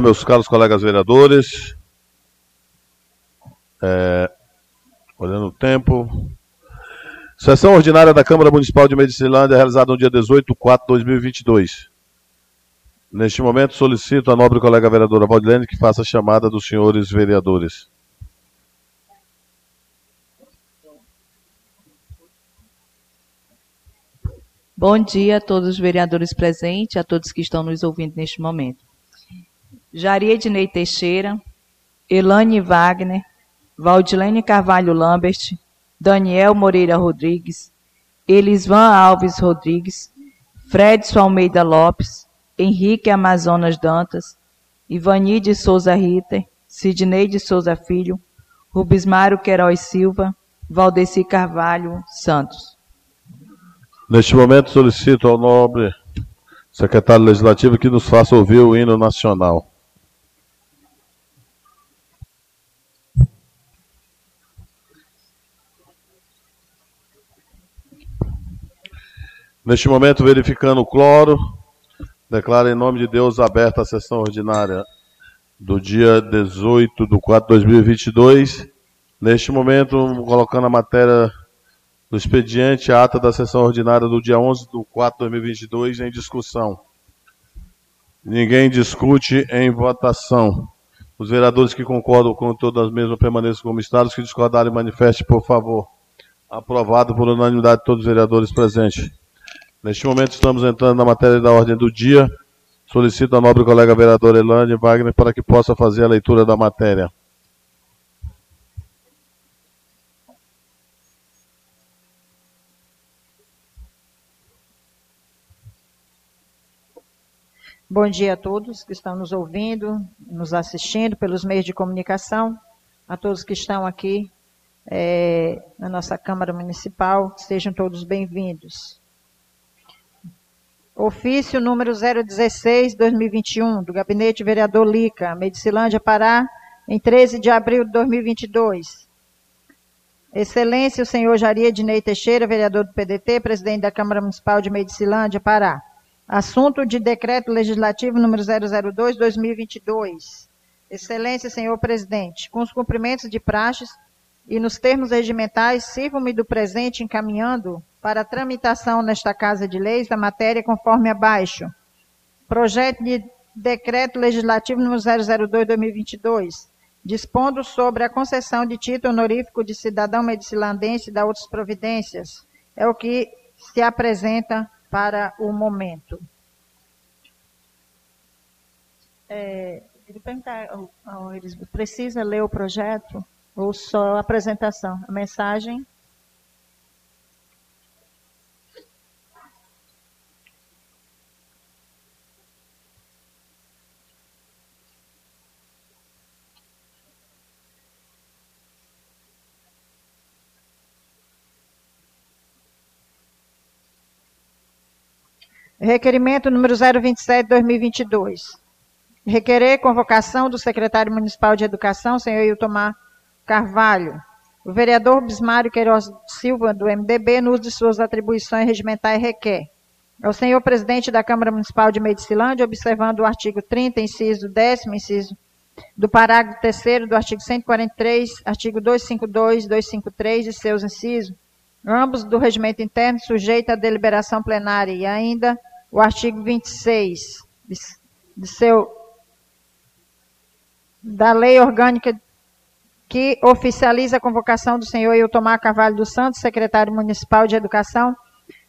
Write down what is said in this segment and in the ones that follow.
meus caros colegas vereadores. É, olhando o tempo. Sessão ordinária da Câmara Municipal de Medicilândia, realizada no dia 18 de 4 de 2022. Neste momento, solicito a nobre colega vereadora Valdilene que faça a chamada dos senhores vereadores. Bom dia a todos os vereadores presentes, a todos que estão nos ouvindo neste momento. Jari Ednei Teixeira, Elane Wagner, Valdilene Carvalho Lambert, Daniel Moreira Rodrigues, Elisvan Alves Rodrigues, Fredson Almeida Lopes, Henrique Amazonas Dantas, Ivani de Souza Ritter, Sidney de Souza Filho, Rubismário Queiroz Silva, Valdeci Carvalho Santos. Neste momento, solicito ao nobre secretário legislativo que nos faça ouvir o hino nacional. Neste momento, verificando o cloro, declaro em nome de Deus aberta a sessão ordinária do dia 18 de 4 de 2022. Neste momento, colocando a matéria do expediente, a ata da sessão ordinária do dia 11 de 4 de 2022 em discussão. Ninguém discute em votação. Os vereadores que concordam com todas as mesmas permaneçam como estados, que discordarem manifeste, por favor. Aprovado por unanimidade de todos os vereadores presentes. Neste momento estamos entrando na matéria da ordem do dia. Solicito a nobre colega vereadora Elane Wagner para que possa fazer a leitura da matéria. Bom dia a todos que estão nos ouvindo, nos assistindo pelos meios de comunicação, a todos que estão aqui é, na nossa Câmara Municipal, sejam todos bem-vindos. Ofício número 016, 2021, do Gabinete Vereador Lica, Medicilândia, Pará, em 13 de abril de 2022. Excelência, o senhor Jaria Ednei Teixeira, vereador do PDT, presidente da Câmara Municipal de Medicilândia, Pará. Assunto de decreto legislativo número 002, 2022. Excelência, senhor presidente, com os cumprimentos de praxes e nos termos regimentais, sirvo-me do presente encaminhando para tramitação nesta Casa de Leis da matéria conforme abaixo. Projeto de Decreto Legislativo número 002-2022, dispondo sobre a concessão de título honorífico de cidadão medicilandense e da outras providências. É o que se apresenta para o momento. É, ele perguntar, eles precisa ler o projeto ou só a apresentação? A mensagem Requerimento número 027-2022. Requerer convocação do secretário municipal de Educação, senhor Iltomar Carvalho. O vereador Bismário Queiroz Silva, do MDB, no uso de suas atribuições regimentais, requer ao senhor presidente da Câmara Municipal de Medicilândia, observando o artigo 30, inciso 10, inciso do parágrafo 3 do artigo 143, artigo 252, 253 e seus incisos, ambos do regimento interno, sujeito à deliberação plenária e ainda o artigo 26 de, seu, da Lei Orgânica que oficializa a convocação do senhor Iltomar Carvalho dos Santos, secretário municipal de Educação,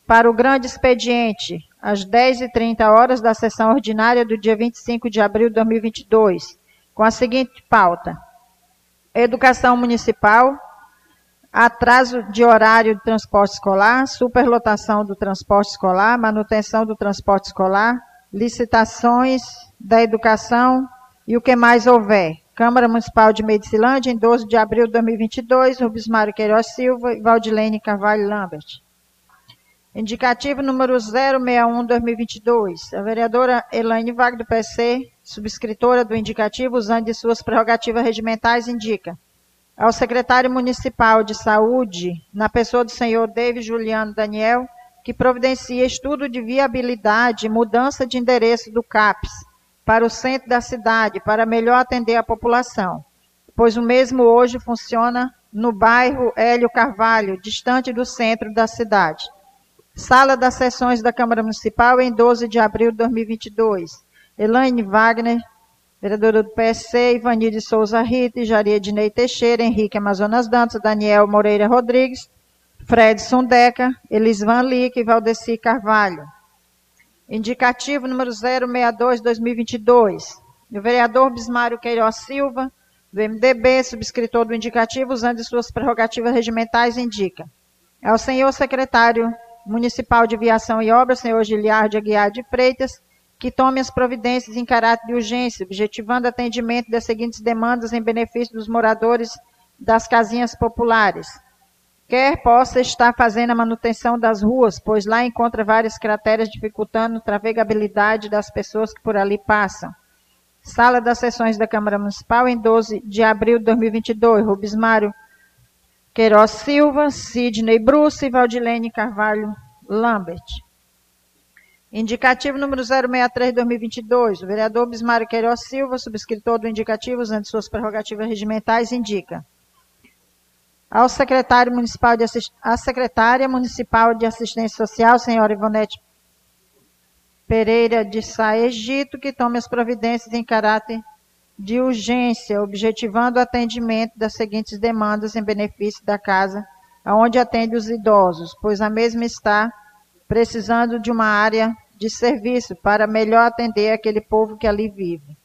para o grande expediente, às 10h30 horas da sessão ordinária do dia 25 de abril de 2022, com a seguinte pauta: Educação Municipal, atraso de horário de transporte escolar, superlotação do transporte escolar, manutenção do transporte escolar, licitações da educação e o que mais houver. Câmara Municipal de Medicilândia, em 12 de abril de 2022, Rubens Mário Queiroz Silva e Valdilene Carvalho Lambert. Indicativo número 061-2022. A vereadora Elaine Wagner, do PC, subscritora do indicativo, usando de suas prerrogativas regimentais, indica ao secretário municipal de saúde, na pessoa do senhor David Juliano Daniel, que providencia estudo de viabilidade e mudança de endereço do CAPS, para o centro da cidade, para melhor atender a população, pois o mesmo hoje funciona no bairro Hélio Carvalho, distante do centro da cidade. Sala das sessões da Câmara Municipal em 12 de abril de 2022. Elaine Wagner, vereadora do PSC, Ivani de Souza Rita, Jaria Dinei Teixeira, Henrique Amazonas Dantas, Daniel Moreira Rodrigues, Fred Sundeca, Elisvan Lick e Valdeci Carvalho. Indicativo número 062-2022. O vereador Bismário Queiroz Silva, do MDB, subscritor do indicativo, usando suas prerrogativas regimentais, indica ao senhor secretário municipal de Viação e Obras, senhor Giliardo Aguiar de Freitas, que tome as providências em caráter de urgência, objetivando atendimento das seguintes demandas em benefício dos moradores das casinhas populares. Quer possa estar fazendo a manutenção das ruas, pois lá encontra várias crateras dificultando a travegabilidade das pessoas que por ali passam Sala das Sessões da Câmara Municipal, em 12 de abril de 2022. Rubens Mário Queiroz Silva, Sidney Bruce e Valdilene Carvalho Lambert. Indicativo número 063-2022. O vereador Bismário Queiroz Silva, subscritor do indicativo, usando suas prerrogativas regimentais, indica ao secretário municipal de a secretária municipal de assistência social, senhora Ivonete Pereira de Sá Egito, que tome as providências em caráter de urgência, objetivando o atendimento das seguintes demandas em benefício da casa, aonde atende os idosos, pois a mesma está precisando de uma área de serviço para melhor atender aquele povo que ali vive.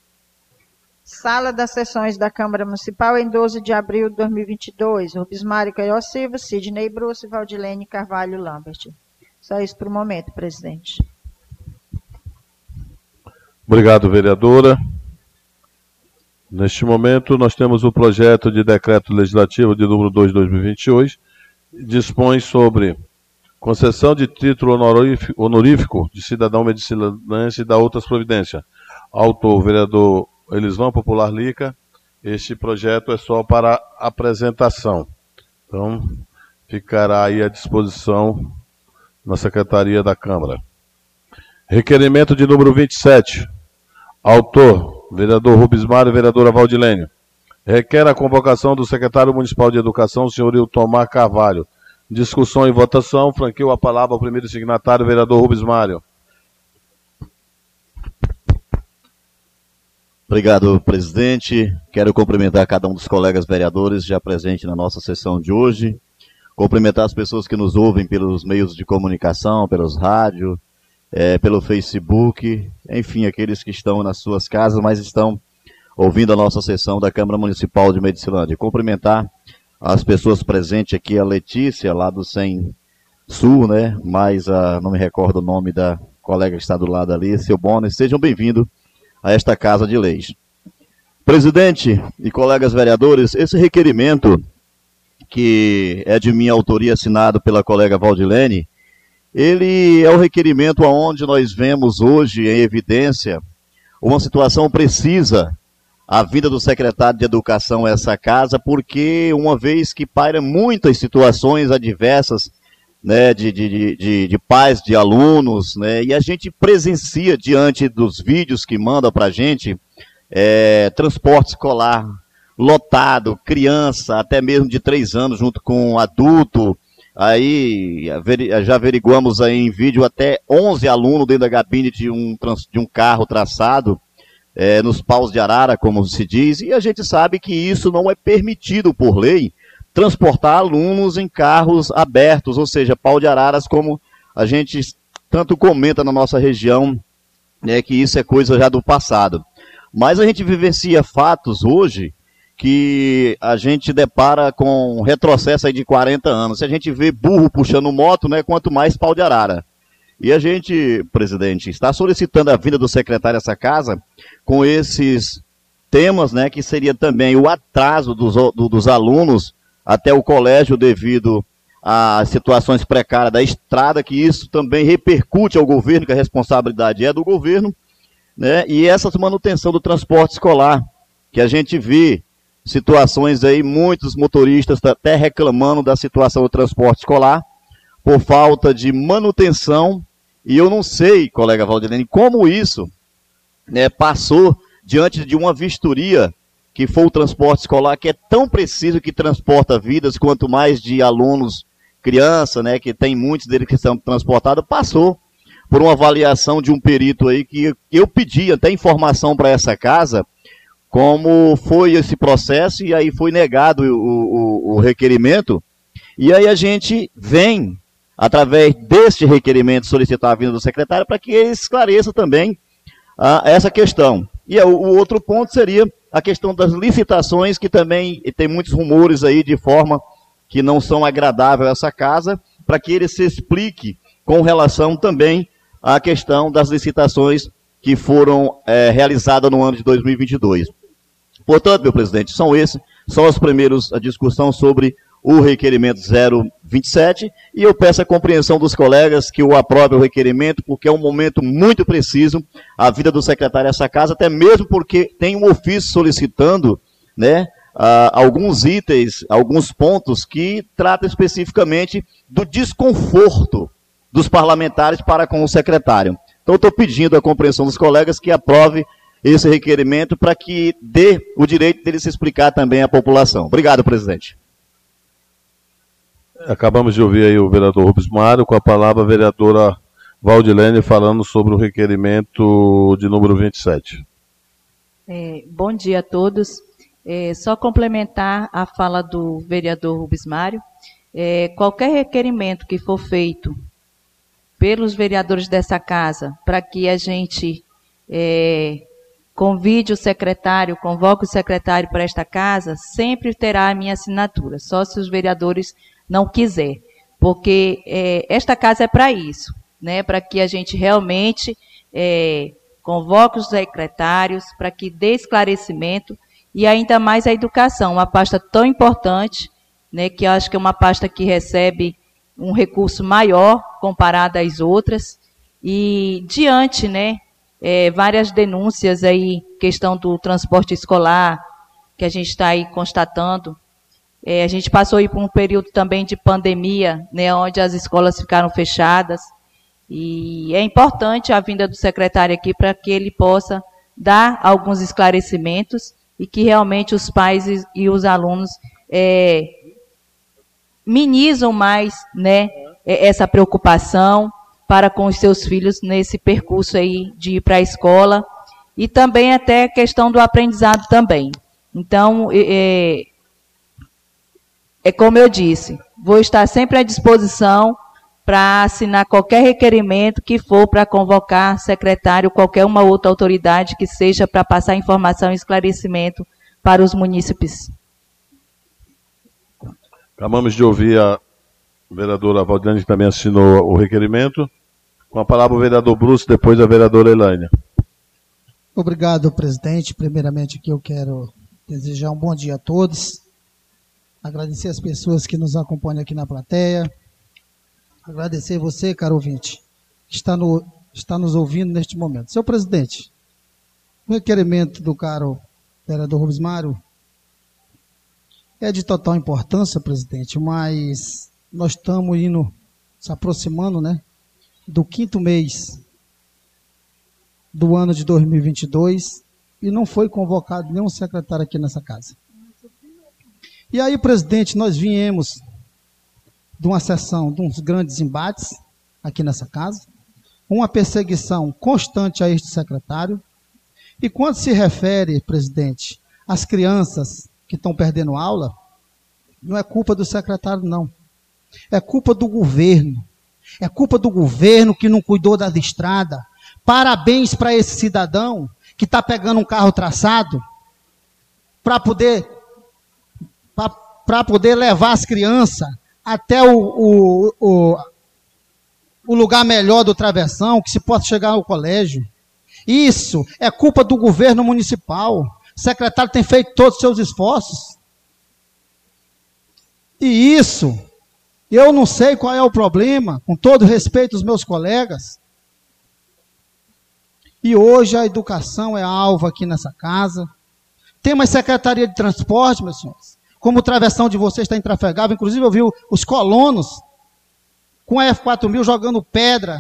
Sala das Sessões da Câmara Municipal em 12 de abril de 2022. Rubens Mário Caio Silva, Sidney Bruce e Valdilene Carvalho Lambert. Só isso para o momento, presidente. Obrigado, vereadora. Neste momento, nós temos o projeto de decreto legislativo de número 2 de 2022, dispõe sobre concessão de título honorífico de cidadão medicinense e da outras providências. Autor, vereador Elisvan Popular Lica. Este projeto é só para apresentação. Então, ficará aí à disposição na Secretaria da Câmara. Requerimento de número 27 Autor, vereador Rubens Mário e vereadora Valdilênio. Requer a convocação do secretário municipal de educação, senhor Iltomar Carvalho. Discussão e votação. Franqueou a palavra ao primeiro signatário, vereador Rubens Mário. Obrigado, presidente. Quero cumprimentar cada um dos colegas vereadores já presente na nossa sessão de hoje. Cumprimentar as pessoas que nos ouvem pelos meios de comunicação, pelos rádios, é, pelo Facebook, enfim, aqueles que estão nas suas casas, mas estão ouvindo a nossa sessão da Câmara Municipal de Medicilândia. Cumprimentar as pessoas presentes aqui, a Letícia, lá do Sem Sul, né? Mas a, não me recordo o nome da colega que está do lado ali, seu Bones. Sejam bem-vindos a esta Casa de Leis. Presidente e colegas vereadores, esse requerimento, que é de minha autoria assinado pela colega Valdilene, ele é o requerimento aonde nós vemos hoje em evidência uma situação precisa a vinda do secretário de Educação a essa casa, porque uma vez que paira muitas situações adversas né, de, de, de, de pais de alunos, né, e a gente presencia diante dos vídeos que manda para a gente é, transporte escolar lotado, criança até mesmo de três anos junto com adulto, Aí já averiguamos aí em vídeo até 11 alunos dentro da cabine de um, de um carro traçado é, nos paus de arara, como se diz, e a gente sabe que isso não é permitido por lei, transportar alunos em carros abertos, ou seja, pau de araras, como a gente tanto comenta na nossa região, né, que isso é coisa já do passado. Mas a gente vivencia fatos hoje que a gente depara com um retrocesso de 40 anos. Se a gente vê burro puxando moto, né, quanto mais pau de arara. E a gente, presidente, está solicitando a vinda do secretário essa casa com esses temas, né, que seria também o atraso dos, do, dos alunos até o colégio devido às situações precárias da estrada, que isso também repercute ao governo, que a responsabilidade é do governo, né, e essa manutenção do transporte escolar, que a gente vê situações aí, muitos motoristas até reclamando da situação do transporte escolar, por falta de manutenção, e eu não sei, colega Valdilene, como isso né, passou diante de uma vistoria que foi o transporte escolar, que é tão preciso que transporta vidas, quanto mais de alunos, criança, né, que tem muitos deles que são transportados, passou por uma avaliação de um perito aí que eu pedi até informação para essa casa, como foi esse processo, e aí foi negado o, o, o requerimento, e aí a gente vem, através deste requerimento, solicitar a vinda do secretário para que ele esclareça também ah, essa questão. E o, o outro ponto seria a questão das licitações, que também tem muitos rumores aí de forma que não são agradáveis a essa casa, para que ele se explique com relação também à questão das licitações que foram é, realizadas no ano de 2022. Portanto, meu presidente, são esses, são os primeiros a discussão sobre o requerimento 027 e eu peço a compreensão dos colegas que o aprovem o requerimento, porque é um momento muito preciso a vida do secretário dessa casa, até mesmo porque tem um ofício solicitando, né, uh, alguns itens, alguns pontos que tratam especificamente do desconforto dos parlamentares para com o secretário. Então, estou pedindo a compreensão dos colegas que aprove esse requerimento para que dê o direito dele se explicar também à população. Obrigado, presidente. Acabamos de ouvir aí o vereador Rubens Mário, com a palavra a vereadora Valdilene falando sobre o requerimento de número 27. É, bom dia a todos. É, só complementar a fala do vereador Rubens Mário. É, qualquer requerimento que for feito pelos vereadores dessa casa para que a gente é, convide o secretário, convoque o secretário para esta casa, sempre terá a minha assinatura, só se os vereadores não quiser, porque é, esta casa é para isso, né? Para que a gente realmente é, convoque os secretários, para que dê esclarecimento e ainda mais a educação, uma pasta tão importante, né? Que acho que é uma pasta que recebe um recurso maior comparado às outras e diante, né? É, várias denúncias aí, questão do transporte escolar, que a gente está aí constatando, é, a gente passou por um período também de pandemia, né, onde as escolas ficaram fechadas. E é importante a vinda do secretário aqui para que ele possa dar alguns esclarecimentos e que realmente os pais e, os alunos é, minimizam mais né, essa preocupação para com os seus filhos nesse percurso aí de ir para a escola e também até a questão do aprendizado também. Então, é, é como eu disse, vou estar sempre à disposição para assinar qualquer requerimento que for para convocar secretário, qualquer uma outra autoridade que seja para passar informação e esclarecimento para os munícipes. Acabamos de ouvir a vereadora Valdane, que também assinou o requerimento. Com a palavra o vereador Bruce, depois a vereadora Elânia. Obrigado, presidente. Primeiramente aqui eu quero desejar um bom dia a todos. Agradecer as pessoas que nos acompanham aqui na plateia. Agradecer você, caro ouvinte, que está, no, está nos ouvindo neste momento. Senhor presidente, o requerimento do caro vereador Rubens Mário é de total importância, presidente, mas nós estamos indo, se aproximando, né, do quinto mês do ano de 2022 e não foi convocado nenhum secretário aqui nessa casa. E aí, presidente, nós viemos de uma sessão de uns grandes embates aqui nessa casa, uma perseguição constante a este secretário. E quando se refere, presidente, às crianças que estão perdendo aula, não é culpa do secretário, não. É culpa do governo. É culpa do governo que não cuidou das estradas. Parabéns para esse cidadão que está pegando um carro traçado para poder para poder levar as crianças até o, o, o, o lugar melhor do travessão, que se possa chegar ao colégio. Isso é culpa do governo municipal. O secretário tem feito todos os seus esforços. E isso, eu não sei qual é o problema, com todo respeito aos meus colegas. E hoje a educação é alvo aqui nessa casa. Tem uma secretaria de transporte, meus senhores como o travessão de vocês está intrafegável. Inclusive, eu vi os colonos com a F4000 jogando pedra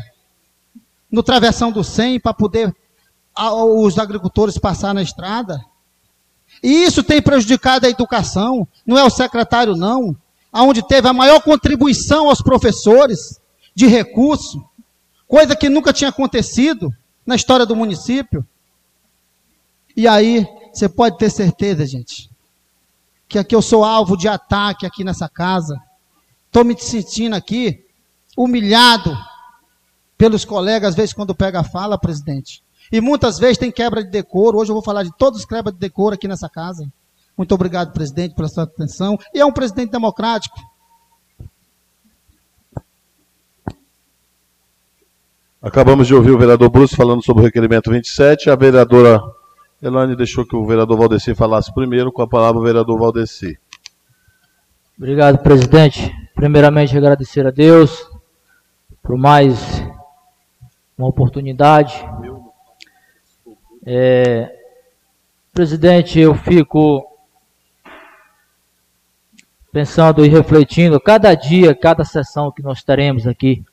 no travessão do 100 para poder os agricultores passar na estrada. E isso tem prejudicado a educação, não é o secretário não, aonde teve a maior contribuição aos professores de recurso, coisa que nunca tinha acontecido na história do município. E aí, você pode ter certeza, gente, que aqui eu sou alvo de ataque aqui nessa casa. Estou me sentindo aqui humilhado pelos colegas, às vezes, quando pega a fala, presidente. E muitas vezes tem quebra de decoro. Hoje eu vou falar de todos os quebras de decoro aqui nessa casa. Muito obrigado, presidente, pela sua atenção. E é um presidente democrático. Acabamos de ouvir o vereador Bruce falando sobre o requerimento 27. A vereadora Elane deixou que o vereador Valdeci falasse primeiro. Com a palavra, o vereador Valdeci. Obrigado, presidente. Primeiramente, agradecer a Deus por mais uma oportunidade. É, presidente, eu fico pensando e refletindo cada dia, cada sessão que nós teremos aqui.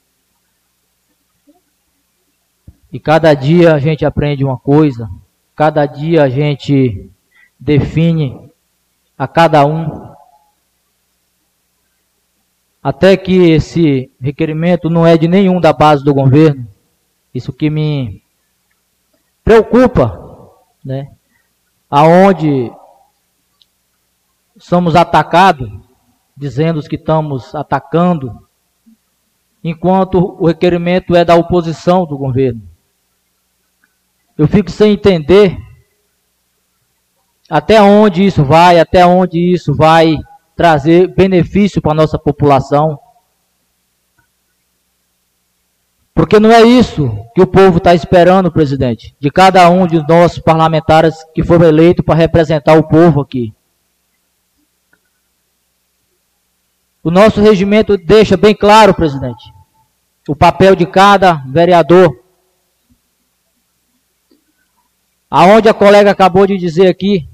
E cada dia a gente aprende uma coisa, cada dia a gente define a cada um. Até que esse requerimento não é de nenhum da base do governo. Isso que me preocupa, né? Aonde somos atacados, dizendo que estamos atacando, enquanto o requerimento é da oposição do governo. Eu fico sem entender até onde isso vai, até onde isso vai trazer benefício para a nossa população. Porque não é isso que o povo está esperando, presidente, de cada um de nossos parlamentares que foram eleitos para representar o povo aqui. O nosso regimento deixa bem claro, presidente, o papel de cada vereador. Aonde a colega acabou de dizer aqui,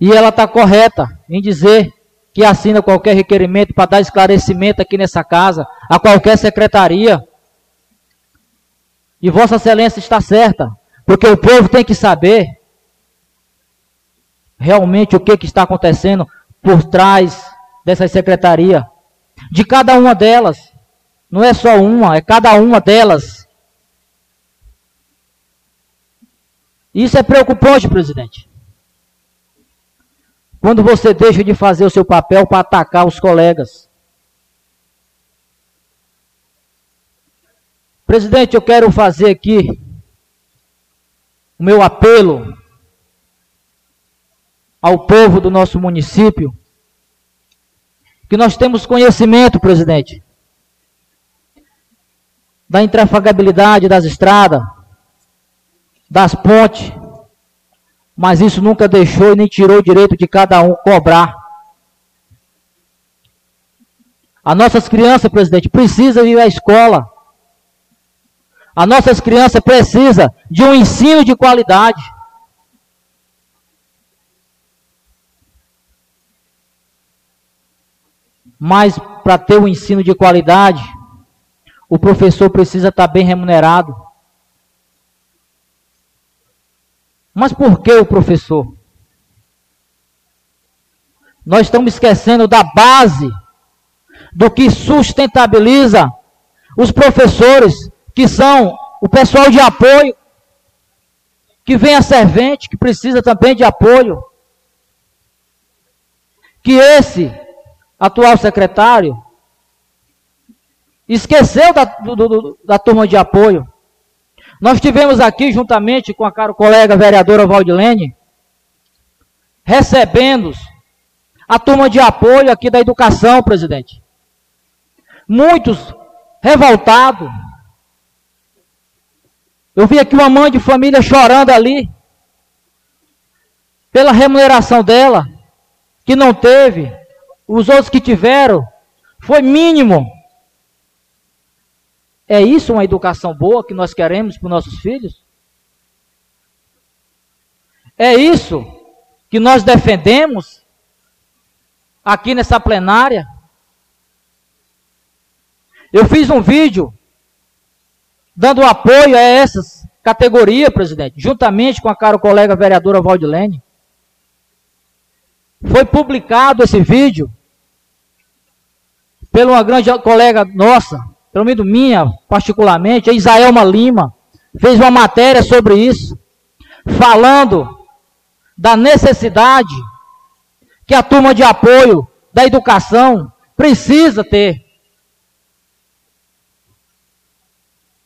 e ela está correta em dizer que assina qualquer requerimento para dar esclarecimento aqui nessa casa, a qualquer secretaria. E Vossa Excelência está certa, porque o povo tem que saber realmente o que, que está acontecendo por trás dessa secretaria. De cada uma delas. Não é só uma, é cada uma delas. Isso é preocupante, presidente quando você deixa de fazer o seu papel para atacar os colegas. Presidente, eu quero fazer aqui o meu apelo ao povo do nosso município, que nós temos conhecimento, presidente, da intrafagabilidade das estradas, das pontes, mas isso nunca deixou e nem tirou o direito de cada um cobrar. As nossas crianças, presidente, precisam ir à escola. As nossas crianças precisam de um ensino de qualidade. Mas para ter um ensino de qualidade, o professor precisa estar bem remunerado. Mas por que o professor? Nós estamos esquecendo da base do que sustentabiliza os professores, que são o pessoal de apoio, que vem a servente, que precisa também de apoio. Que esse atual secretário esqueceu da, do, do, da turma de apoio. Nós tivemos aqui, juntamente com a cara colega vereadora Valdilene, recebendo a turma de apoio aqui da educação, presidente. Muitos revoltados. Eu vi aqui uma mãe de família chorando ali, pela remuneração dela, que não teve, os outros que tiveram, foi mínimo. É isso uma educação boa que nós queremos para os nossos filhos? É isso que nós defendemos aqui nessa plenária? Eu fiz um vídeo dando apoio a essas categoria, presidente, juntamente com a cara colega vereadora Valdilene. Foi publicado esse vídeo pela uma grande colega nossa, pelo menos minha, particularmente, a Isaelma Lima, fez uma matéria sobre isso, falando da necessidade que a turma de apoio da educação precisa ter.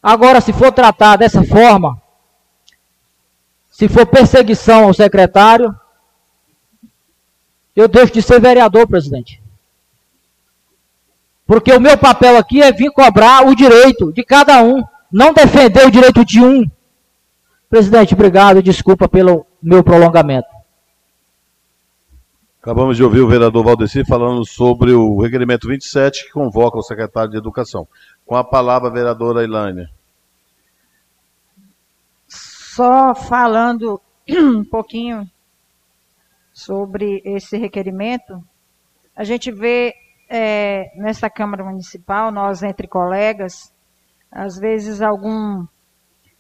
Agora, se for tratar dessa forma, se for perseguição ao secretário, eu deixo de ser vereador, presidente. Porque o meu papel aqui é vir cobrar o direito de cada um, não defender o direito de um. Presidente, obrigado, desculpa pelo meu prolongamento. Acabamos de ouvir o vereador Valdeci falando sobre o requerimento 27 que convoca o secretário de Educação. Com a palavra, a vereadora Ilânia. Só falando um pouquinho sobre esse requerimento, a gente vê é, nessa Câmara Municipal, nós entre colegas, às vezes algum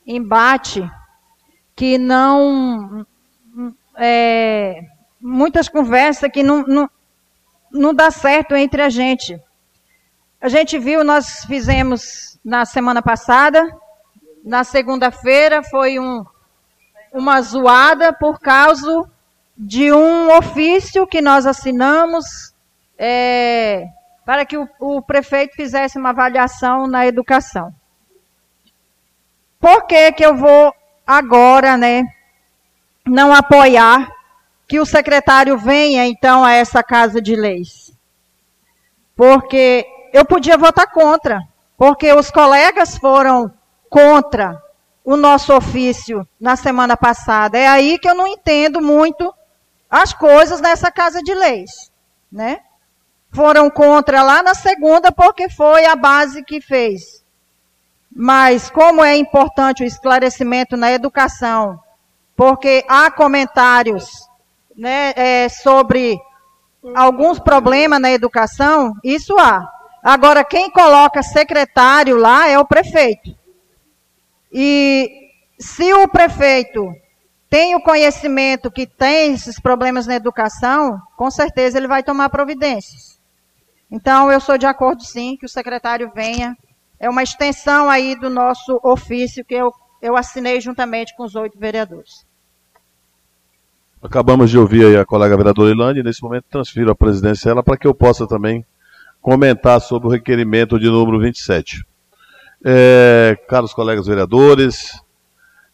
embate que não. É, muitas conversas que não, não, não dá certo entre a gente. A gente viu, nós fizemos na semana passada, na segunda-feira, foi um, uma zoada por causa de um ofício que nós assinamos é, para que o, o prefeito fizesse uma avaliação na educação. Por que, que eu vou agora, né, não apoiar que o secretário venha então a essa casa de leis? Porque eu podia votar contra, porque os colegas foram contra o nosso ofício na semana passada. É aí que eu não entendo muito as coisas nessa casa de leis, né? Foram contra lá na segunda, porque foi a base que fez. Mas como é importante o esclarecimento na educação, porque há comentários né, é, sobre alguns problemas na educação, isso há. Agora, quem coloca secretário lá é o prefeito. E se o prefeito tem o conhecimento que tem esses problemas na educação, com certeza ele vai tomar providências. Então, eu sou de acordo, sim, que o secretário venha. É uma extensão aí do nosso ofício que eu, eu assinei juntamente com os oito vereadores. Acabamos de ouvir a colega vereadora Ilane, nesse momento transfiro a presidência ela para que eu possa também comentar sobre o requerimento de número 27. É, caros colegas vereadores,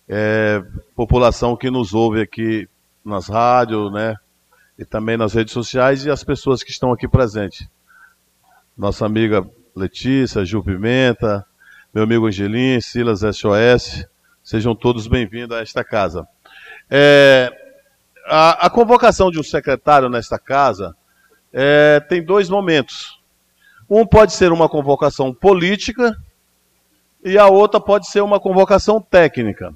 é, população que nos ouve aqui nas rádios, né, e também nas redes sociais e as pessoas que estão aqui presentes nossa amiga Letícia, Gil Pimenta, meu amigo Angelim, Silas SOS, sejam todos bem-vindos a esta casa. É, a, a, convocação de um secretário nesta casa é, tem dois momentos. Um pode ser uma convocação política e a outra pode ser uma convocação técnica.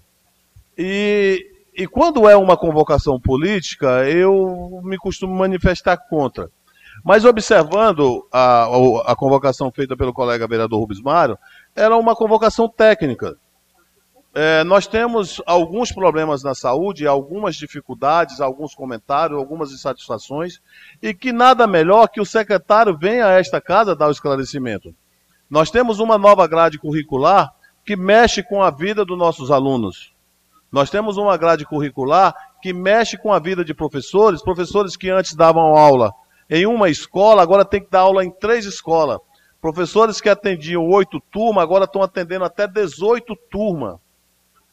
E, e quando é uma convocação política, eu me costumo manifestar contra. Mas observando a, a, convocação feita pelo colega vereador Rubens Mário, era uma convocação técnica. É, nós temos alguns problemas na saúde, algumas dificuldades, alguns comentários, algumas insatisfações, e que nada melhor que o secretário venha a esta casa dar o esclarecimento. Nós temos uma nova grade curricular que mexe com a vida dos nossos alunos. Nós temos uma grade curricular que mexe com a vida de professores, professores que antes davam aula em uma escola, agora tem que dar aula em três escolas. Professores que atendiam oito turmas, agora estão atendendo até 18 turmas.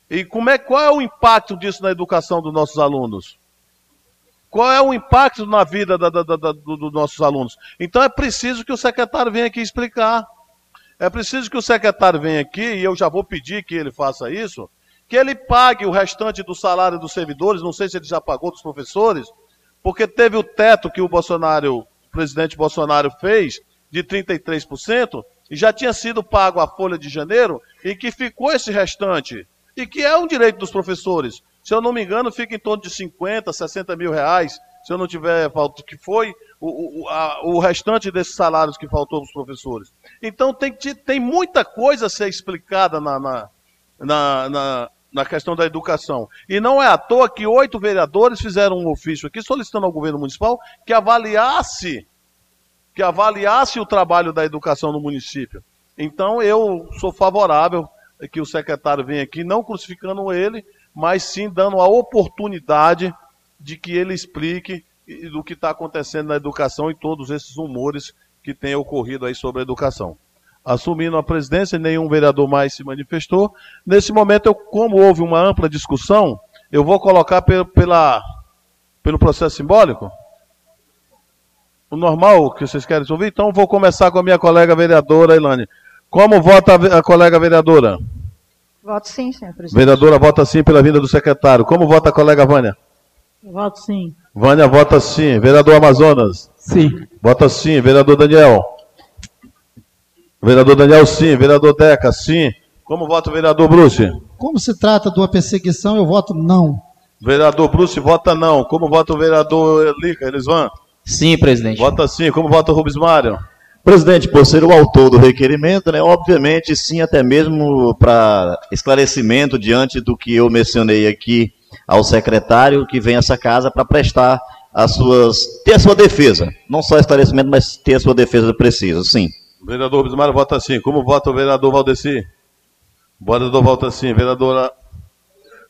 E como é, qual é o impacto disso na educação dos nossos alunos? Qual é o impacto na vida da, da, da, dos nossos alunos? Então é preciso que o secretário venha aqui explicar. É preciso que o secretário venha aqui, e eu já vou pedir que ele faça isso, que ele pague o restante do salário dos servidores, não sei se ele já pagou dos professores, porque teve o teto que o Bolsonaro, o presidente Bolsonaro fez de 33% e já tinha sido pago a folha de janeiro e que ficou esse restante e que é um direito dos professores. Se eu não me engano, fica em torno de 50, 60 mil reais, se eu não tiver falta, que foi o, o, a, o restante desses salários que faltou para os professores. Então tem, tem muita coisa a ser explicada na, na, na, na na questão da educação. E não é à toa que oito vereadores fizeram um ofício aqui solicitando ao governo municipal que avaliasse que avaliasse o trabalho da educação no município. Então eu sou favorável que o secretário venha aqui, não crucificando ele, mas sim dando a oportunidade de que ele explique do que está acontecendo na educação e todos esses rumores que têm ocorrido aí sobre a educação. Assumindo a presidência, nenhum vereador mais se manifestou. Nesse momento, eu, como houve uma ampla discussão, eu vou colocar pela, pela pelo processo simbólico o normal que vocês querem ouvir. Então, vou começar com a minha colega vereadora Ilane. Como vota a, a colega vereadora? Voto sim, senhor presidente. Vereadora vota sim pela vinda do secretário. Como vota a colega Vânia? Voto sim. Vânia vota sim. Vereador Amazonas? Sim. Vota sim. Vereador Daniel? Vereador Daniel, sim. Vereador Deca, sim. Como vota o vereador Bruce? Como se trata de uma perseguição, eu voto não. Vereador Bruce vota não. Como vota o vereador Lica, Elisvan? Sim, presidente. Vota sim. Como vota o Rubens Mário? Presidente, por ser o autor do requerimento, né, obviamente, sim, até mesmo para esclarecimento diante do que eu mencionei aqui ao secretário que vem a essa casa para prestar as suas. ter a sua defesa. Não só esclarecimento, mas ter a sua defesa precisa, sim. Vereador Mário vota sim. Como vota o vereador Valdeci? Vereador vota sim. Vereadora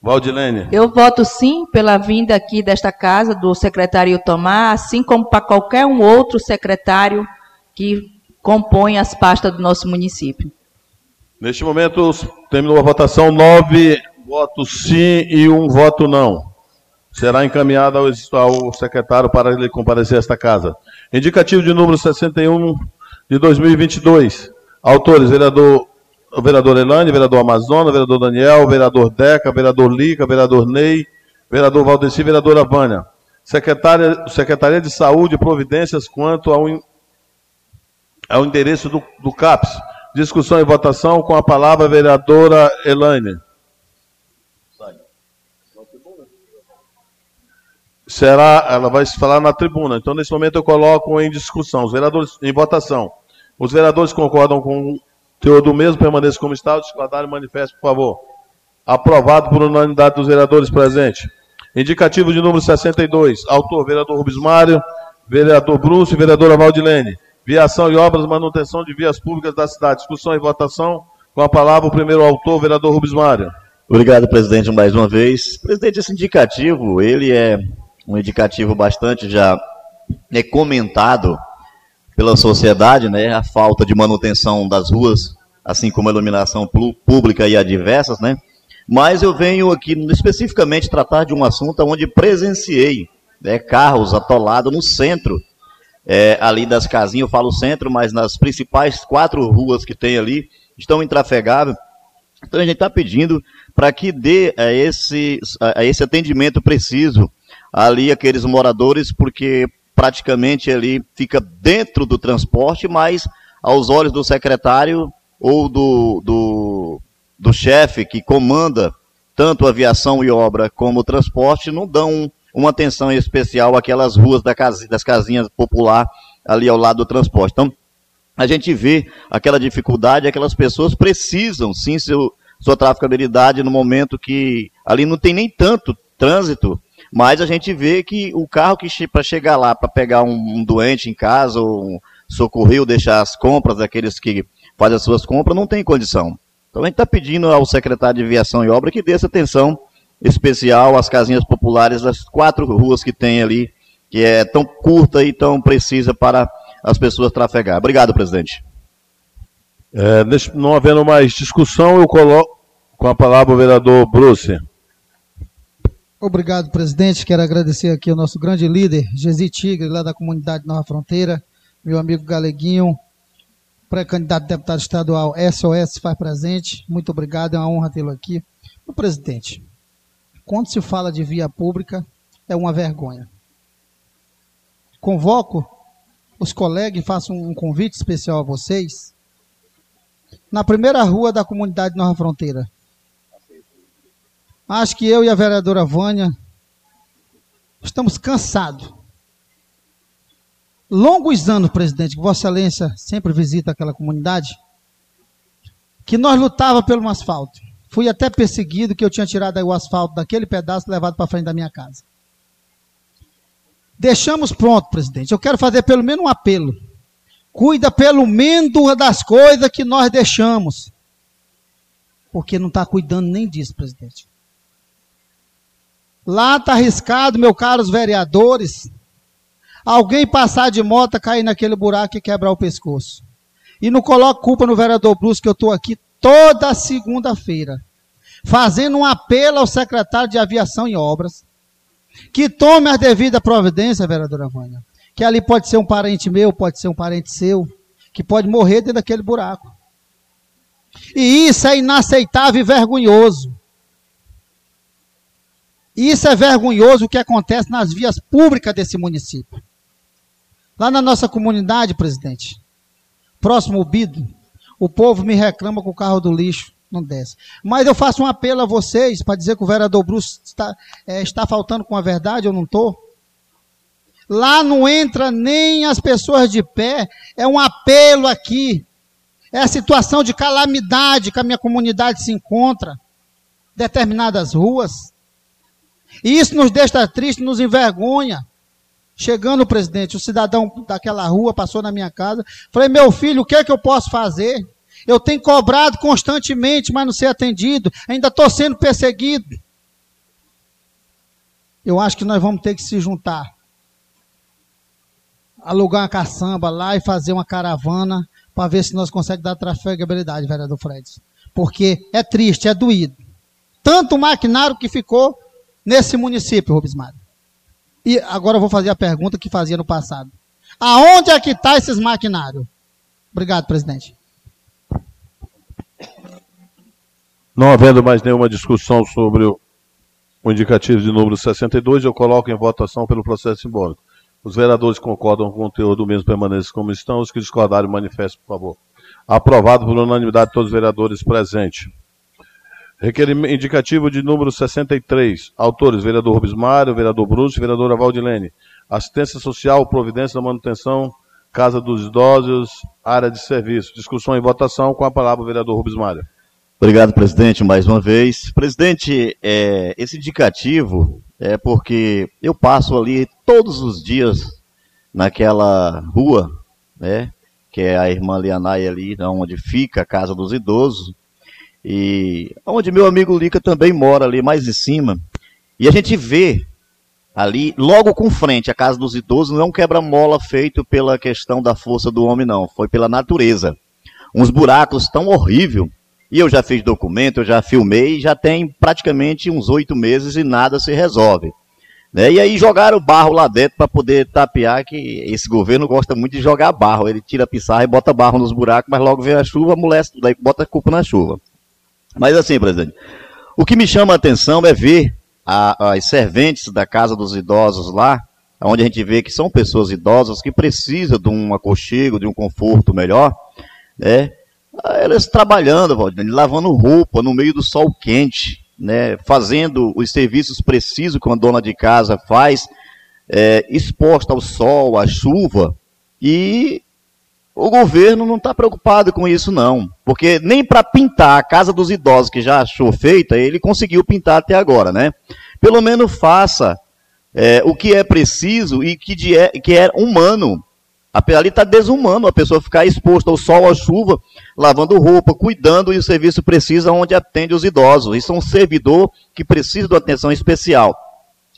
Valdilene? Eu voto sim pela vinda aqui desta casa do secretário Tomar, assim como para qualquer um outro secretário que compõe as pastas do nosso município. Neste momento, terminou a votação, nove votos sim e um voto não. Será encaminhada ao, ao secretário para ele comparecer a esta casa. Indicativo de número 61 de 2022. Autores, vereador, vereador Elane, vereador Amazonas, vereador Daniel, vereador Deca, vereador Lica, vereador Ney, vereador Valdeci, vereadora Vânia. Secretária, Secretaria de Saúde, providências quanto ao é o endereço do, do CAPS. Discussão e votação com a palavra vereadora Elaine. Será, ela vai se falar na tribuna. Então, nesse momento, eu coloco em discussão. Os vereadores, em votação. Os vereadores concordam com o teor do mesmo, permaneça como está. O discordário manifesto, por favor. Aprovado por unanimidade dos vereadores presentes. Indicativo de número 62. Autor, vereador Rubens Mário, vereador Bruce e vereadora Valdilene. Viação e obras, manutenção de vias públicas da cidade. Discussão e votação. Com a palavra o primeiro autor, vereador Rubens Mário. Obrigado, presidente, mais uma vez. Presidente, esse indicativo, ele é um indicativo bastante já é comentado pela sociedade, né? A falta de manutenção das ruas, assim como a iluminação pública e adversas, né? Mas eu venho aqui especificamente tratar de um assunto onde presenciei né, carros atolados no centro é, ali das casinhas, eu falo centro, mas nas principais quatro ruas que tem ali, estão intrafegáveis. Então a gente está pedindo para que dê a esse, a esse atendimento preciso ali aqueles moradores, porque praticamente ali fica dentro do transporte, mas aos olhos do secretário ou do, do, do chefe que comanda tanto aviação e obra como o transporte, não dão uma atenção especial àquelas ruas das casinhas popular ali ao lado do transporte. Então, a gente vê aquela dificuldade, aquelas pessoas precisam sim seu, sua traficabilidade no momento que ali não tem nem tanto trânsito, mas a gente vê que o carro que para chegar lá para pegar um, um, doente em casa ou um, socorrer ou deixar as compras daqueles que fazem as suas compras não tem condição. Então a gente está pedindo ao secretário de Aviação e Obra que dê essa atenção especial às casinhas populares das quatro ruas que tem ali, que é tão curta e tão precisa para as pessoas trafegar. Obrigado, presidente. É, não havendo mais discussão, eu coloco com a palavra o vereador Bruce. Obrigado, presidente. Quero agradecer aqui ao nosso grande líder, Gesi Tigre, lá da comunidade Nova Fronteira, meu amigo Galeguinho, pré-candidato a deputado estadual SOS faz presente. Muito obrigado, é uma honra tê-lo aqui. O presidente, quando se fala de via pública, é uma vergonha. Convoco os colegas e faço um convite especial a vocês. Na primeira rua da comunidade Nova Fronteira. Acho que eu e a vereadora Vânia estamos cansados. Longos anos, presidente, que Vossa Excelência sempre visita aquela comunidade, que nós lutava pelo asfalto Fui até perseguido que eu tinha tirado o asfalto daquele pedaço e levado para frente da minha casa. Deixamos pronto, presidente. Eu quero fazer pelo menos um apelo. Cuida pelo menos das coisas que nós deixamos. Porque não está cuidando nem disso, presidente. Lá está arriscado, meus caros vereadores, alguém passar de moto, cair naquele buraco e quebrar o pescoço. E não coloco culpa no vereador Bruce, que eu estou aqui toda segunda-feira, fazendo um apelo ao secretário de Aviação e Obras, que tome a devida providência, vereadora Vânia, que ali pode ser um parente meu, pode ser um parente seu, que pode morrer dentro daquele buraco. E isso é inaceitável e vergonhoso. Isso é vergonhoso o que acontece nas vias públicas desse município. Lá na nossa comunidade, presidente, próximo ao Bido, o povo me reclama que o carro do lixo não desce. Mas eu faço um apelo a vocês para dizer que o vereador Bruce está, é, está faltando com a verdade, eu não estou. Lá não entra nem as pessoas de pé, é um apelo aqui. É a situação de calamidade que a minha comunidade se encontra. Determinadas ruas. E isso nos deixa triste, nos envergonha. Chegando, presidente, o cidadão daquela rua passou na minha casa. Falei, meu filho, o que é que eu posso fazer? Eu tenho cobrado constantemente, mas não ser atendido. Ainda estou sendo perseguido. Eu acho que nós vamos ter que se juntar. Alugar uma caçamba lá e fazer uma caravana para ver se nós conseguimos dar trafegabilidade, vereador Fred. Porque é triste, é doído. Tanto o maquinário que ficou nesse município, Rubens Mário. E agora eu vou fazer a pergunta que fazia no passado. Aonde é que está esses maquinários? Obrigado, presidente. Não havendo mais nenhuma discussão sobre o, indicativo de número 62, eu coloco em votação pelo processo simbólico. Os vereadores concordam com o conteúdo do mesmo permanecem como estão. Os que discordarem, manifestem, por favor. Aprovado por unanimidade de todos os vereadores presentes. Requerimento indicativo de número 63. Autores: vereador Rubens Mário, vereador Bruce, vereadora Valdilene. Assistência social, providência da manutenção, Casa dos Idosos, área de serviço. Discussão e votação com a palavra o vereador Rubens Mário. Obrigado, presidente, mais uma vez. Presidente, é, esse indicativo é porque eu passo ali todos os dias naquela rua, né, que é a irmã Lianai ali, onde fica a Casa dos Idosos, e onde meu amigo Lica também mora ali mais em cima. E a gente vê ali, logo com frente, a casa dos idosos, não é um quebra-mola feito pela questão da força do homem, não. Foi pela natureza. Uns buracos tão horrível. E eu já fiz documento, eu já filmei, já tem praticamente uns oito meses e nada se resolve. Né? E aí jogaram barro lá dentro para poder tapear, que esse governo gosta muito de jogar barro. Ele tira a pissarra e bota barro nos buracos, mas logo vem a chuva, amolece tudo, aí bota a culpa na chuva. Mas assim, presidente, o que me chama a atenção é ver a, as serventes da Casa dos Idosos lá, onde a gente vê que são pessoas idosas que precisam de um aconchego, de um conforto melhor, né? Elas trabalhando, Valdir, lavando roupa no meio do sol quente, né? Fazendo os serviços precisos que uma dona de casa faz, é, exposta ao sol, à chuva, e o governo não está preocupado com isso, não. Porque nem para pintar a casa dos idosos, que já achou feita, ele conseguiu pintar até agora, né? Pelo menos faça é, o que é preciso e que, de, é, que é humano. Ali está desumano a pessoa ficar exposta ao sol, à chuva, lavando roupa, cuidando e o serviço precisa onde atende os idosos. Isso é um servidor que precisa de uma atenção especial.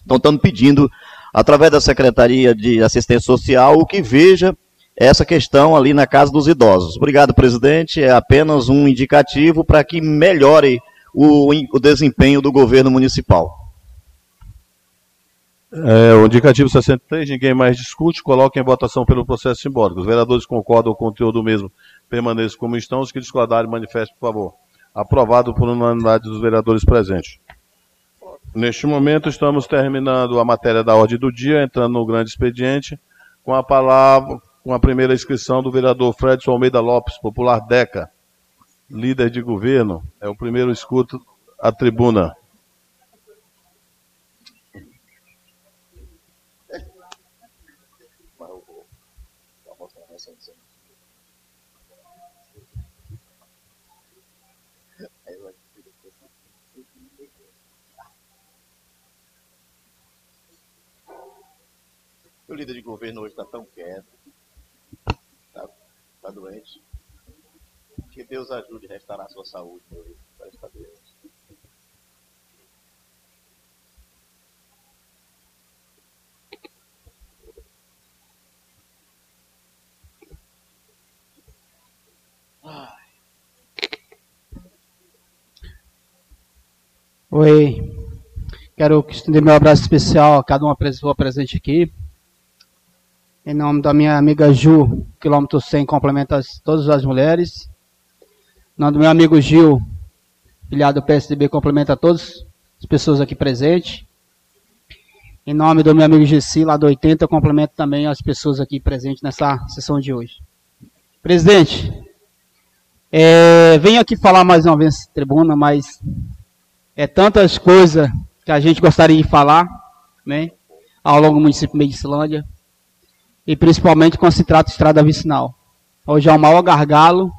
Então, estamos pedindo, através da Secretaria de Assistência Social, o que veja essa questão ali na casa dos idosos. Obrigado, presidente. É apenas um indicativo para que melhore o, o, desempenho do governo municipal. É, o indicativo 63, ninguém mais discute, coloca em votação pelo processo simbólico. Os vereadores concordam com o conteúdo mesmo, permaneçam como estão. Os que discordarem, manifestem, por favor. Aprovado por unanimidade dos vereadores presentes. Neste momento, estamos terminando a matéria da ordem do dia, entrando no grande expediente, com a palavra, com a primeira inscrição do vereador Fredson Almeida Lopes, popular DECA, líder de governo. É o primeiro escuto à tribuna. O líder de governo hoje está tão quieto. Está tá doente? Que Deus ajude a restaurar a sua saúde, meu líder. Parece que doente. Oi. Quero estender meu abraço especial a cada uma pessoa presente aqui. Em nome da minha amiga Ju, quilômetro 100, complementa as, todas as mulheres. Em nome do meu amigo Gil, filiado do PSDB, complementa todas as pessoas aqui presentes. Em nome do meu amigo Gessi, lá do 80, complemento também as pessoas aqui presentes nessa sessão de hoje. Presidente, é, venho aqui falar mais uma vez tribuna, mas é tantas coisas que a gente gostaria de falar, né, ao longo do município de Medicilândia e principalmente quando se trata de estrada vicinal. Hoje é o maior gargalo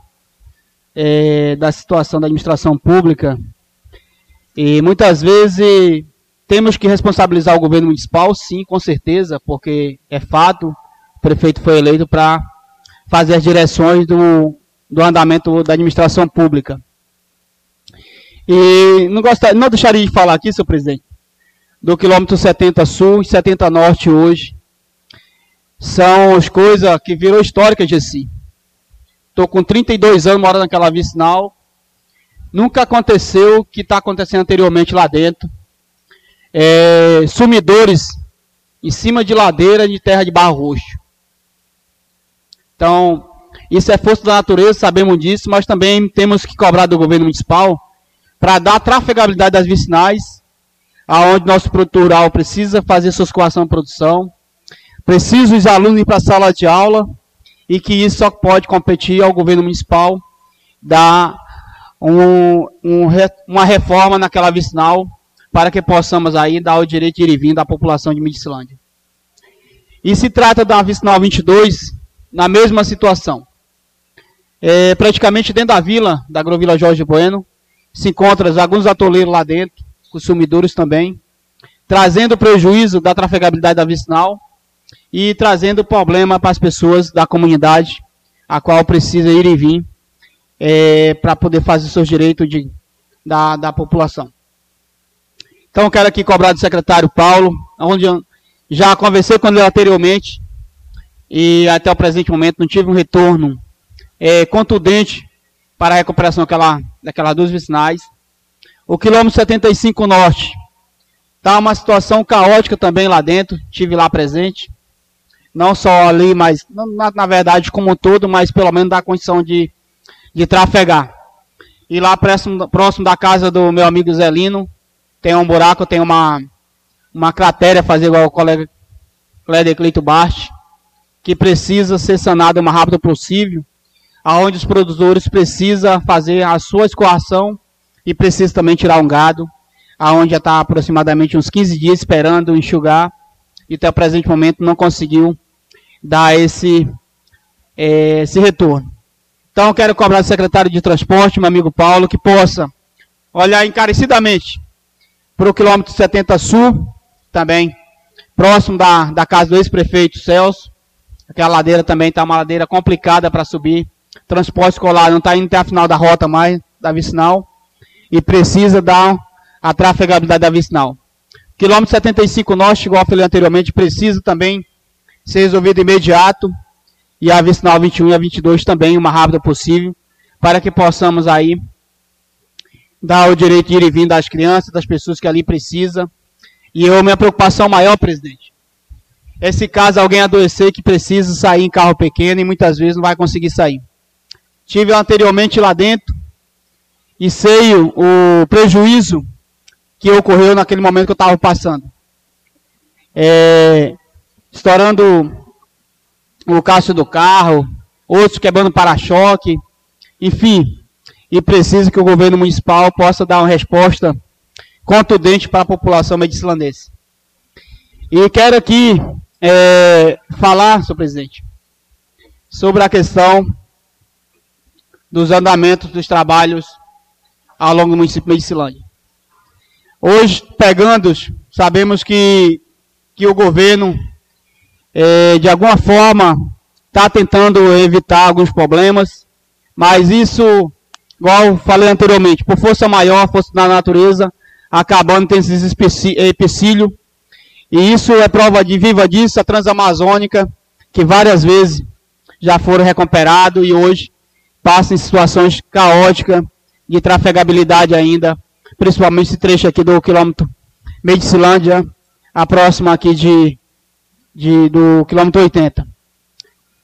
é, da situação da administração pública e muitas vezes temos que responsabilizar o governo municipal, sim, com certeza, porque é fato, o prefeito foi eleito para fazer as direções do, do andamento da administração pública. E não, gostaria, não deixaria de falar aqui, senhor presidente, do quilômetro 70 sul e 70 norte hoje, são as coisas que virou histórica de si. Estou com 32 anos morando naquela vicinal. Nunca aconteceu o que está acontecendo anteriormente lá dentro. É, sumidores em cima de ladeira de terra de barro roxo. Então, isso é força da natureza, sabemos disso, mas também temos que cobrar do governo municipal para dar trafegabilidade das vicinais, aonde nosso produtor rural precisa fazer sua escoação de produção, Preciso os alunos ir para a sala de aula e que isso só pode competir ao governo municipal dar um, um, uma reforma naquela vicinal para que possamos aí dar o direito de ir e vir da população de Medicilândia. E se trata da vicinal 22, na mesma situação. É, praticamente dentro da vila, da Agrovila Jorge Bueno, se encontram alguns atoleiros lá dentro, consumidores também, trazendo prejuízo da trafegabilidade da vicinal, e trazendo problema para as pessoas da comunidade, a qual precisa ir e vir é, para poder fazer seus direitos de, da, da população. Então, quero aqui cobrar do secretário Paulo, onde já conversei com ele anteriormente e até o presente momento não tive um retorno é, contundente para a recuperação daquela, daquelas duas vicinais. O quilômetro 75 norte está uma situação caótica também lá dentro, tive lá presente não só ali, mas na, na, verdade como um todo, mas pelo menos dá condição de, de trafegar. E lá próximo, próximo da casa do meu amigo Zelino, tem um buraco, tem uma, uma cratera, fazer igual o colega Cléder Cleito Bart, que precisa ser sanado o mais rápido possível, aonde os produtores precisam fazer a sua escoação e precisa também tirar um gado, aonde já está aproximadamente uns 15 dias esperando enxugar, e até o presente momento não conseguiu dar esse, é, esse retorno. Então, quero cobrar do secretário de transporte, meu amigo Paulo, que possa olhar encarecidamente para o quilômetro 70 sul, também, próximo da, da casa do ex-prefeito Celso. Aquela ladeira também está uma ladeira complicada para subir. Transporte escolar não está indo até a final da rota mais, da vicinal. E precisa dar a trafegabilidade da vicinal. Quilômetro 75 norte, igual eu falei anteriormente, precisa também ser resolvido imediato e a vicinal 21 e a 22 também, o mais rápido possível, para que possamos aí dar o direito de ir e vir das crianças, das pessoas que ali precisam. E eu, minha preocupação maior, presidente, é se caso alguém adoecer que precisa sair em carro pequeno e muitas vezes não vai conseguir sair. Tive anteriormente lá dentro e sei o, prejuízo que ocorreu naquele momento que eu estava passando. É, estourando o caço do carro, outros quebrando para-choque, enfim. E precisa que o governo municipal possa dar uma resposta contundente para a população medicilandense. E quero aqui é, falar, senhor presidente, sobre a questão dos andamentos dos trabalhos ao longo do município de Medicilândia. Hoje, pegando, sabemos que, que o governo é, de alguma forma, está tentando evitar alguns problemas, mas isso, igual falei anteriormente, por força maior, força da natureza, acabando tendo esses empecilhos. E isso é prova de viva disso, a Transamazônica, que várias vezes já foram recuperados e hoje passam em situações caóticas de trafegabilidade ainda, principalmente esse trecho aqui do quilômetro Medicilândia, a próxima aqui de, de, do quilômetro 80.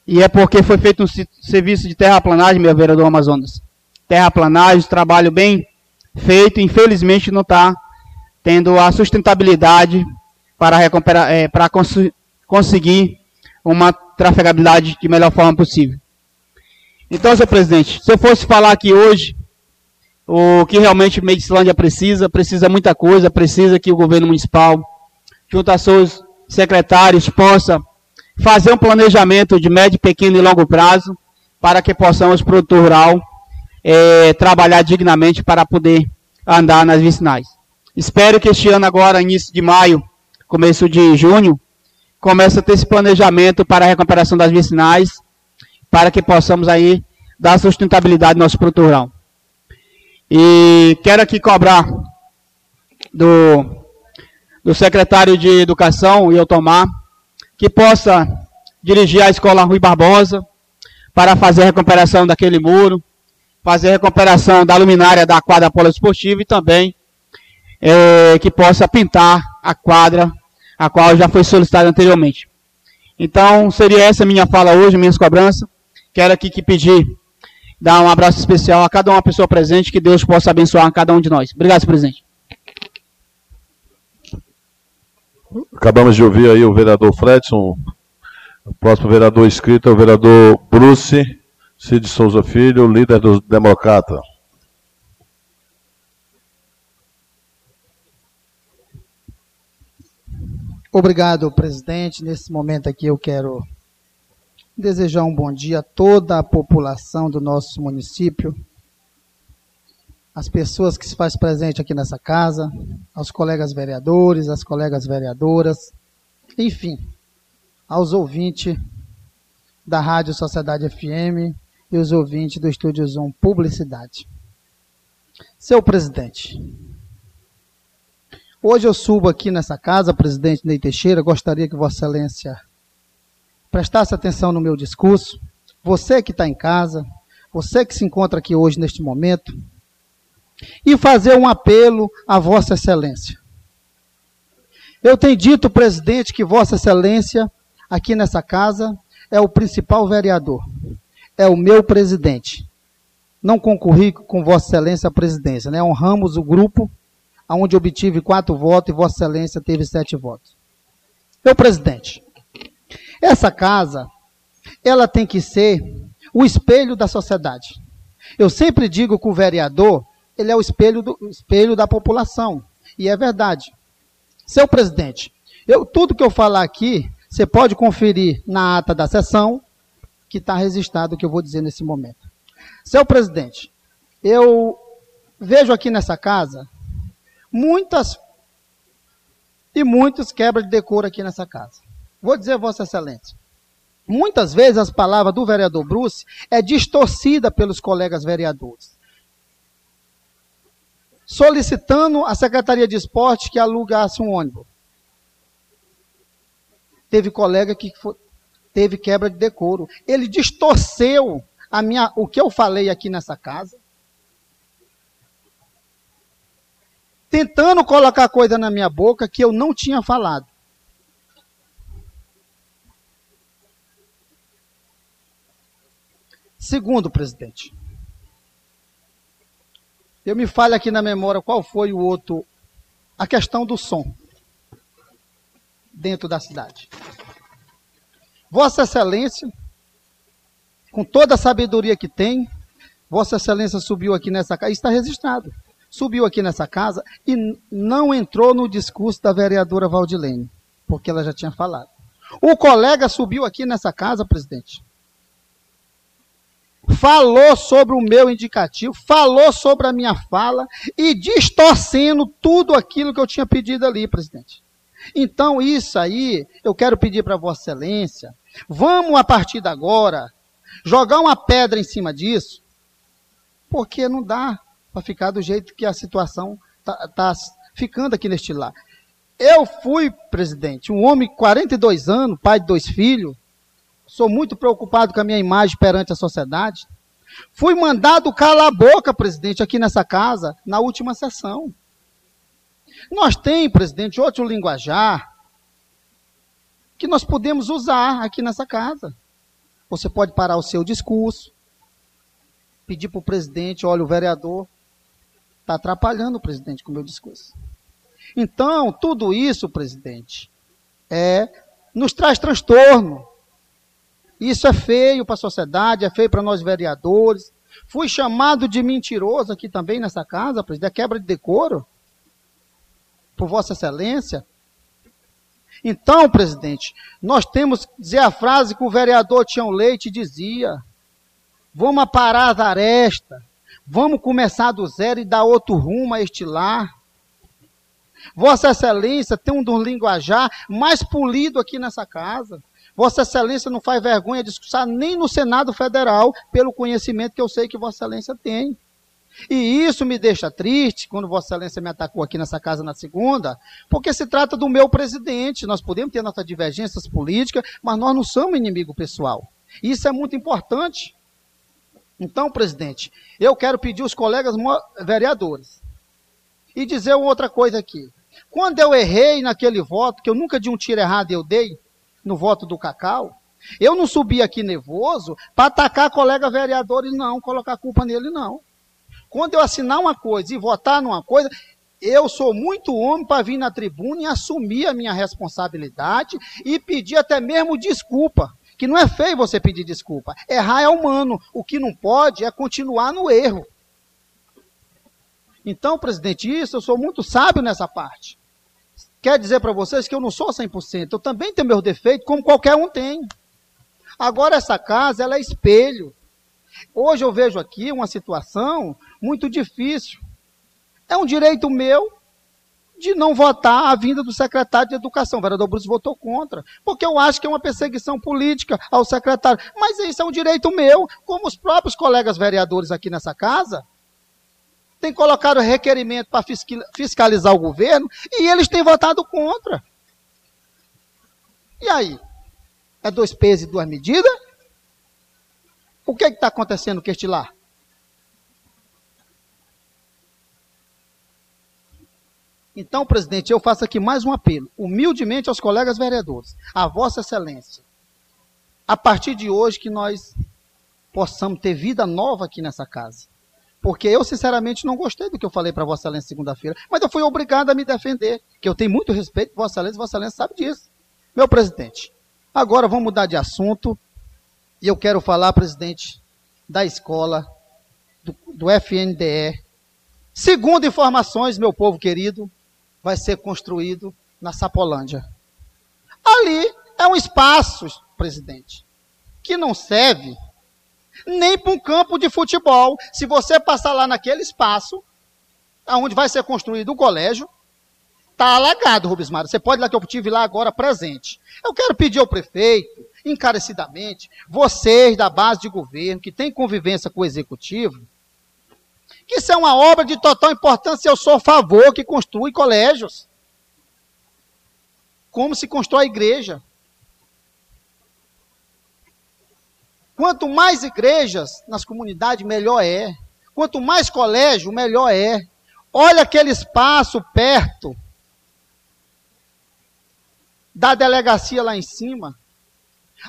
E é porque foi feito um serviço de terraplanagem, meu vereador Amazonas. Terraplanagem, trabalho bem feito, infelizmente não está tendo a sustentabilidade para, recuperar, é, para cons conseguir uma trafegabilidade de melhor forma possível. Então, senhor presidente, se eu fosse falar aqui hoje o que realmente Medicilândia precisa, precisa muita coisa, precisa que o governo municipal, junto a seus secretários, possa fazer um planejamento de médio, pequeno e longo prazo para que possamos, produtor rural, é, trabalhar dignamente para poder andar nas vicinais. Espero que este ano agora, início de maio, começo de junho, comece a ter esse planejamento para a recuperação das vicinais, para que possamos aí dar sustentabilidade ao nosso produtor rural. E quero aqui cobrar do, do secretário de Educação, Iotomar, que possa dirigir a escola Rui Barbosa para fazer a recuperação daquele muro, fazer a recuperação da luminária da quadra poliesportiva e também é, que possa pintar a quadra, a qual já foi solicitada anteriormente. Então, seria essa minha fala hoje, minhas cobranças. Quero aqui que pedir dar um abraço especial a cada uma pessoa presente, que Deus possa abençoar cada um de nós. Obrigado, presidente. Acabamos de ouvir aí o vereador Fredson. O próximo vereador inscrito é o vereador Bruce Cid Souza Filho, líder do Democrata. Obrigado, presidente. Nesse momento aqui eu quero desejar um bom dia a toda a população do nosso município, as pessoas que se faz presente aqui nessa casa, aos colegas vereadores, às colegas vereadoras, enfim, aos ouvintes da Rádio Sociedade FM e os ouvintes do Estúdio Zoom Publicidade. Seu presidente, hoje eu subo aqui nessa casa, presidente Ney Teixeira, gostaria que Vossa Excelência prestasse atenção no meu discurso, você que está em casa, você que se encontra aqui hoje neste momento, e fazer um apelo a Vossa Excelência. Eu tenho dito, presidente, que Vossa Excelência, aqui nessa casa, é o principal vereador, é o meu presidente. Não concorri com Vossa Excelência à presidência, né? Honramos o grupo, onde obtive quatro votos e Vossa Excelência teve sete votos. Meu presidente, essa casa, ela tem que ser o espelho da sociedade. Eu sempre digo que o vereador, ele é o espelho, do, espelho da população. E é verdade. Seu presidente, eu, tudo que eu falar aqui, você pode conferir na ata da sessão, que está registrado o que eu vou dizer nesse momento. Seu presidente, eu vejo aqui nessa casa muitas e muitos quebras de decoro aqui nessa casa. Vou dizer, Vossa Excelência. Muitas vezes as palavras do vereador Bruce é distorcida pelos colegas vereadores. Solicitando à Secretaria de Esporte que alugasse um ônibus. Teve colega que foi, teve quebra de decoro. Ele distorceu a minha, o que eu falei aqui nessa casa. Tentando colocar coisa na minha boca que eu não tinha falado. Segundo, presidente, eu me falho aqui na memória qual foi o outro, a questão do som dentro da cidade. Vossa Excelência, com toda a sabedoria que tem, Vossa Excelência subiu aqui nessa casa, está registrado, subiu aqui nessa casa e não entrou no discurso da vereadora Valdilene, porque ela já tinha falado. O colega subiu aqui nessa casa, presidente, falou sobre o meu indicativo, falou sobre a minha fala e distorcendo tudo aquilo que eu tinha pedido ali, presidente. Então, isso aí, eu quero pedir para Vossa Excelência, vamos a partir de agora jogar uma pedra em cima disso, porque não dá para ficar do jeito que a situação está tá ficando aqui neste lar. Eu fui, presidente, um homem de 42 anos, pai de dois filhos, sou muito preocupado com a minha imagem perante a sociedade. Fui mandado calar a boca, presidente, aqui nessa casa, na última sessão. Nós temos, presidente, outro linguajar que nós podemos usar aqui nessa casa. Você pode parar o seu discurso, pedir para o presidente, olha, o vereador está atrapalhando o presidente com o meu discurso. Então, tudo isso, presidente, é, nos traz transtorno. Isso é feio para a sociedade, é feio para nós vereadores. Fui chamado de mentiroso aqui também nessa casa, presidente, é quebra de decoro por Vossa Excelência. Então, presidente, nós temos que dizer a frase que o vereador Tião Leite dizia: vamos parar a aresta, vamos começar do zero e dar outro rumo a este lar. Vossa Excelência tem um linguajar mais polido aqui nessa casa. Vossa Excelência não faz vergonha de discursar nem no Senado Federal, pelo conhecimento que eu sei que Vossa Excelência tem. E isso me deixa triste quando Vossa Excelência me atacou aqui nessa casa na segunda, porque se trata do meu presidente. Nós podemos ter nossas divergências políticas, mas nós não somos inimigo pessoal. Isso é muito importante. Então, presidente, eu quero pedir aos colegas vereadores e dizer outra coisa aqui. Quando eu errei naquele voto, que eu nunca de um tiro errado eu dei, no voto do Cacau, eu não subi aqui nervoso para atacar colega vereadores, não, colocar culpa nele, não. Quando eu assinar uma coisa e votar numa coisa, eu sou muito homem para vir na tribuna e assumir a minha responsabilidade e pedir até mesmo desculpa. Que não é feio você pedir desculpa. Errar é humano. O que não pode é continuar no erro. Então, presidente, isso eu sou muito sábio nessa parte. Quer dizer para vocês que eu não sou 100%. Eu também tenho meus defeitos, como qualquer um tem. Agora, essa casa, ela é espelho. Hoje eu vejo aqui uma situação muito difícil. É um direito meu de não votar a vinda do secretário de Educação. O vereador Bruce votou contra, porque eu acho que é uma perseguição política ao secretário. Mas isso é um direito meu, como os próprios colegas vereadores aqui nessa casa têm colocado requerimento para fiscalizar o governo e eles têm votado contra. E aí? É dois pesos e duas medidas? O que é está acontecendo com este lar? Então, presidente, eu faço aqui mais um apelo, humildemente aos colegas vereadores, a Vossa Excelência, a partir de hoje que nós possamos ter vida nova aqui nessa casa. Porque eu, sinceramente, não gostei do que eu falei para Vossa Excelência segunda-feira, mas eu fui obrigado a me defender, que eu tenho muito respeito por Vossa Excelência, Vossa Excelência sabe disso. Meu presidente, agora vamos mudar de assunto, e eu quero falar, presidente, da escola, do, do FNDE. Segundo informações, meu povo querido, vai ser construído na Sapolândia. Ali é um espaço, presidente, que não serve nem para um campo de futebol. Se você passar lá naquele espaço, onde vai ser construído o colégio, está alagado, Rubens Mário. Você pode ir lá que eu tive lá agora presente. Eu quero pedir ao prefeito, encarecidamente, vocês da base de governo, que têm convivência com o executivo, que isso é uma obra de total importância. Eu sou a favor que construa colégios. Como se constrói igreja. Quanto mais igrejas nas comunidades, melhor é. Quanto mais colégio, melhor é. Olha aquele espaço perto da delegacia lá em cima.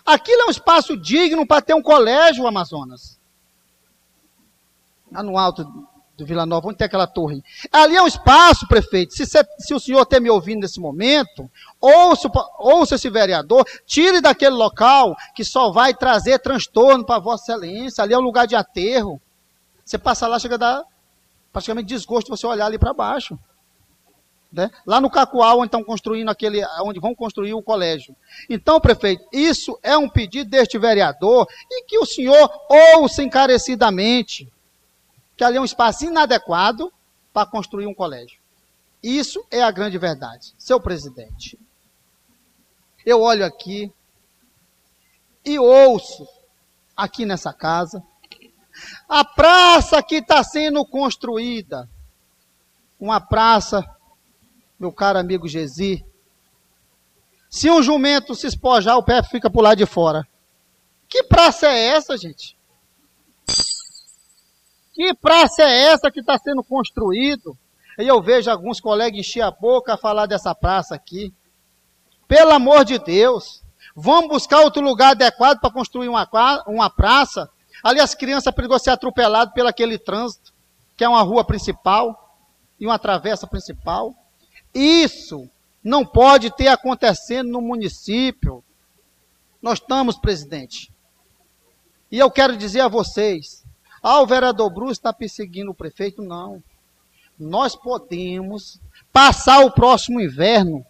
Aquilo é um espaço digno para ter um colégio, Amazonas lá no alto do Vila Nova, onde tem aquela torre. Ali é um espaço, prefeito. Se, se o senhor está me ouvindo nesse momento, ouça, ouça esse vereador, tire daquele local que só vai trazer transtorno para Vossa Excelência. Ali é um lugar de aterro. Você passa lá, chega a dar praticamente desgosto você olhar ali para baixo. Né? Lá no Cacoal, onde estão construindo aquele, onde vão construir o colégio. Então, prefeito, isso é um pedido deste vereador e que o senhor ouça encarecidamente que ali é um espaço inadequado para construir um colégio. Isso é a grande verdade. Seu presidente. eu olho aqui e ouço aqui nessa casa a praça que está sendo construída. Uma praça, meu caro amigo Gesi. Se um jumento se espojar, o pé fica por lá de fora. Que praça é essa, gente? Que praça é essa que está sendo construído? E eu vejo alguns colegas encher a boca a falar dessa praça aqui. Pelo amor de Deus, vamos buscar outro lugar adequado para construir uma, uma praça. Ali as crianças perigam ser atropeladas pelo aquele trânsito, que é uma rua principal e uma travessa principal. Isso não pode ter acontecendo no município. Nós estamos, presidente. E eu quero dizer a vocês, ah, o vereador Bruce está perseguindo o prefeito? Não. Nós podemos passar o próximo inverno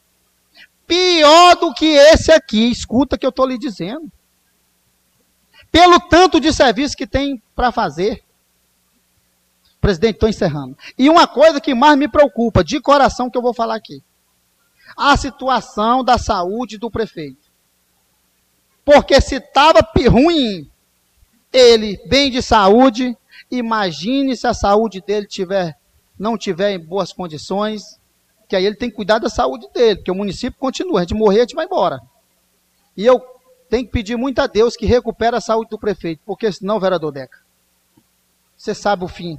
pior do que esse aqui. Escuta que eu estou lhe dizendo. Pelo tanto de serviço que tem para fazer. Presidente, estou encerrando. E uma coisa que mais me preocupa, de coração, que eu vou falar aqui. A situação da saúde do prefeito. Porque se estava ruim, ele bem de saúde, imagine se a saúde dele tiver, não tiver em boas condições, que aí ele tem que cuidar da saúde dele, porque o município continua, a gente morrer, a gente vai embora. E eu tenho que pedir muito a Deus que recupere a saúde do prefeito, porque senão, vereador Deca, você sabe o fim,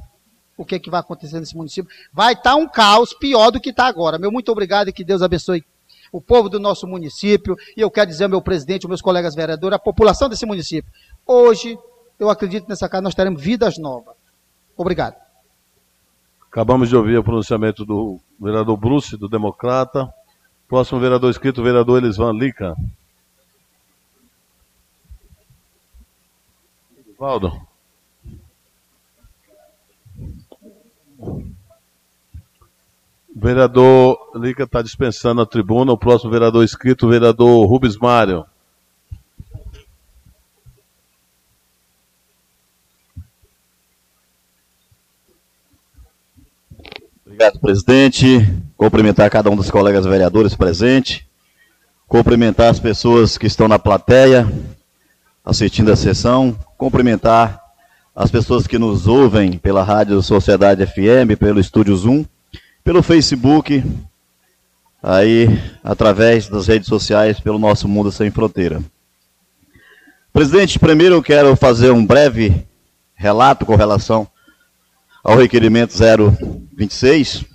o que, é que vai acontecer nesse município. Vai estar tá um caos pior do que está agora. Meu muito obrigado e que Deus abençoe o povo do nosso município. E eu quero dizer ao meu presidente, aos meus colegas vereadores, a população desse município. Hoje, eu acredito nessa casa, nós teremos vidas novas. Obrigado. Acabamos de ouvir o pronunciamento do vereador Bruce, do Democrata. Próximo vereador escrito, vereador Elisvan Lica. Valdo. O vereador Lica está dispensando a tribuna. O próximo vereador escrito, vereador Rubens Mário. Obrigado, presidente. Cumprimentar cada um dos colegas vereadores presentes. Cumprimentar as pessoas que estão na plateia assistindo a sessão. Cumprimentar as pessoas que nos ouvem pela Rádio Sociedade FM, pelo Estúdio Zoom, pelo Facebook, aí através das redes sociais, pelo nosso Mundo Sem Fronteira. Presidente, primeiro eu quero fazer um breve relato com relação ao requerimento 026,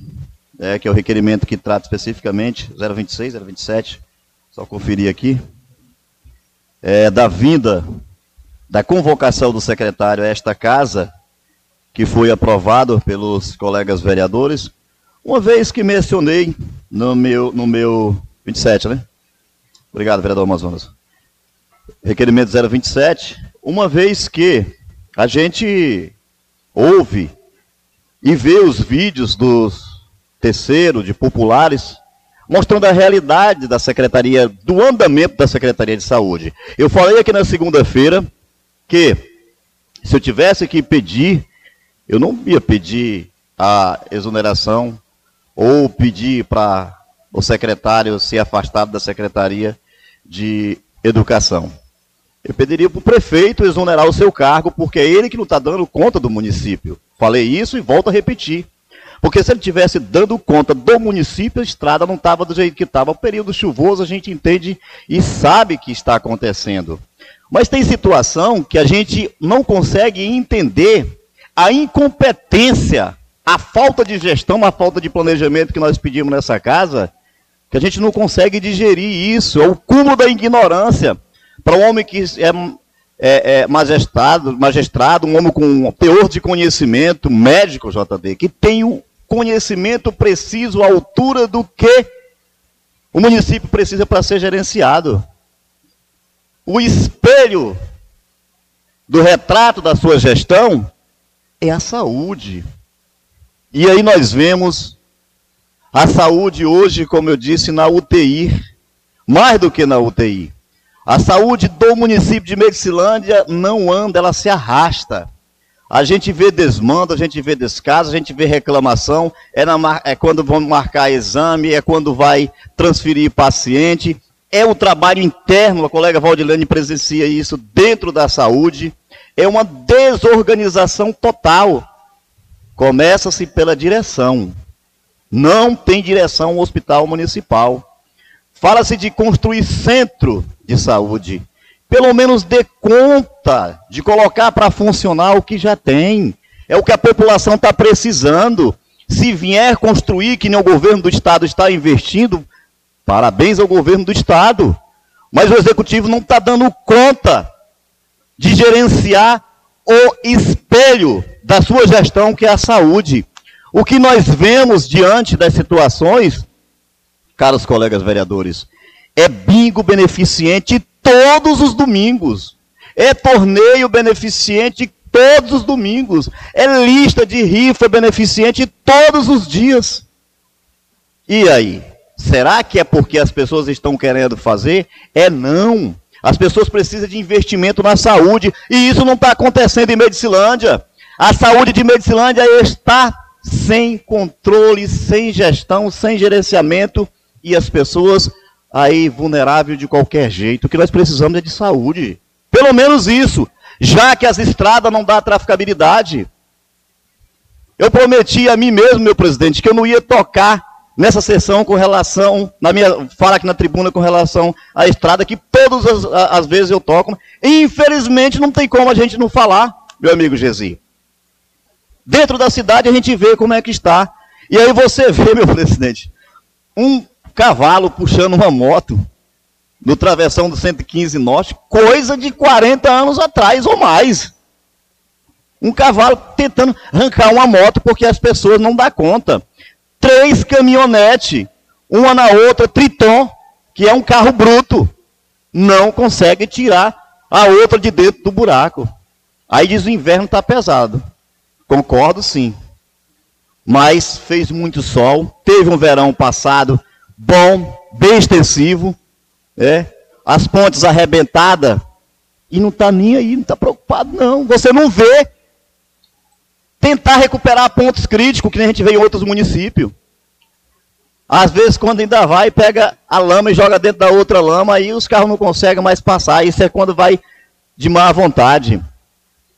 é, que é o requerimento que trata especificamente, 026, 027, só conferir aqui, é, da vinda, da convocação do secretário a esta casa, que foi aprovado pelos colegas vereadores, uma vez que mencionei no meu, no meu 27, né? Obrigado, vereador Amazonas. Requerimento 027, uma vez que a gente ouve e ver os vídeos dos terceiros, de populares, mostrando a realidade da Secretaria, do andamento da Secretaria de Saúde. Eu falei aqui na segunda-feira que se eu tivesse que pedir, eu não ia pedir a exoneração ou pedir para o secretário ser afastado da Secretaria de Educação. Eu pediria para o prefeito exonerar o seu cargo, porque é ele que não está dando conta do município. Falei isso e volto a repetir. Porque se ele tivesse dando conta do município, a estrada não estava do jeito que estava. O período chuvoso a gente entende e sabe que está acontecendo. Mas tem situação que a gente não consegue entender a incompetência, a falta de gestão, a falta de planejamento que nós pedimos nessa casa, que a gente não consegue digerir isso. É o cúmulo da ignorância. Para um homem que é é, é, magistrado, magistrado, um homem com teor de conhecimento, médico, JD, que tem o conhecimento preciso à altura do que o município precisa para ser gerenciado. O espelho do retrato da sua gestão é a saúde. E aí nós vemos a saúde hoje, como eu disse, na UTI, mais do que na UTI. A saúde do município de Medicilândia não anda, ela se arrasta. A gente vê desmando, a gente vê descaso, a gente vê reclamação, é, na, é quando vão marcar exame, é quando vai transferir paciente. é o trabalho interno, a colega Valdilene presencia isso dentro da saúde, é uma desorganização total. Começa-se pela direção. Não tem direção o hospital municipal. Fala-se de construir centro de saúde. Pelo menos dê conta de colocar para funcionar o que já tem. É o que a população está precisando. Se vier construir, que nem o governo do estado está investindo, parabéns ao governo do estado. Mas o executivo não está dando conta de gerenciar o espelho da sua gestão, que é a saúde. O que nós vemos diante das situações, caros colegas vereadores, é bingo beneficente todos os domingos. É torneio beneficente todos os domingos. É lista de rifa beneficente todos os dias. E aí? Será que é porque as pessoas estão querendo fazer? É não. As pessoas precisam de investimento na saúde. E isso não está acontecendo em Medicilândia. A saúde de Medicilândia está sem controle, sem gestão, sem gerenciamento. E as pessoas aí vulneráveis de qualquer jeito. O que nós precisamos é de saúde. Pelo menos isso. Já que as estradas não dão traficabilidade. Eu prometi a mim mesmo, meu presidente, que eu não ia tocar nessa sessão com relação, na minha fala aqui na tribuna com relação à estrada, que todas as, as vezes eu toco. Infelizmente não tem como a gente não falar, meu amigo Gesi. Dentro da cidade a gente vê como é que está. E aí você vê, meu presidente, um cavalo puxando uma moto no travessão do 115 Norte, coisa de 40 anos atrás ou mais. Um cavalo tentando arrancar uma moto porque as pessoas não dão conta três caminhonetes, uma na outra, Triton, que é um carro bruto, não consegue tirar a outra de dentro do buraco. Aí diz o inverno está pesado. Concordo sim. Mas fez muito sol, teve um verão passado bom, bem extensivo, é, as pontes arrebentadas, e não está nem aí, não está preocupado não. Você não vê tentar recuperar pontos críticos, que a gente vê em outros municípios. Às vezes, quando ainda vai, pega a lama e joga dentro da outra lama, aí os carros não conseguem mais passar. Isso é quando vai de má vontade.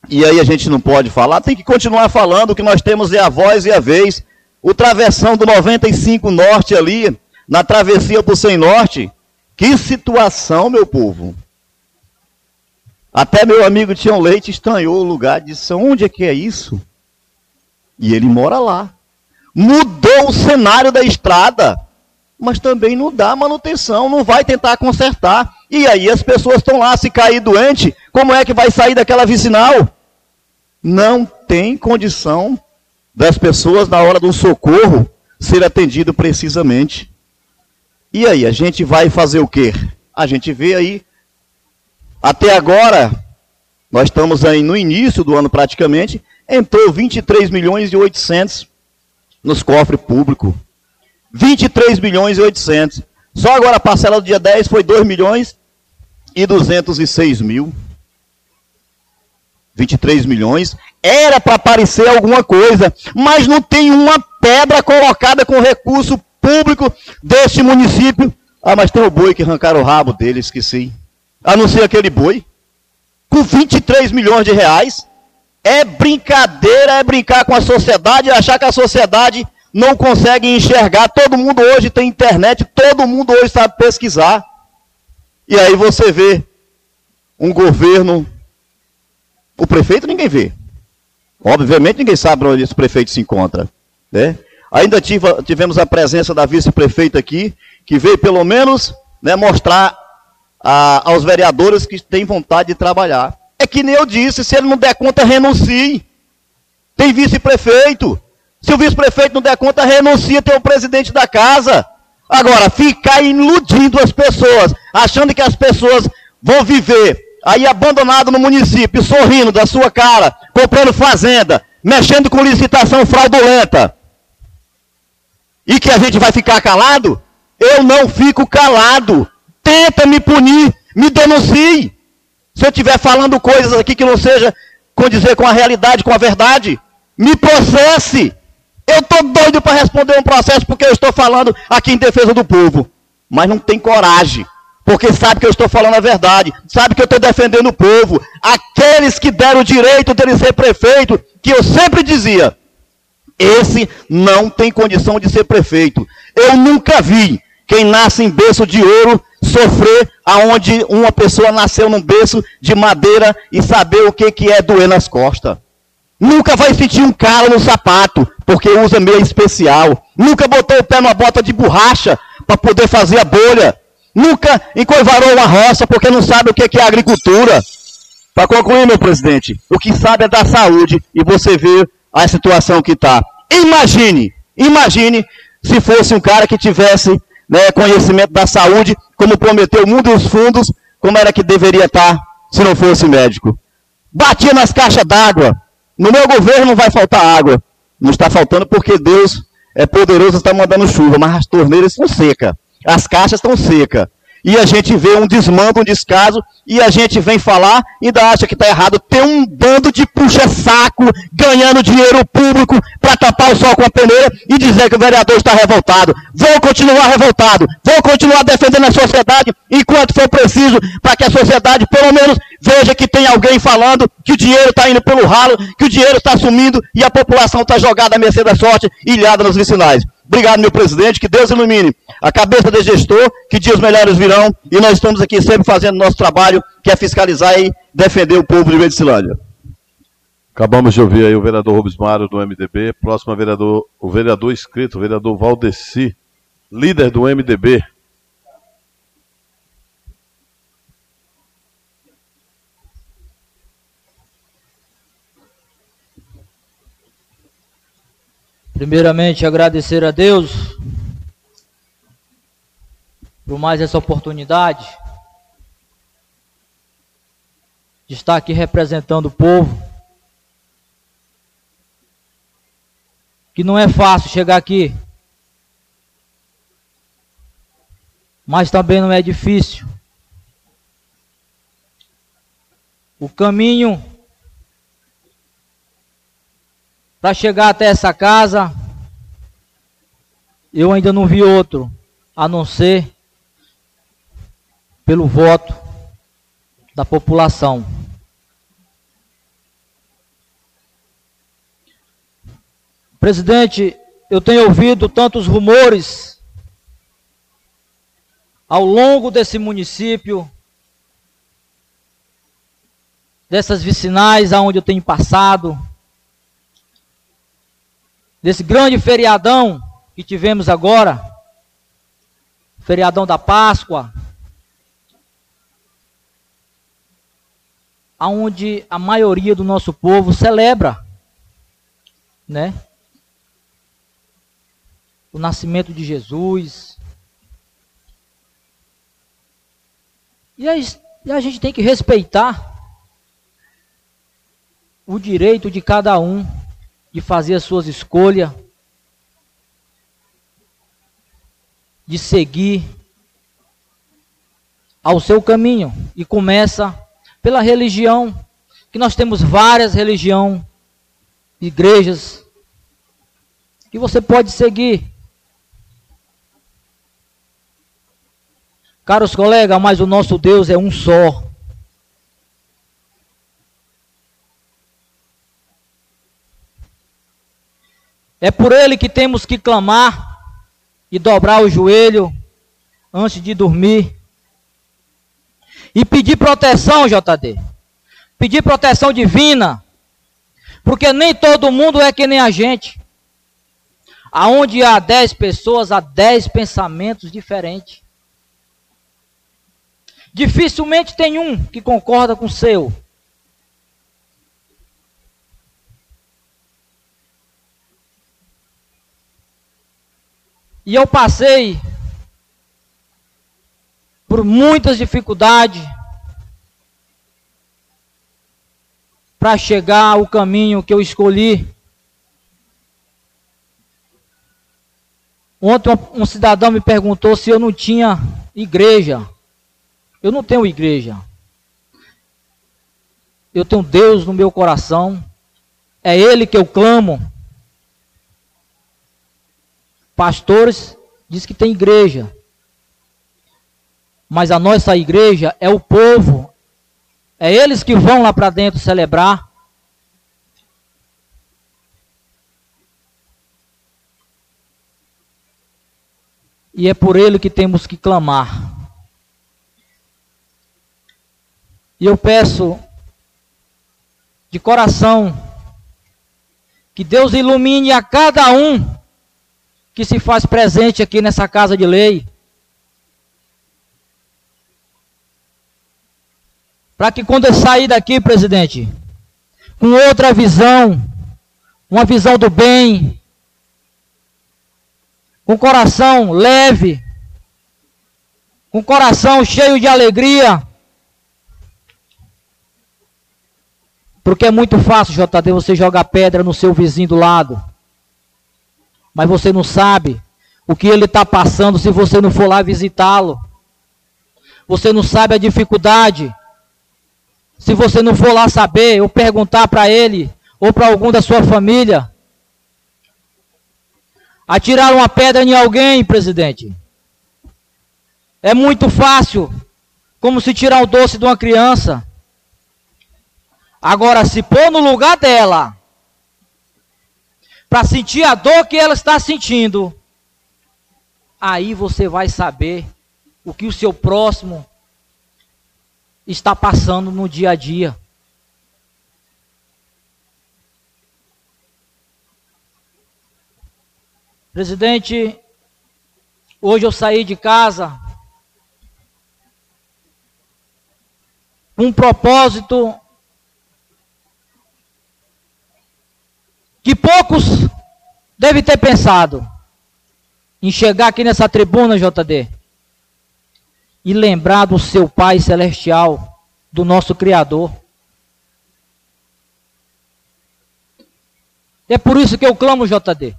E aí a gente não pode falar, tem que continuar falando. O que nós temos é a voz e a vez. O travessão do 95 Norte ali, na travessia o 100 Norte. Que situação, meu povo. Até meu amigo Tião Leite estranhou o lugar, disse: onde é que é isso? E ele mora lá. Mudou o cenário da estrada, mas também não dá manutenção, não vai tentar consertar. E aí as pessoas estão lá, se cair doente, como é que vai sair daquela vicinal? Não tem condição das pessoas, na hora do socorro, ser atendido precisamente. E aí, a gente vai fazer o quê? A gente vê aí, até agora, nós estamos aí no início do ano praticamente, entrou 23 milhões e 800 nos cofres públicos. 23 milhões e 800. Só agora a parcela do dia 10 foi 2 milhões e 206 mil. 23 milhões. Era para aparecer alguma coisa, mas não tem uma pedra colocada com recurso público deste município. Ah, mas tem o boi que arrancaram o rabo dele, esqueci. A não ser aquele boi. Com 23 milhões de reais. É brincadeira, é brincar com a sociedade, achar que a sociedade não consegue enxergar. Todo mundo hoje tem internet, todo mundo hoje sabe pesquisar. E aí você vê um governo. O prefeito ninguém vê. Obviamente ninguém sabe onde esse prefeito se encontra. Né? Ainda tive, tivemos a presença da vice-prefeita aqui, que veio pelo menos né, mostrar a, aos vereadores que têm vontade de trabalhar. É que nem eu disse, se ele não der conta, renuncie. Tem vice-prefeito. Se o vice-prefeito não der conta, renuncia, tem o presidente da casa. Agora, ficar iludindo as pessoas, achando que as pessoas vão viver aí abandonado no município, sorrindo da sua cara, comprando fazenda, mexendo com licitação fraudulenta. E que a gente vai ficar calado? Eu não fico calado. Tenta me punir, me denuncie. Se eu estiver falando coisas aqui que não seja condizer com a realidade, com a verdade, me processe. Eu estou doido para responder um processo porque eu estou falando aqui em defesa do povo. Mas não tem coragem. porque sabe que eu estou falando a verdade, sabe que eu estou defendendo o povo. Aqueles que deram o direito dele ser prefeito, que eu sempre dizia, esse não tem condição de ser prefeito. Eu nunca vi quem nasce em berço de ouro sofrer aonde uma pessoa nasceu num berço de madeira e saber o que, que é doer nas costas. Nunca vai sentir um calo no sapato, porque usa meia especial. Nunca botou o pé numa bota de borracha para poder fazer a bolha. Nunca encoivarou uma roça porque não sabe o que é agricultura. Para concluir, meu presidente, o que sabe é da saúde e você vê a situação que está. Imagine, imagine se fosse um cara que tivesse né, conhecimento da saúde, como prometeu e os fundos, como era que deveria estar se não fosse médico. Batia nas caixas d'água. No meu governo não vai faltar água. Não está faltando porque Deus é poderoso, está mandando chuva, mas as torneiras estão secas. As caixas estão secas e a gente vê um desmando, um descaso, e a gente vem falar ainda acha que está errado. Tem um bando de puxa-saco ganhando dinheiro público para tapar o sol com a peneira e dizer que o vereador está revoltado. Vou continuar revoltado, vou continuar defendendo a sociedade enquanto for preciso, para que a sociedade, pelo menos, veja que tem alguém falando que o dinheiro está indo pelo ralo, que o dinheiro está sumindo e a população está jogada à mercê da sorte, ilhada nos vicinais. Obrigado, meu presidente. Que Deus ilumine a cabeça do gestor, que dias melhores virão. E nós estamos aqui sempre fazendo nosso trabalho, que é fiscalizar e defender o povo de Medicilândia. Acabamos de ouvir aí o vereador Rubens Mário do MDB. Próximo vereador, o vereador inscrito, o vereador Valdeci, líder do MDB. Primeiramente, agradecer a Deus por mais essa oportunidade de estar aqui representando o povo. Que não é fácil chegar aqui, mas também não é difícil. O caminho Para chegar até essa casa, eu ainda não vi outro, a não ser pelo voto da população. Presidente, eu tenho ouvido tantos rumores ao longo desse município, dessas vicinais aonde eu tenho passado, desse grande feriadão que tivemos agora, feriadão da Páscoa, aonde a maioria do nosso povo celebra, né? O nascimento de Jesus. E a, e a gente tem que respeitar o direito de cada um de fazer as suas escolhas, de seguir ao seu caminho. E começa pela religião, que nós temos várias religiões, igrejas, que você pode seguir. Caros colegas, mas o nosso Deus é um só. É por ele que temos que clamar e dobrar o joelho antes de dormir. E pedir proteção, JD. Pedir proteção divina. Porque nem todo mundo é que nem a gente. Aonde há dez pessoas, há dez pensamentos diferentes. Dificilmente tem um que concorda com o seu. E eu passei por muitas dificuldades para chegar ao caminho que eu escolhi. Ontem um cidadão me perguntou se eu não tinha igreja. Eu não tenho igreja. Eu tenho Deus no meu coração. É Ele que eu clamo. Pastores diz que tem igreja. mas a nossa igreja é o povo. É eles que vão lá para dentro celebrar. E é por ele que temos que clamar. E eu peço de coração que Deus ilumine a cada um que se faz presente aqui nessa casa de lei. Para que quando eu sair daqui, presidente, com outra visão, uma visão do bem, com coração leve, com coração cheio de alegria. Porque é muito fácil, JD, você jogar pedra no seu vizinho do lado. Mas você não sabe o que ele está passando se você não for lá visitá-lo. Você não sabe a dificuldade. Se você não for lá saber ou perguntar para ele ou para algum da sua família. Atirar uma pedra em alguém, presidente. É muito fácil, como se tirar o doce de uma criança. Agora, se pôr no lugar dela, para sentir a dor que ela está sentindo, aí você vai saber o que o seu próximo está passando no dia a dia. Presidente, hoje eu saí de casa com um propósito que poucos devem ter pensado em chegar aqui nessa tribuna, JD, e lembrar do seu Pai Celestial, do nosso Criador. É por isso que eu clamo, JD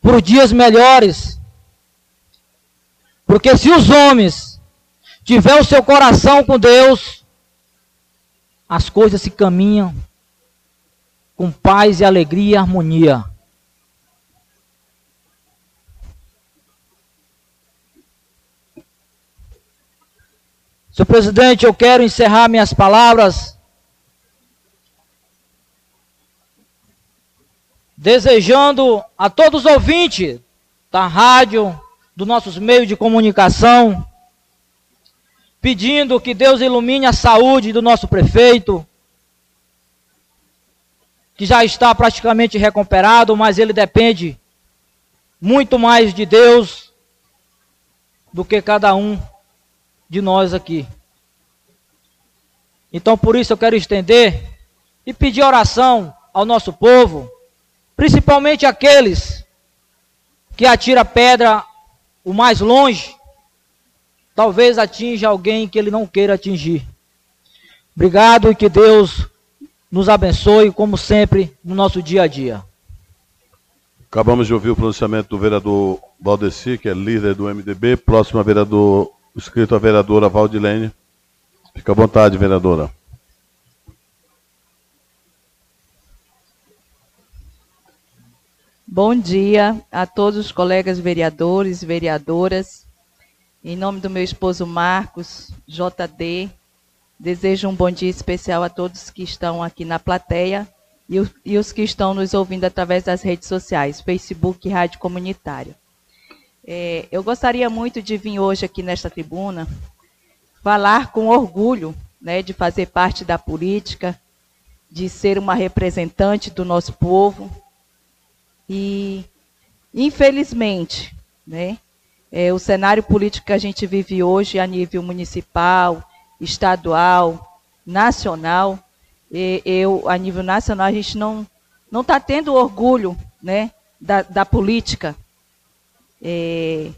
por dias melhores. Porque se os homens tiver o seu coração com Deus, as coisas se caminham com paz e alegria e harmonia. Senhor presidente, eu quero encerrar minhas palavras desejando a todos os ouvintes da rádio, dos nossos meios de comunicação, pedindo que Deus ilumine a saúde do nosso prefeito, que já está praticamente recuperado, mas ele depende muito mais de Deus do que cada um de nós aqui. Então, por isso eu quero estender e pedir oração ao nosso povo principalmente aqueles que atira pedra o mais longe, talvez atinja alguém que ele não queira atingir. Obrigado e que Deus nos abençoe, como sempre, no nosso dia a dia. Acabamos de ouvir o pronunciamento do vereador Valdeci, que é líder do MDB. Próximo a vereador, escrito a vereadora Valdilene. Fica à vontade, vereadora. Bom dia a todos os colegas vereadores e vereadoras. Em nome do meu esposo Marcos, JD, desejo um bom dia especial a todos que estão aqui na plateia e, e os que estão nos ouvindo através das redes sociais, Facebook e Rádio Comunitária. É, eu gostaria muito de vir hoje aqui nesta tribuna falar com orgulho né, de fazer parte da política, de ser uma representante do nosso povo e, infelizmente, né, é, o cenário político que a gente vive hoje a nível municipal, estadual, nacional, e, eu, a nível nacional, a gente não não está tendo orgulho né, da, da política. É,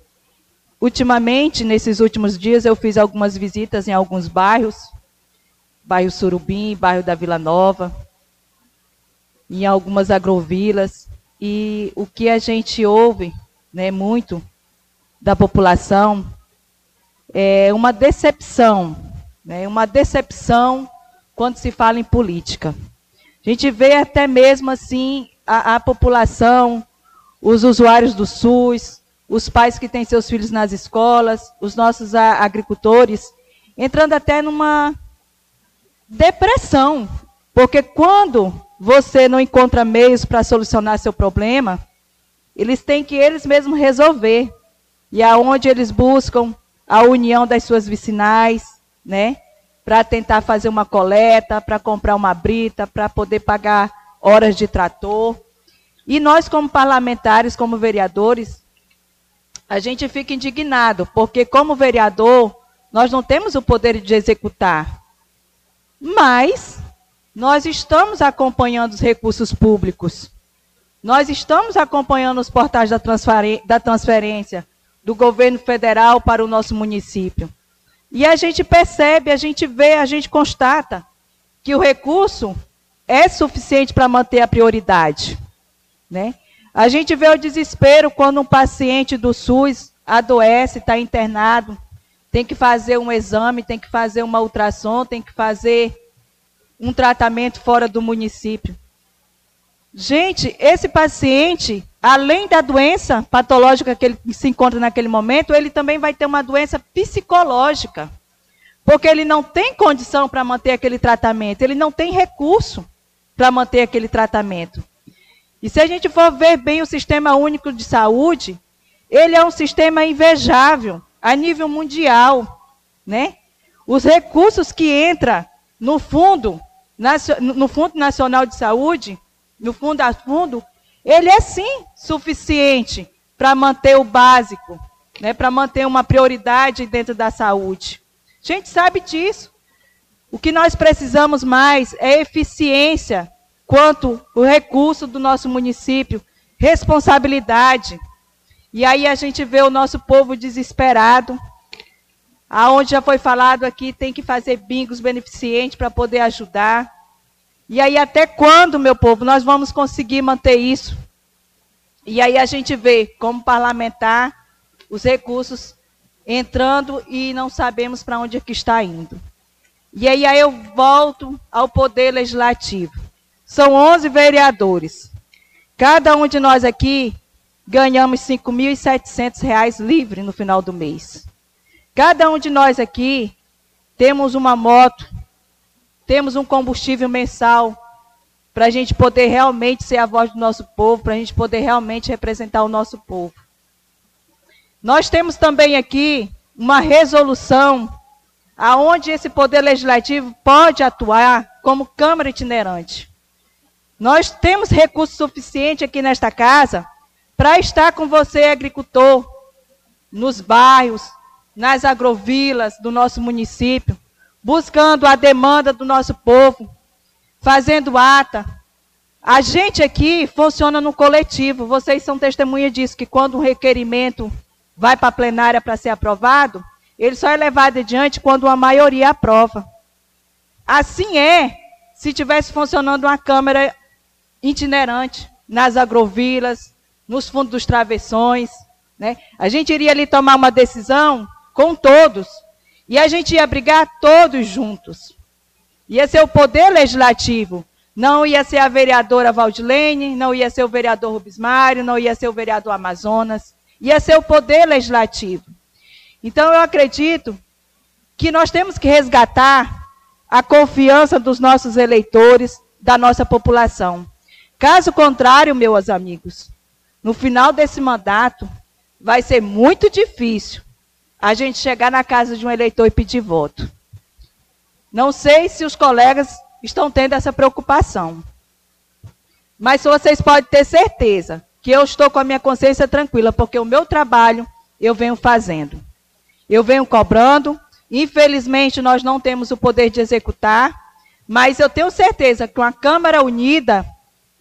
ultimamente, nesses últimos dias, eu fiz algumas visitas em alguns bairros, bairro Surubim, bairro da Vila Nova, em algumas agrovilas, e o que a gente ouve né, muito da população é uma decepção, né, uma decepção quando se fala em política. A gente vê até mesmo assim a, a população, os usuários do SUS, os pais que têm seus filhos nas escolas, os nossos agricultores, entrando até numa depressão. Porque quando você não encontra meios para solucionar seu problema, eles têm que eles mesmos resolver. E aonde eles buscam a união das suas vicinais, né? Para tentar fazer uma coleta, para comprar uma brita, para poder pagar horas de trator. E nós, como parlamentares, como vereadores, a gente fica indignado, porque como vereador, nós não temos o poder de executar. Mas nós estamos acompanhando os recursos públicos. Nós estamos acompanhando os portais da, transferência do governo federal para o nosso município. E a gente percebe, a gente vê, a gente constata que o recurso é suficiente para manter a prioridade. Né? A gente vê o desespero quando um paciente do SUS adoece, está internado, tem que fazer um exame, tem que fazer uma ultrassom, tem que fazer um tratamento fora do município. Gente, esse paciente, além da doença patológica que ele se encontra naquele momento, ele também vai ter uma doença psicológica. Porque ele não tem condição para manter aquele tratamento, ele não tem recurso para manter aquele tratamento. E se a gente for ver bem o Sistema Único de Saúde, ele é um sistema invejável a nível mundial, né? Os recursos que entram no fundo no Fundo Nacional de Saúde, no Fundo a Fundo, ele é sim suficiente para manter o básico, né, para manter uma prioridade dentro da saúde. A gente sabe disso. O que nós precisamos mais é eficiência quanto o recurso do nosso município, responsabilidade. E aí a gente vê o nosso povo desesperado, aonde já foi falado aqui, tem que fazer bingos beneficentes para poder ajudar. E aí até quando, meu povo, nós vamos conseguir manter isso? E aí a gente vê como parlamentar os recursos entrando e não sabemos para onde é que está indo. E aí, aí eu volto ao poder legislativo. São 11 vereadores. Cada um de nós aqui ganhamos R$ 5.700 livre no final do mês. Cada um de nós aqui temos uma moto, temos um combustível mensal para a gente poder realmente ser a voz do nosso povo, para a gente poder realmente representar o nosso povo. Nós temos também aqui uma resolução aonde esse poder legislativo pode atuar como Câmara itinerante. Nós temos recurso suficiente aqui nesta casa para estar com você, agricultor, nos bairros, nas agrovilas do nosso município, buscando a demanda do nosso povo, fazendo ata. A gente aqui funciona no coletivo. Vocês são testemunha disso, que quando um requerimento vai para a plenária para ser aprovado, ele só é levado adiante quando a maioria aprova. Assim é se tivesse funcionando uma Câmara itinerante nas agrovilas, nos fundos dos travessões. Né? A gente iria ali tomar uma decisão com todos. E a gente ia brigar todos juntos. Ia ser o poder legislativo. Não ia ser a vereadora Valdilene, não ia ser o vereador Rubismário, não ia ser o vereador Amazonas. Ia ser o poder legislativo. Então eu acredito que nós temos que resgatar a confiança dos nossos eleitores, da nossa população. Caso contrário, meus amigos, no final desse mandato, vai ser muito difícil a gente chegar na casa de um eleitor e pedir voto. Não sei se os colegas estão tendo essa preocupação. Mas vocês podem ter certeza que eu estou com a minha consciência tranquila, porque o meu trabalho eu venho fazendo. Eu venho cobrando. Infelizmente, nós não temos o poder de executar, mas eu tenho certeza que uma Câmara unida,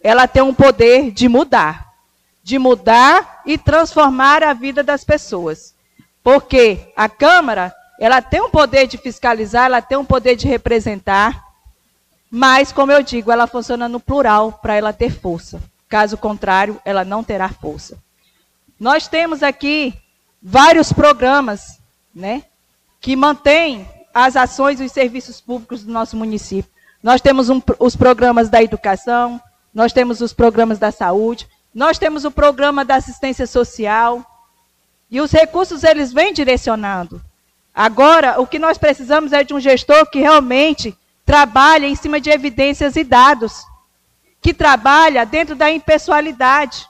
ela tem um poder de mudar. De mudar e transformar a vida das pessoas. Porque a Câmara, ela tem um poder de fiscalizar, ela tem um poder de representar, mas, como eu digo, ela funciona no plural para ela ter força. Caso contrário, ela não terá força. Nós temos aqui vários programas, né, que mantêm as ações e os serviços públicos do nosso município. Nós temos um, os programas da educação, nós temos os programas da saúde, nós temos o programa da assistência social, E os recursos eles vêm direcionando. Agora, o que nós precisamos é de um gestor que realmente trabalhe em cima de evidências e dados, que trabalha dentro da impessoalidade,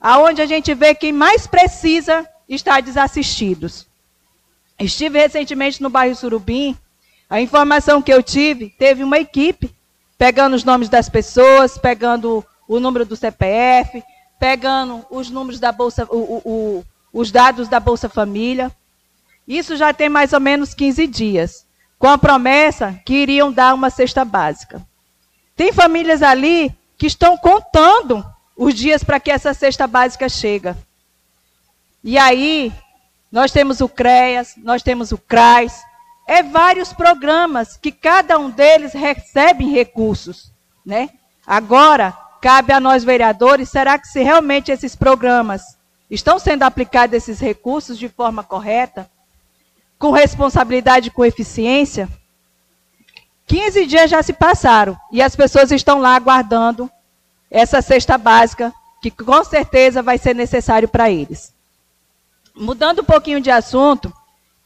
aonde a gente vê quem mais precisa estar desassistidos. Estive recentemente no bairro Surubim, a informação que eu tive, teve uma equipe pegando os nomes das pessoas, pegando o número do CPF, pegando os números da Bolsa, o, o, os dados da Bolsa Família. Isso já tem mais ou menos 15 dias, com a promessa que iriam dar uma cesta básica. Tem famílias ali que estão contando os dias para que essa cesta básica chega. E aí, nós temos o CREAS, nós temos o CRAS, é vários programas que cada um deles recebe recursos, né? Agora, cabe a nós vereadores, será que se realmente esses programas estão sendo aplicados esses recursos de forma correta, com responsabilidade e com eficiência? 15 dias já se passaram e as pessoas estão lá aguardando essa cesta básica, que com certeza vai ser necessário para eles. Mudando um pouquinho de assunto,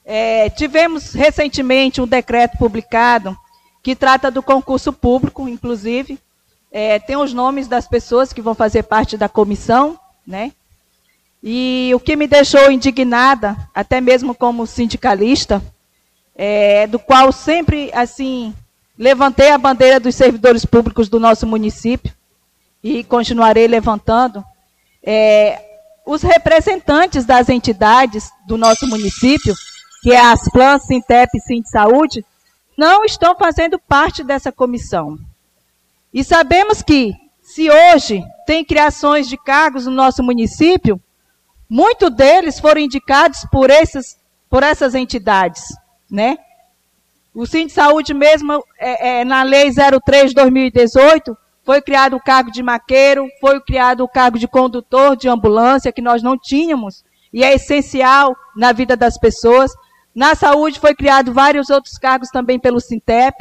é, tivemos recentemente um decreto publicado que trata do concurso público, inclusive. É, tem os nomes das pessoas que vão fazer parte da comissão, né? E o que me deixou indignada, até mesmo como sindicalista, é, do qual sempre, assim, levantei a bandeira dos servidores públicos do nosso município e continuarei levantando, é, os representantes das entidades do nosso município que é as Plan, Sintep e Sint Saúde, não estão fazendo parte dessa comissão. E sabemos que, se hoje tem criações de cargos no nosso município, muitos deles foram indicados por, esses, por essas entidades, né? O Sint Saúde mesmo, é, é, na Lei 03 de 2018, foi criado o cargo de maqueiro, foi criado o cargo de condutor de ambulância, que nós não tínhamos, e é essencial na vida das pessoas. Na saúde foi criado vários outros cargos também pelo Sintep.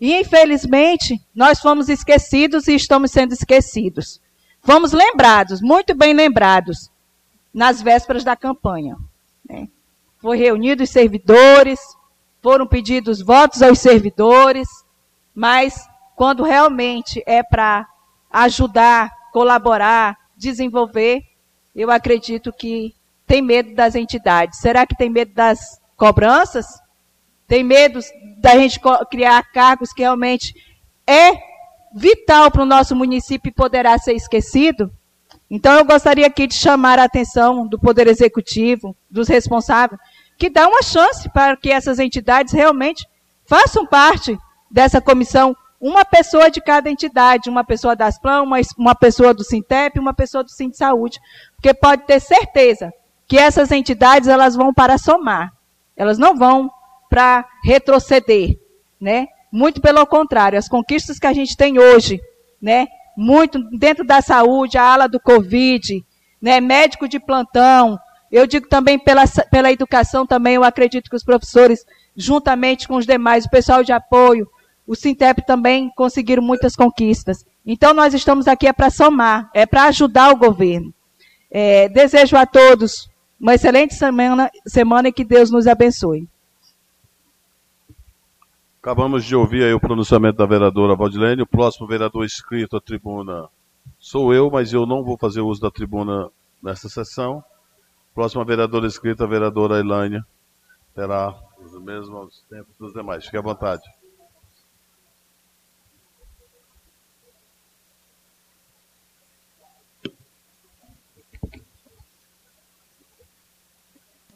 E, infelizmente, nós fomos esquecidos e estamos sendo esquecidos. Fomos lembrados, muito bem lembrados, nas vésperas da campanha. Né? Foi reunido os servidores, foram pedidos votos aos servidores, mas quando realmente é para ajudar, colaborar, desenvolver, eu acredito que tem medo das entidades. Será que tem medo das cobranças, tem medo da gente criar cargos que realmente é vital para o nosso município e poderá ser esquecido. Então, eu gostaria aqui de chamar a atenção do Poder Executivo, dos responsáveis, que dá uma chance para que essas entidades realmente façam parte dessa comissão, uma pessoa de cada entidade, uma pessoa das PLAN, uma, uma pessoa do Sintep, uma pessoa do Sint Saúde, porque pode ter certeza que essas entidades elas vão para somar. Elas não vão para retroceder, né? Muito pelo contrário, as conquistas que a gente tem hoje, né? Muito dentro da saúde, a ala do Covid, né? Médico de plantão. Eu digo também pela, pela educação também, eu acredito que os professores, juntamente com os demais, o pessoal de apoio, o Sintep também conseguiram muitas conquistas. Então, nós estamos aqui é para somar, é para ajudar o governo. É, desejo a todos uma excelente semana, semana e que Deus nos abençoe. Acabamos de ouvir aí o pronunciamento da vereadora Valdilene. O próximo vereador inscrito à tribuna sou eu, mas eu não vou fazer uso da tribuna nesta sessão. Próxima vereadora inscrita, a vereadora Elânia, terá os mesmos tempos dos demais. Fique à vontade.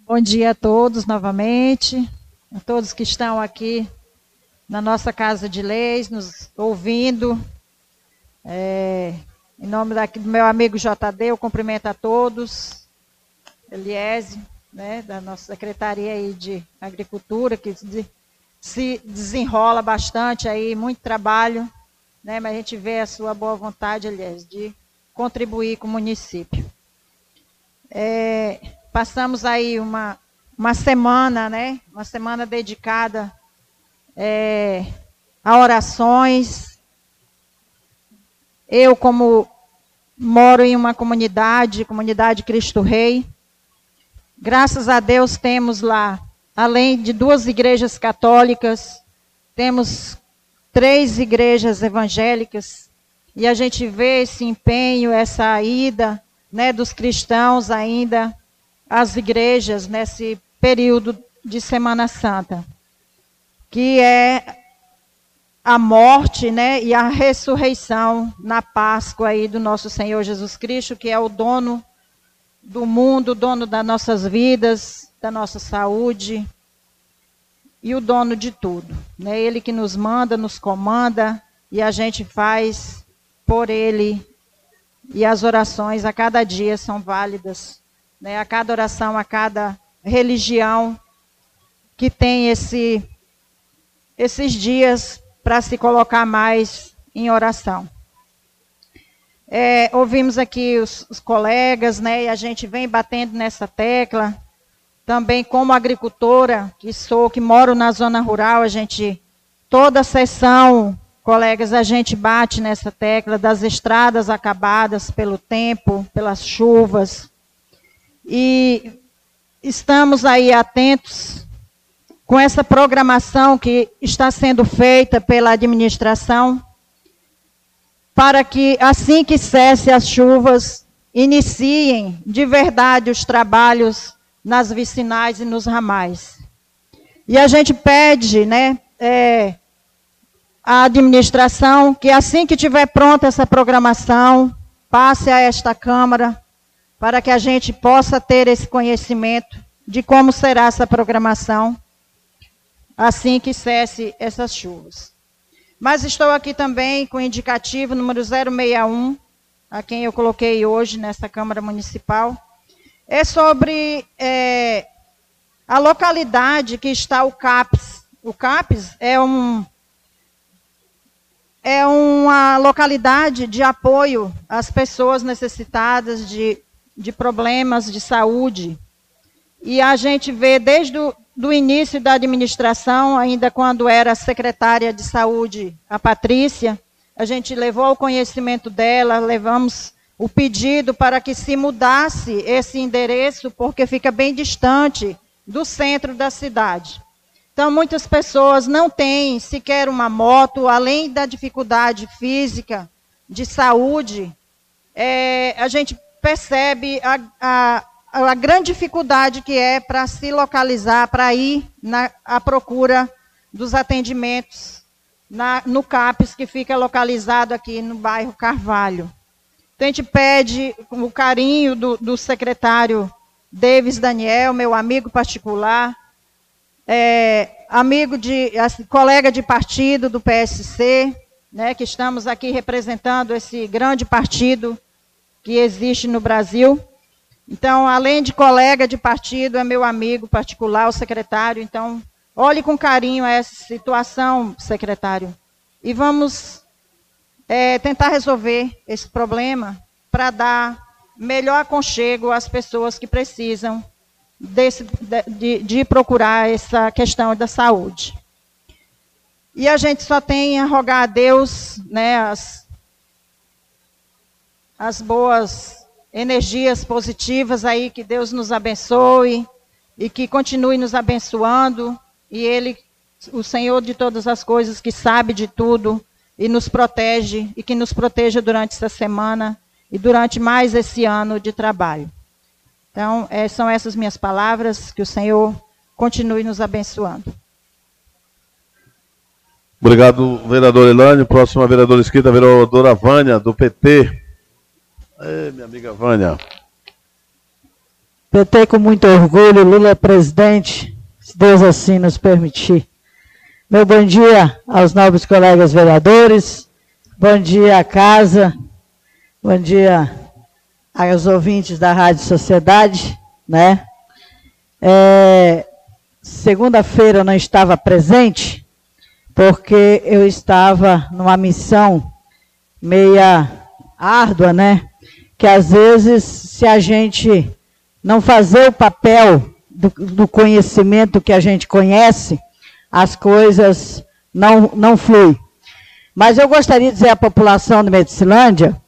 Bom dia a todos novamente, a todos que estão aqui na nossa Casa de Leis, nos ouvindo. É, em nome daqui do meu amigo JD, eu cumprimento a todos. Eliese, né, da nossa Secretaria aí de Agricultura, que se desenrola bastante aí, muito trabalho, né, mas a gente vê a sua boa vontade, Eliese, de contribuir com o município. É, Passamos aí uma, uma semana, né? Uma semana dedicada é, a orações. Eu, como moro em uma comunidade, comunidade Cristo Rei, Graças a Deus temos lá, além de duas igrejas católicas, temos três igrejas evangélicas, e a gente vê esse empenho, essa ida né, dos cristãos ainda às igrejas nesse período de Semana Santa, que é a morte né, e a ressurreição na Páscoa aí do nosso Senhor Jesus Cristo, que é o dono do mundo, dono das nossas vidas, da nossa saúde e o dono de tudo. Né? Ele que nos manda, nos comanda e a gente faz por ele. E as orações a cada dia são válidas. Né? A cada oração, a cada religião que tem esse, esses dias para se colocar mais em oração. É, ouvimos aqui os, os, colegas, né, e a gente vem batendo nessa tecla. Também como agricultora, que sou, que moro na zona rural, a gente, toda sessão, colegas, a gente bate nessa tecla das estradas acabadas pelo tempo, pelas chuvas. E estamos aí atentos com essa programação que está sendo feita pela administração para que, assim que cesse as chuvas, iniciem de verdade os trabalhos nas vicinais e nos ramais. E a gente pede, né, é, à administração que assim que tiver pronta essa programação, passe a esta Câmara, para que a gente possa ter esse conhecimento de como será essa programação, assim que cesse essas chuvas. Mas estou aqui também com o indicativo número 061, a quem eu coloquei hoje nessa Câmara Municipal. É sobre é, a localidade que está o CAPS. O CAPS é um, é uma localidade de apoio às pessoas necessitadas de, de problemas de saúde. E a gente vê desde o do início da administração, ainda quando era secretária de saúde, a Patrícia, a gente levou ao conhecimento dela, levamos o pedido para que se mudasse esse endereço, porque fica bem distante do centro da cidade. Então, muitas pessoas não têm sequer uma moto, além da dificuldade física, de saúde, é, a gente percebe a, a, a grande dificuldade que é para se localizar, para ir na, à procura dos atendimentos na, no CAPES, que fica localizado aqui no bairro Carvalho. Então, a gente pede o carinho do, do secretário Davis Daniel, meu amigo particular, é, amigo de, assim, colega de partido do PSC, né, que estamos aqui representando esse grande partido que existe no Brasil. Então, além de colega de partido, é meu amigo particular, o secretário. Então, olhe com carinho essa situação, secretário. E vamos é, tentar resolver esse problema para dar melhor aconchego às pessoas que precisam desse, de, de procurar essa questão da saúde. E a gente só tem a rogar a Deus né, as, as boas energias positivas aí, que Deus nos abençoe e que continue nos abençoando. E Ele, o Senhor de todas as coisas, que sabe de tudo e nos protege e que nos proteja durante essa semana e durante mais esse ano de trabalho. Então, é, são essas minhas palavras, que o Senhor continue nos abençoando. Obrigado, vereador Elane. Próxima vereadora esquerda, vereadora Vânia, do PT. Ei, minha amiga Vânia. PT com muito orgulho, Lula é presidente, se Deus assim nos permitir. Meu bom dia aos nobres colegas vereadores, bom dia à casa, bom dia aos ouvintes da Rádio Sociedade, né? É, Segunda-feira eu não estava presente, porque eu estava numa missão meia árdua, né? Que às vezes, se a gente não fazer o papel do, do conhecimento que a gente conhece, as coisas não, não fluem. Mas eu gostaria de dizer à população de Medicilândia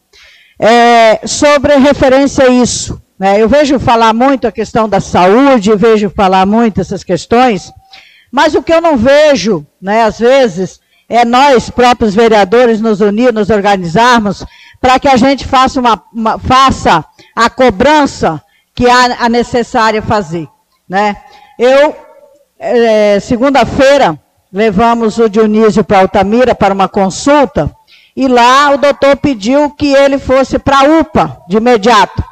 é, sobre referência a isso. Né? Eu vejo falar muito a questão da saúde, vejo falar muito essas questões, mas o que eu não vejo, né, às vezes, é nós próprios vereadores nos unir, nos organizarmos, para que a gente faça, uma, uma, faça a cobrança que há a necessária fazer. Né? Eu, é, segunda-feira, levamos o Dionísio para Altamira para uma consulta, e lá o doutor pediu que ele fosse para a UPA de imediato.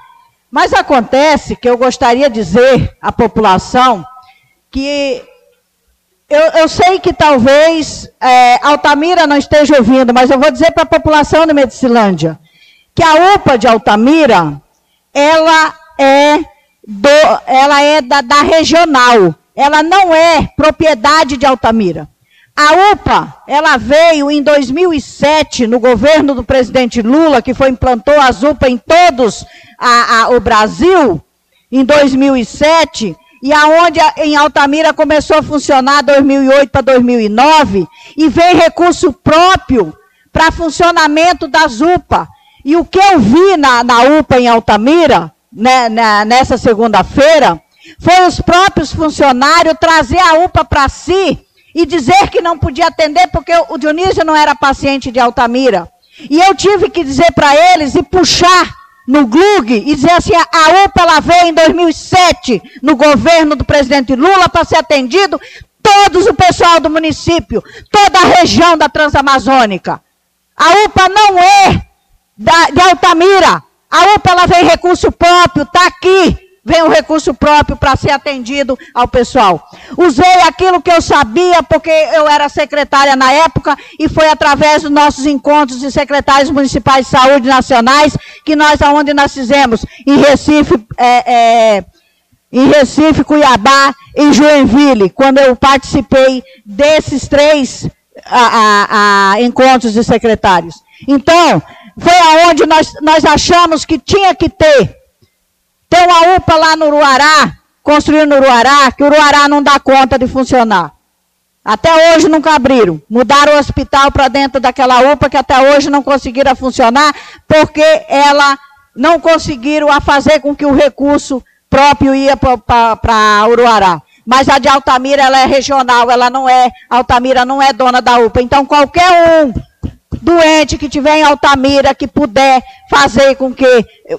Mas acontece que eu gostaria de dizer à população que eu, eu sei que talvez é, Altamira não esteja ouvindo, mas eu vou dizer para a população de Medicilândia que a UPA de Altamira, ela é, do, ela é da, da regional, ela não é propriedade de Altamira. A UPA, ela veio em 2007, no governo do presidente Lula, que foi implantou as UPA em todos a, a, o Brasil, em 2007, e aonde em Altamira começou a funcionar 2008 para 2009, e vem recurso próprio para funcionamento das UPA. E o que eu vi na, na UPA em Altamira, né, na, nessa segunda-feira, foi os próprios funcionários trazer a UPA para si e dizer que não podia atender porque o Dionísio não era paciente de Altamira. E eu tive que dizer para eles e puxar no GLUG e dizer assim, a UPA ela veio em 2007 no governo do presidente Lula para ser atendido todos o pessoal do município, toda a região da Transamazônica. A UPA não é da, de Altamira. A UPA ela vem recurso próprio, está aqui vem o recurso próprio para ser atendido ao pessoal. Usei aquilo que eu sabia, porque eu era secretária na época, e foi através dos nossos encontros de secretários municipais de saúde nacionais, que nós, aonde nós fizemos, em Recife, é, é, em Recife, Cuiabá, em Joinville, quando eu participei desses três a, a, a, encontros de secretários. Então, foi aonde nós, nós achamos que tinha que ter tem uma UPA lá no Uruará, construindo no Uruará, que o Uruará não dá conta de funcionar. Até hoje nunca abriram. Mudaram o hospital para dentro daquela UPA que até hoje não conseguiram funcionar, porque ela não conseguiram a fazer com que o recurso próprio ia para Uruará. Mas a de Altamira, ela é regional, ela não é, Altamira não é dona da UPA. Então, qualquer um doente que tiver em Altamira, que puder fazer com que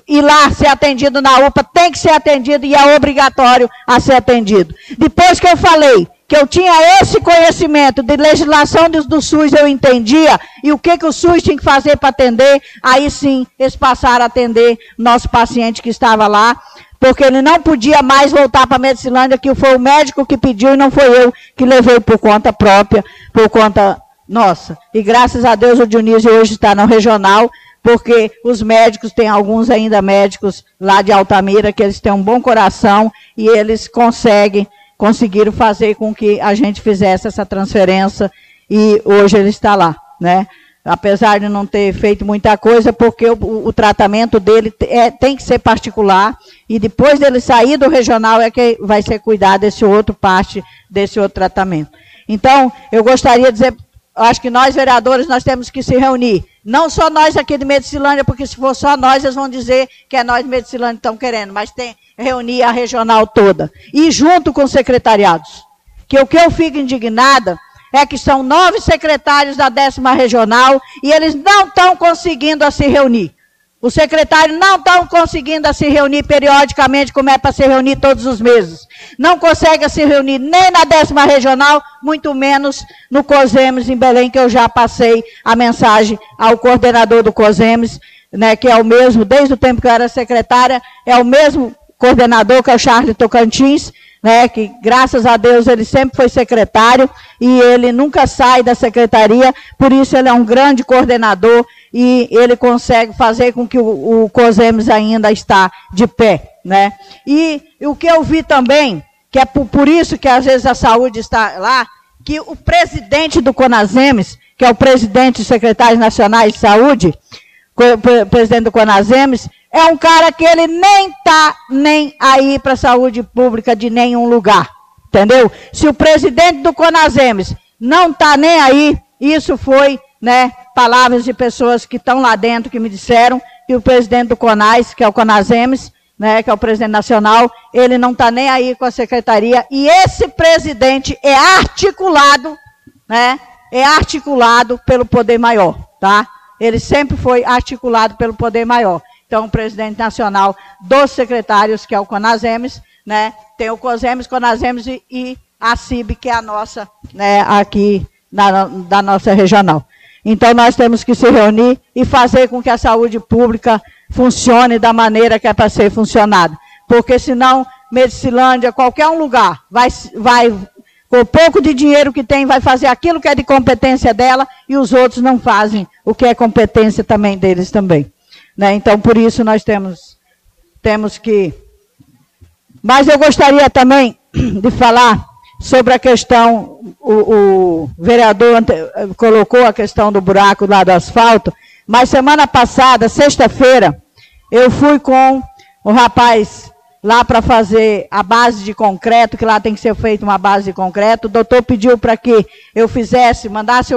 ir lá ser atendido na UPA, tem que ser atendido e é obrigatório a ser atendido. Depois que eu falei que eu tinha esse conhecimento de legislação do, SUS, eu entendia, e o que, que o SUS tinha que fazer para atender, aí sim eles passaram a atender nosso paciente que estava lá, porque ele não podia mais voltar para a Medicilândia, que foi o médico que pediu e não foi eu que levei por conta própria, por conta nossa. E graças a Deus o Dionísio hoje está no regional, porque os médicos, tem alguns ainda médicos lá de Altamira, que eles têm um bom coração e eles conseguem, conseguiram fazer com que a gente fizesse essa transferência e hoje ele está lá, né? Apesar de não ter feito muita coisa, porque o, o tratamento dele é, tem que ser particular e depois dele sair do regional é que vai ser cuidado desse outro parte, desse outro tratamento. Então, eu gostaria de dizer acho que nós, vereadores, nós temos que se reunir. Não só nós aqui de Medicilândia, porque se for só nós, eles vão dizer que é nós de Medicilândia que estão querendo, mas tem reunir a regional toda. E junto com os secretariados. Que o que eu fico indignada é que são nove secretários da décima regional e eles não estão conseguindo se reunir. Os secretários não estão conseguindo se reunir periodicamente, como é para se reunir todos os meses. Não conseguem se reunir nem na décima regional, muito menos no COSEMES em Belém, que eu já passei a mensagem ao coordenador do COSEMES, né, que é o mesmo, desde o tempo que eu era secretária, é o mesmo coordenador que é o Charles Tocantins, né, que graças a Deus ele sempre foi secretário e ele nunca sai da secretaria, por isso ele é um grande coordenador e ele consegue fazer com que o, o COSEMES ainda está de pé, né? E, e, o que eu vi também, que é por, por isso que às vezes a saúde está lá, que o presidente do CONASEMES, que é o presidente dos secretários nacionais de saúde, presidente do CONASEMES, é um cara que ele nem está nem aí para a saúde pública de nenhum lugar. Entendeu? Se o presidente do CONASEMES não está nem aí, isso foi né, palavras de pessoas que estão lá dentro, que me disseram, que o presidente do CONAS, que é o CONASEMES, né, que é o presidente nacional, ele não está nem aí com a secretaria. E esse presidente é articulado, né, é articulado pelo poder maior, tá? Ele sempre foi articulado pelo poder maior. Então, o presidente nacional dos secretários, que é o Conasemes, né, tem o COSEMES, Conasemes e, e a CIB, que é a nossa, né, aqui na, da nossa regional. Então, nós temos que se reunir e fazer com que a saúde pública funcione da maneira que é para ser funcionada. Porque senão, Medicilândia, qualquer um lugar, vai, vai, com o pouco de dinheiro que tem, vai fazer aquilo que é de competência dela e os outros não fazem o que é competência também deles também. Né? Então, por isso, nós temos, temos que. Mas eu gostaria também de falar sobre a questão, o, o vereador ante, colocou a questão do buraco lá do asfalto, mas semana passada, sexta-feira, eu fui com o rapaz lá para fazer a base de concreto, que lá tem que ser feita uma base de concreto. O doutor pediu para que eu fizesse, mandasse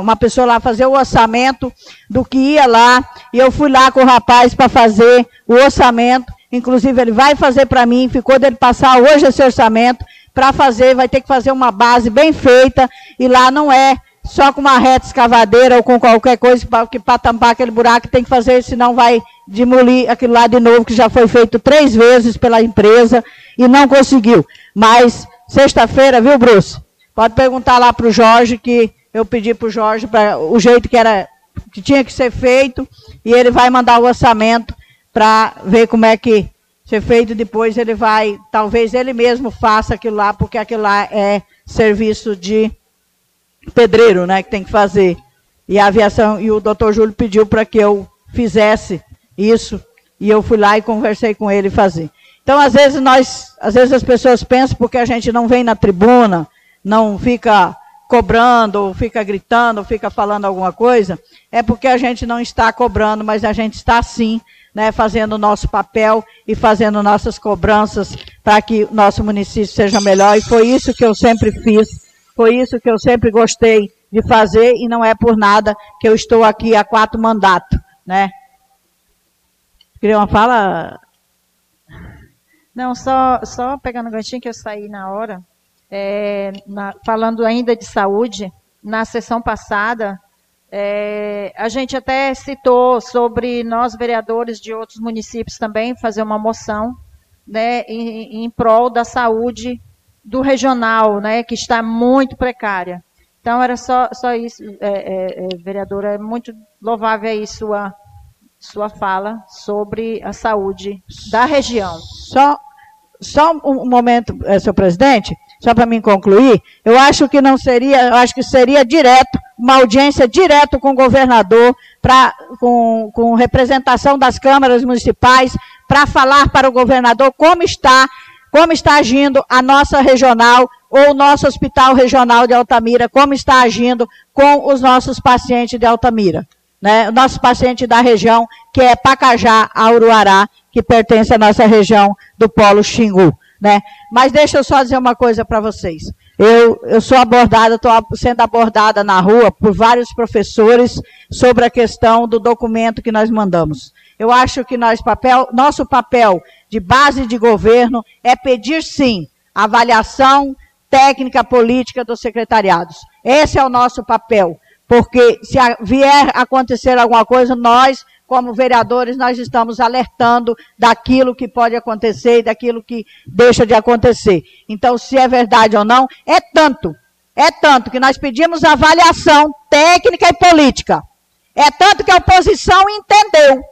uma pessoa lá fazer o orçamento do que ia lá, e eu fui lá com o rapaz para fazer o orçamento. Inclusive, ele vai fazer para mim, ficou dele passar hoje esse orçamento para fazer, vai ter que fazer uma base bem feita, e lá não é só com uma reta escavadeira ou com qualquer coisa, que para tampar aquele buraco tem que fazer, senão vai demolir aquilo lá de novo, que já foi feito três vezes pela empresa e não conseguiu. Mas, sexta-feira, viu, Bruce? Pode perguntar lá para o Jorge, que eu pedi para o Jorge para o jeito que, era, que tinha que ser feito, e ele vai mandar o orçamento para ver como é que ser feito. Depois ele vai, talvez ele mesmo faça aquilo lá, porque aquilo lá é serviço de pedreiro, né, que tem que fazer. E a aviação, e o doutor Júlio pediu para que eu fizesse isso, e eu fui lá e conversei com ele fazer. Então, às vezes nós, às vezes as pessoas pensam porque a gente não vem na tribuna, não fica cobrando, ou fica gritando, ou fica falando alguma coisa, é porque a gente não está cobrando, mas a gente está sim, né, fazendo o nosso papel e fazendo nossas cobranças para que o nosso município seja melhor. E foi isso que eu sempre fiz foi isso que eu sempre gostei de fazer e não é por nada que eu estou aqui há quatro mandatos, né? Queria uma fala? Não, só, só pegando o ganchinho que eu saí na hora, é, na, falando ainda de saúde, na sessão passada, é, a gente até citou sobre nós, vereadores de outros municípios também, fazer uma moção né, em, em prol da saúde do regional, né, que está muito precária. Então, era só, só isso, é, é, é, vereadora, é muito louvável aí sua, sua fala sobre a saúde da região. Só, só um momento, é, senhor presidente, só para me concluir, eu acho que não seria, eu acho que seria direto, uma audiência direto com o governador, pra, com, com representação das câmaras municipais, para falar para o governador como está como está agindo a nossa regional ou o nosso hospital regional de Altamira, como está agindo com os nossos pacientes de Altamira. Né? O nosso paciente da região, que é Pacajá, Auruará, que pertence à nossa região do Polo Xingu. Né? Mas deixa eu só dizer uma coisa para vocês. Eu, eu sou abordada, estou sendo abordada na rua por vários professores sobre a questão do documento que nós mandamos. Eu acho que nós papel, nosso papel de base de governo é pedir sim avaliação técnica política dos secretariados. Esse é o nosso papel, porque se vier acontecer alguma coisa, nós, como vereadores, nós estamos alertando daquilo que pode acontecer e daquilo que deixa de acontecer. Então, se é verdade ou não, é tanto, é tanto que nós pedimos avaliação técnica e política. É tanto que a oposição entendeu.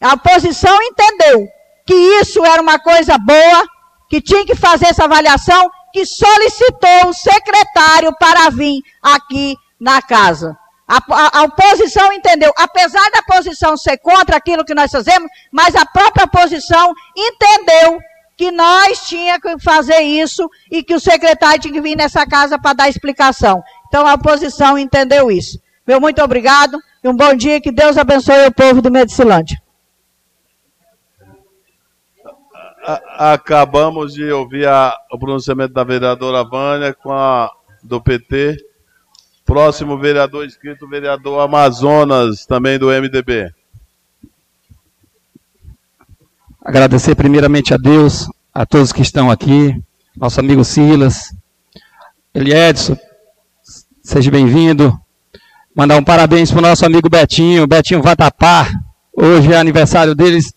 A oposição entendeu que isso era uma coisa boa, que tinha que fazer essa avaliação, que solicitou o secretário para vir aqui na casa. A, a, a, oposição entendeu, apesar da oposição ser contra aquilo que nós fazemos, mas a própria oposição entendeu que nós tínhamos que fazer isso e que o secretário tinha que vir nessa casa para dar explicação. Então a oposição entendeu isso. Meu muito obrigado e um bom dia, que Deus abençoe o povo do Medicilândia. acabamos de ouvir a, o pronunciamento da vereadora Vânia com a do PT. Próximo vereador inscrito, vereador Amazonas, também do MDB. agradecer primeiramente a Deus, a todos que estão aqui, nosso amigo Silas, Eli Edson, seja bem-vindo. Mandar um parabéns para o nosso amigo Betinho, Betinho Vatapá. Hoje é aniversário deles,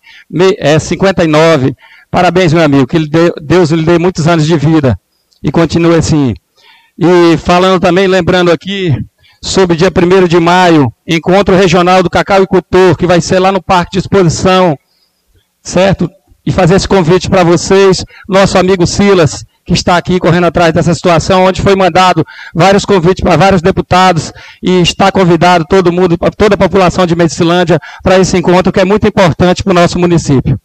é 59. Parabéns, meu amigo, que Deus lhe dê muitos anos de vida e continue assim. E falando também, lembrando aqui, sobre dia 1 de maio, encontro regional do Cacau e Cultor, que vai ser lá no Parque de Exposição, certo? E fazer esse convite para vocês, nosso amigo Silas, que está aqui correndo atrás dessa situação, onde foi mandado vários convites para vários deputados e está convidado todo mundo, toda a população de Medicilândia para esse encontro que é muito importante para o nosso município.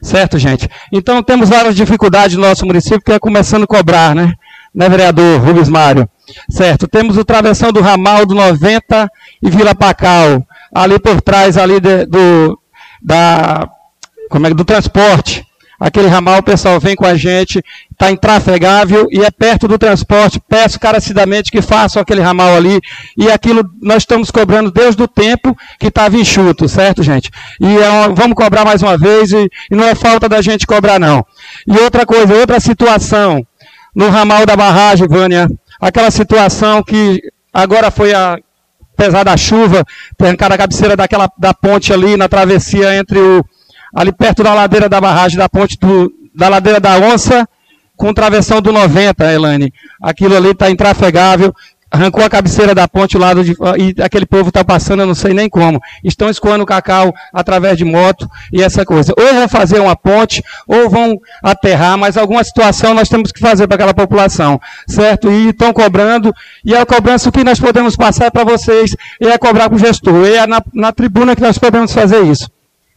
Certo, gente? Então temos várias dificuldades no nosso município, que é começando a cobrar, né? Né, vereador Rubens Mário? Certo. Temos o travessão do ramal do 90 e Vila Pacal, ali por trás ali de, do, da, como é, do transporte aquele ramal, pessoal vem com a gente, está intrafegável e é perto do transporte. Peço carecidamente que façam aquele ramal ali. E aquilo nós estamos cobrando desde o tempo que estava enxuto, certo, gente? E é vamos cobrar mais uma vez e, e não é falta da gente cobrar, não. E outra coisa, outra situação, no ramal da barragem, Vânia, aquela situação que agora foi a apesar da chuva, arrancar a cabeceira daquela, da ponte ali na travessia entre o, ali perto da ladeira da barragem da ponte do, da ladeira da Onça, com travessão do 90, Elane. Aquilo ali está intrafegável, arrancou a cabeceira da ponte, o lado de, e aquele povo está passando, eu não sei nem como. Estão escoando cacau através de moto e essa coisa. Ou vão fazer uma ponte, ou vão aterrar, mas alguma situação nós temos que fazer para aquela população, certo? E estão cobrando, e a cobrança, o que nós podemos passar para vocês é cobrar para o gestor, é na, na tribuna que nós podemos fazer isso.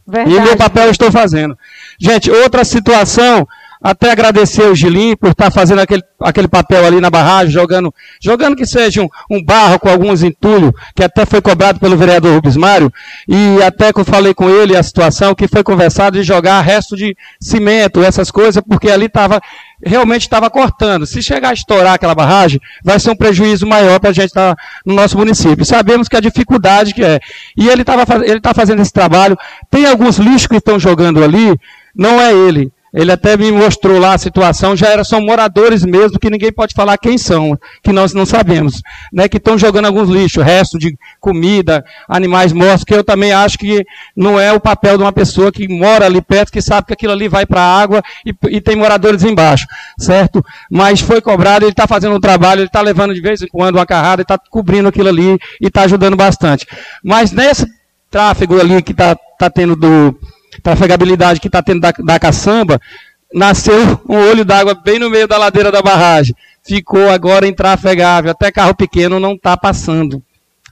Verdade. E meu papel eu estou fazendo. Gente, outra situação, até agradecer o Gilim por estar fazendo aquele, aquele papel ali na barragem, jogando, jogando que seja um, um barro com alguns entulhos, que até foi cobrado pelo vereador Rubens Mário, e até que eu falei com ele a situação, que foi conversado de jogar resto de cimento, essas coisas, porque ali estava realmente estava cortando. Se chegar a estourar aquela barragem, vai ser um prejuízo maior para a gente estar tá no nosso município. Sabemos que a dificuldade que é. E ele está ele tá fazendo esse trabalho. Tem alguns lixos que estão jogando ali, não é ele. Ele até me mostrou lá a situação, já era, são moradores mesmo, que ninguém pode falar quem são, que nós não sabemos, né, que estão jogando alguns lixos, resto de comida, animais mortos, que eu também acho que não é o papel de uma pessoa que mora ali perto, que sabe que aquilo ali vai para a água e, e, tem moradores embaixo, certo? Mas foi cobrado, ele está fazendo um trabalho, ele está levando de vez em quando uma carrada, está cobrindo aquilo ali e está ajudando bastante. Mas nesse tráfego ali que está tá tendo do trafegabilidade que está tendo da, da caçamba, nasceu um olho d'água bem no meio da ladeira da barragem. Ficou agora intrafegável, até carro pequeno não está passando,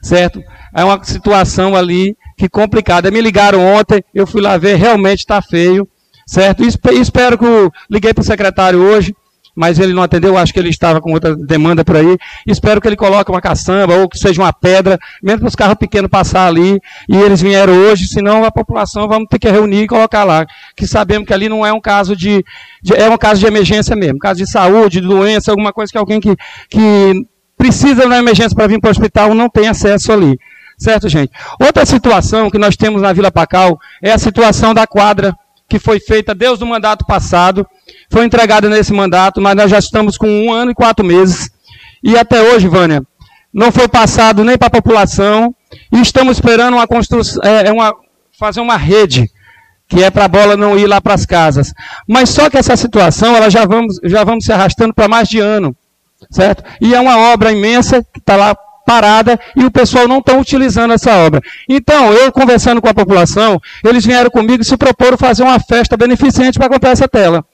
certo? É uma situação ali que complicada. Me ligaram ontem, eu fui lá ver, realmente está feio, certo? Espero que eu liguei para o secretário hoje, mas ele não atendeu, acho que ele estava com outra demanda por aí. Espero que ele coloque uma caçamba ou que seja uma pedra, mesmo para os carros pequenos passar ali, e eles vieram hoje, senão a população vamos ter que reunir e colocar lá. Que sabemos que ali não é um caso de, de é um caso de emergência mesmo, caso de saúde, de doença, alguma coisa que alguém que, que precisa uma emergência para vir para o hospital não tem acesso ali. Certo, gente? Outra situação que nós temos na Vila Pacal é a situação da quadra que foi feita desde o mandato passado, foi entregada nesse mandato, mas nós já estamos com um ano e quatro meses. E até hoje, Vânia, não foi passado nem para a população, e estamos esperando uma construção, é, é, uma, fazer uma rede, que é para a bola não ir lá para as casas. Mas só que essa situação, ela já vamos, já vamos se arrastando para mais de ano, certo? E é uma obra imensa que está lá parada e o pessoal não está utilizando essa obra. Então, eu conversando com a população, eles vieram comigo e se proporam fazer uma festa beneficente para comprar essa tela.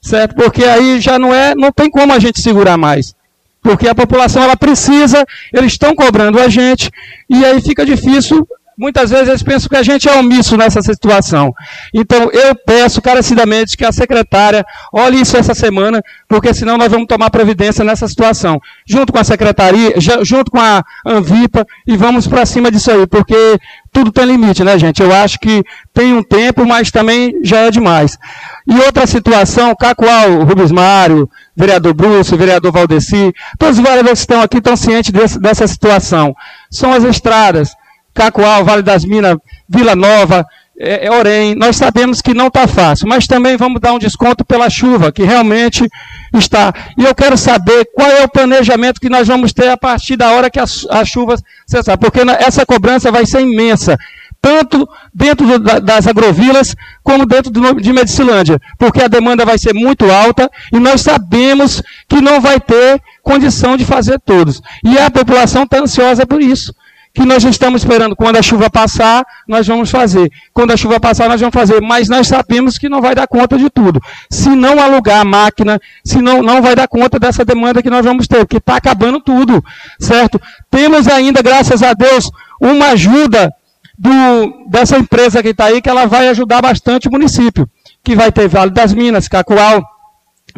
Certo? Porque aí já não é, não tem como a gente segurar mais. Porque a população ela precisa, eles estão cobrando a gente e aí fica difícil muitas vezes eles pensam que a gente é omisso nessa situação. Então, eu peço carecidamente que a secretária olhe isso essa semana, porque senão nós vamos tomar providência nessa situação. Junto com a secretaria, junto com a Anvipa, e vamos para cima disso aí, porque tudo tem limite, né, gente? Eu acho que tem um tempo, mas também já é demais. E outra situação, Cacoal, Rubens Mário, vereador Bruce, vereador Valdeci, todos os vereadores que estão aqui estão cientes desse, dessa situação. São as estradas. Cacoal, Vale das Minas, Vila Nova, É, é, nós sabemos que não está fácil, mas também vamos dar um desconto pela chuva, que realmente está. E eu quero saber qual é o planejamento que nós vamos ter a partir da hora que a, a chuva cessar, porque essa cobrança vai ser imensa, tanto dentro do, das agrovilas como dentro do, de Medicilândia, porque a demanda vai ser muito alta e nós sabemos que não vai ter condição de fazer todos. E a população está ansiosa por isso que nós estamos esperando. Quando a chuva passar, nós vamos fazer. Quando a chuva passar, nós vamos fazer. Mas nós sabemos que não vai dar conta de tudo. Se não alugar a máquina, se não, não vai dar conta dessa demanda que nós vamos ter, porque está acabando tudo, certo? Temos ainda, graças a Deus, uma ajuda do, dessa empresa que está aí, que ela vai ajudar bastante o município. Que vai ter Vale das Minas, Cacoal,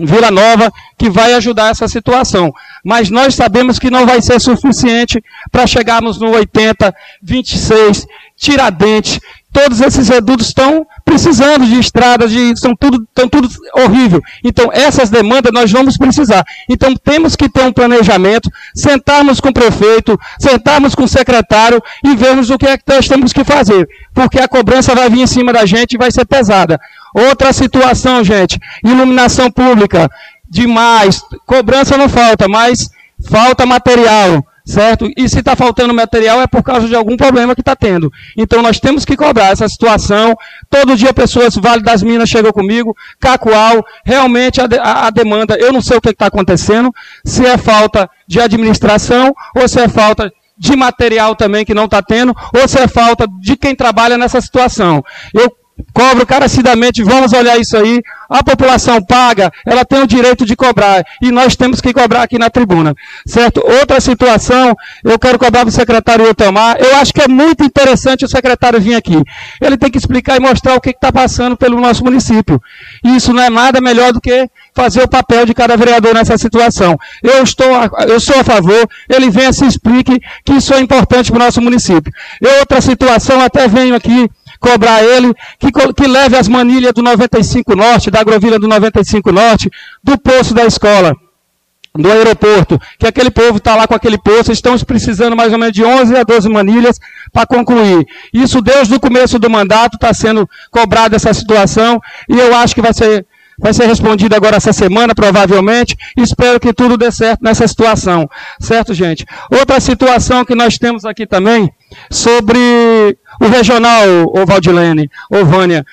Vila Nova, que vai ajudar essa situação. Mas nós sabemos que não vai ser suficiente para chegarmos no 80, 26, Tiradentes. Todos esses redutos estão precisando de estradas, de, são tudo, estão tudo horrível. Então, essas demandas nós vamos precisar. Então, temos que ter um planejamento, sentarmos com o prefeito, sentarmos com o secretário e vermos o que é que nós temos que fazer. Porque a cobrança vai vir em cima da gente e vai ser pesada. Outra situação, gente, iluminação pública, demais. Cobrança não falta, mas falta material, certo? E se está faltando material é por causa de algum problema que está tendo. Então nós temos que cobrar essa situação. Todo dia pessoas, Vale das Minas chegam comigo, Cacoal, realmente a, a, a demanda, eu não sei o que está acontecendo, se é falta de administração ou se é falta de material também que não está tendo, ou se é falta de quem trabalha nessa situação. Eu cobro carecidamente, vamos olhar isso aí. A população paga, ela tem o direito de cobrar, e nós temos que cobrar aqui na tribuna, certo? Outra situação, eu quero cobrar do secretário Otamar, eu acho que é muito interessante o secretário vir aqui. Ele tem que explicar e mostrar o que está passando pelo nosso município. Isso não é nada melhor do que fazer o papel de cada vereador nessa situação. Eu, estou, eu sou a favor, ele venha se explique que isso é importante para o nosso município. E outra situação, até venho aqui cobrar ele que, que leve as manilhas do 95 Norte, da agrovila do 95 Norte, do poço da escola, do aeroporto, que aquele povo está lá com aquele poço, estamos precisando mais ou menos de 11 a 12 manilhas para concluir. Isso desde o começo do mandato está sendo cobrada essa situação e eu acho que vai ser vai ser respondido agora essa semana, provavelmente. Espero que tudo dê certo nessa situação. Certo, gente? Outra situação que nós temos aqui também, sobre o regional, o Valdilene, o Vânia.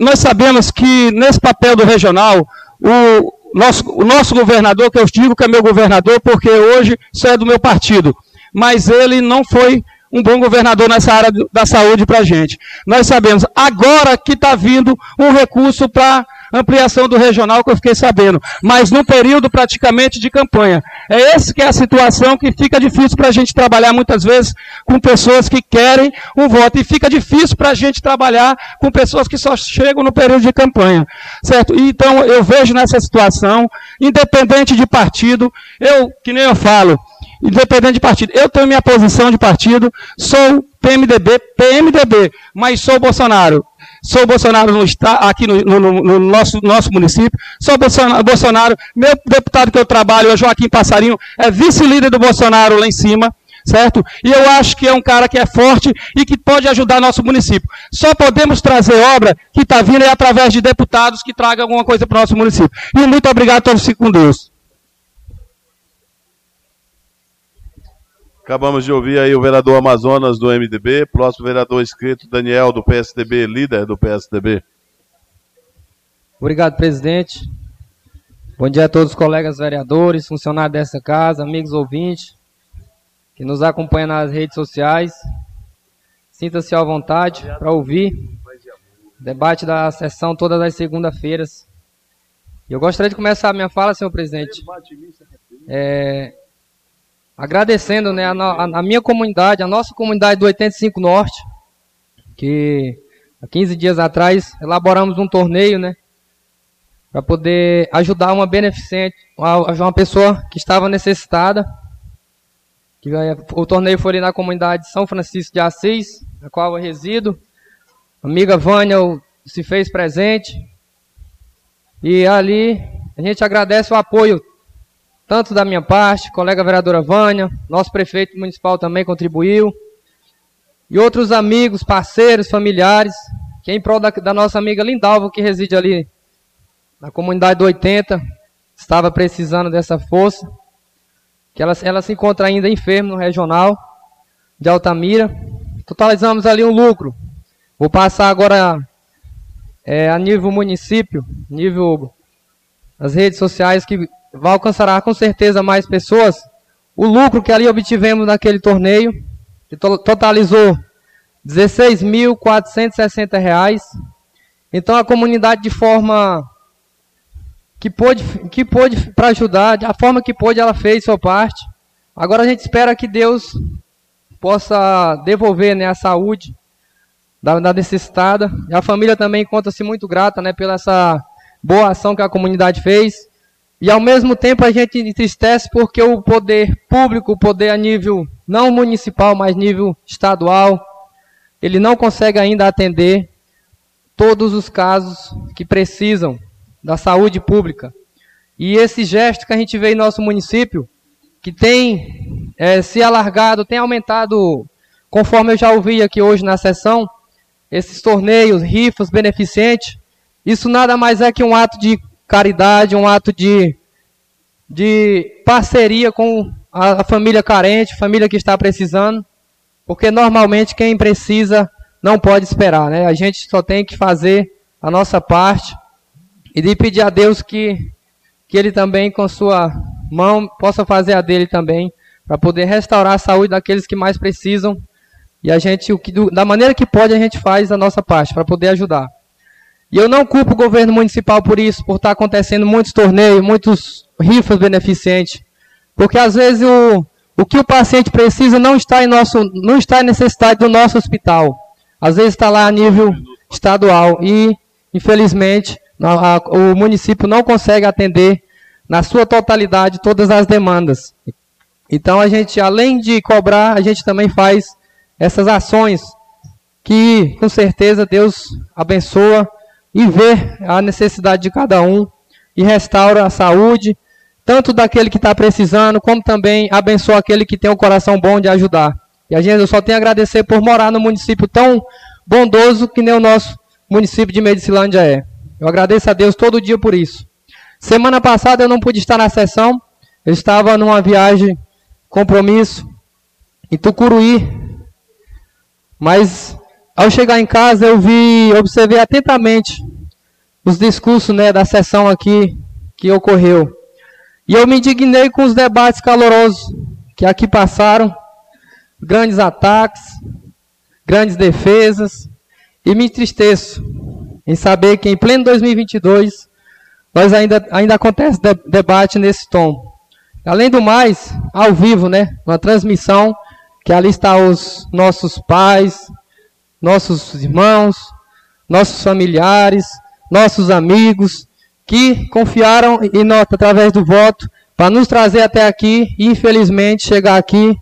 Nós sabemos que nesse papel do regional, o nosso, o nosso governador, que eu digo que é meu governador, porque hoje isso é do meu partido, mas ele não foi um bom governador nessa área da saúde para a gente. Nós sabemos, agora que está vindo um recurso para ampliação do regional que eu fiquei sabendo, mas num período praticamente de campanha. É esse que é a situação que fica difícil para a gente trabalhar muitas vezes com pessoas que querem um voto e fica difícil para a gente trabalhar com pessoas que só chegam no período de campanha, certo? Então eu vejo nessa situação, independente de partido, eu que nem eu falo, independente de partido, eu tenho minha posição de partido, sou PMDB, PMDB, mas sou Bolsonaro. Sou Bolsonaro no, aqui no, no, no, nosso, nosso município. Sou Bolsonaro, Bolsonaro. Meu deputado que eu trabalho é Joaquim Passarinho, é vice-líder do Bolsonaro lá em cima certo? E eu acho que é um cara que é forte e que pode ajudar nosso município. Só podemos trazer obra que está vindo é através de deputados que tragam alguma coisa para o nosso município. E muito obrigado a todos, com Deus. Acabamos de ouvir aí o vereador Amazonas do MDB, próximo vereador inscrito Daniel do PSDB, líder do PSDB. Obrigado, presidente. Bom dia a todos os colegas vereadores, funcionários dessa casa, amigos ouvintes que nos acompanham nas redes sociais. Sinta-se à vontade para ouvir o debate da sessão todas as segundas-feiras. Eu gostaria de começar a minha fala, senhor presidente, é, agradecendo né, a, a, a, minha comunidade, a nossa comunidade do 85 Norte, que há 15 dias atrás elaboramos um torneio, né, para poder ajudar uma beneficente, uma, uma pessoa que estava necessitada. Que, o torneio foi ali na comunidade São Francisco de Assis, na qual eu resido. A amiga Vânia se fez presente. E ali a gente agradece o apoio tanto da minha parte, colega vereadora Vânia, nosso prefeito municipal também contribuiu, e outros amigos, parceiros, familiares que é em prol da, da nossa amiga Lindalva, que reside ali na comunidade do 80, estava precisando dessa força, que ela, ela se encontra ainda enferma no regional de Altamira. Totalizamos ali um lucro. Vou passar agora é, a nível município, nível das redes sociais, que vai alcançar com certeza mais pessoas. O lucro que ali obtivemos naquele torneio, que totalizou 16.460 reais. Então a comunidade de forma que pôde, que pôde para ajudar, a forma que pôde ela fez sua parte. Agora a gente espera que Deus possa devolver né, a saúde da, da necessitada. A família também encontra-se muito grata né, pela essa boa ação que a comunidade fez. E ao mesmo tempo a gente entristece porque o poder público, o poder a nível não municipal, mas nível estadual, ele não consegue ainda atender todos os casos que precisam da saúde pública. E esse gesto que a gente vê em nosso município, que tem é, se alargado, tem aumentado, conforme eu já ouvi aqui hoje na sessão, esses torneios, rifas, beneficentes, isso nada mais é que um ato de caridade, um ato de, de parceria com a, família carente, família que está precisando. Porque normalmente quem precisa não pode esperar, né? A gente só tem que fazer a nossa parte e de pedir a Deus que, que Ele também, com sua mão, possa fazer a dele também, para poder restaurar a saúde daqueles que mais precisam. E a gente, o que, da maneira que pode, a gente faz a nossa parte para poder ajudar. E eu não culpo o governo municipal por isso, por estar acontecendo muitos torneios, muitos rifas beneficentes. Porque às vezes o, o que o paciente precisa não está em nosso, não está em necessidade do nosso hospital. Às vezes está lá a nível estadual e, infelizmente, a, o município não consegue atender na sua totalidade todas as demandas. Então a gente, além de cobrar, a gente também faz essas ações que, com certeza, Deus abençoa e vê a necessidade de cada um e restaura a saúde, tanto daquele que está precisando, como também abençoa aquele que tem o um coração bom de ajudar. E a gente eu só tem a agradecer por morar no município tão bondoso que nem o nosso município de Medicilândia é. Eu agradeço a Deus todo dia por isso. Semana passada eu não pude estar na sessão, eu estava numa viagem, compromisso, em Tucuruí. Mas ao chegar em casa eu vi, observei atentamente os discursos né, da sessão aqui que ocorreu. E eu me indignei com os debates calorosos que aqui passaram, grandes ataques, grandes defesas, e me entristeço em saber que em pleno 2022 nós ainda, ainda acontece de, debate nesse tom. Além do mais, ao vivo, né, uma transmissão que ali está os nossos pais, nossos irmãos, nossos familiares, nossos amigos, que confiaram em nós através do voto para nos trazer até aqui e infelizmente chegar aqui,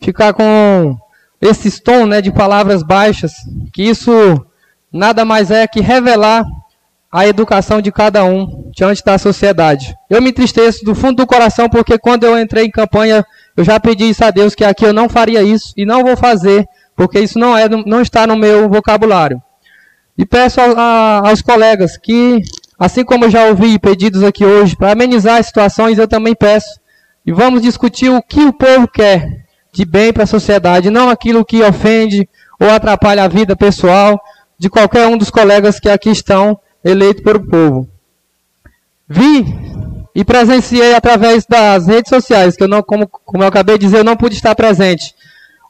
ficar com esse tom né, de palavras baixas, que isso nada mais é que revelar a educação de cada um diante da sociedade. Eu me entristeço do fundo do coração porque quando eu entrei em campanha, eu já pedi isso a Deus que aqui eu não faria isso e não vou fazer, porque isso não é não está no meu vocabulário. E peço a, a, aos colegas que Assim como eu já ouvi pedidos aqui hoje para amenizar as situações, eu também peço. E vamos discutir o que o povo quer de bem para a sociedade, não aquilo que ofende ou atrapalha a vida pessoal de qualquer um dos colegas que aqui estão eleitos pelo povo. Vi e presenciei através das redes sociais, que eu não, como, como eu acabei de dizer, eu não pude estar presente.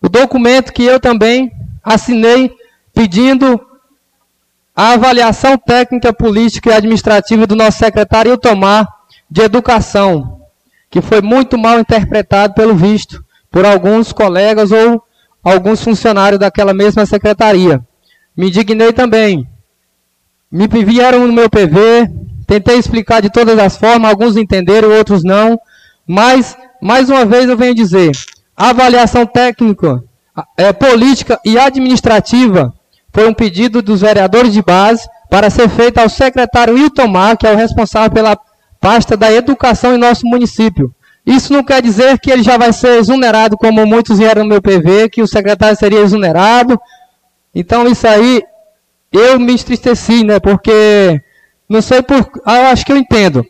O documento que eu também assinei pedindo a avaliação técnica, política e administrativa do nosso secretário Iltomar de Educação, que foi muito mal interpretado pelo visto por alguns colegas ou alguns funcionários daquela mesma secretaria. Me indignei também. Me vieram no meu PV, tentei explicar de todas as formas, alguns entenderam, outros não, mas, mais uma vez eu venho dizer, avaliação técnica, é, política e administrativa foi um pedido dos vereadores de base para ser feito ao secretário Hilton Mar, que é o responsável pela pasta da educação em nosso município. Isso não quer dizer que ele já vai ser exonerado, como muitos vieram no meu PV, que o secretário seria exonerado. Então, isso aí, eu me entristeci, né? Porque não sei por, ah, eu acho que eu entendo.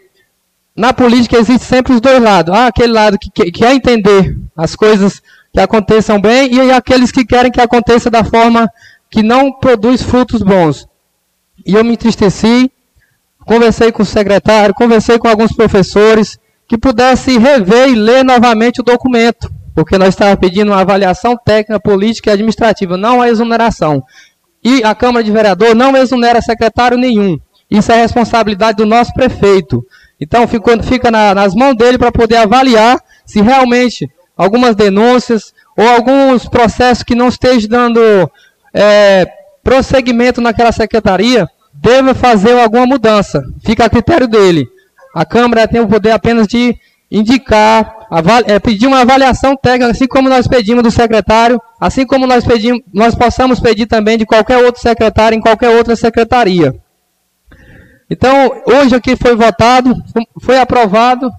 Na política existe sempre os dois lados. Ah, aquele lado que, que quer entender as coisas que aconteçam bem e aqueles que querem que aconteça da forma que não produz frutos bons. E eu me entristeci, conversei com o secretário, conversei com alguns professores que pudessem rever e ler novamente o documento, porque nós estávamos pedindo uma avaliação técnica, política e administrativa, não a exoneração. E a Câmara de Vereador não exonera secretário nenhum. Isso é responsabilidade do nosso prefeito. Então fica, fica na, nas mãos dele para poder avaliar se realmente algumas denúncias ou alguns processos que não estejam dando é, prosseguimento naquela secretaria deve fazer alguma mudança. Fica a critério dele. A Câmara tem o poder apenas de indicar, é, pedir uma avaliação técnica, assim como nós pedimos do secretário, assim como nós pedimos, nós possamos pedir também de qualquer outro secretário em qualquer outra secretaria. Então, hoje aqui foi votado, foi aprovado,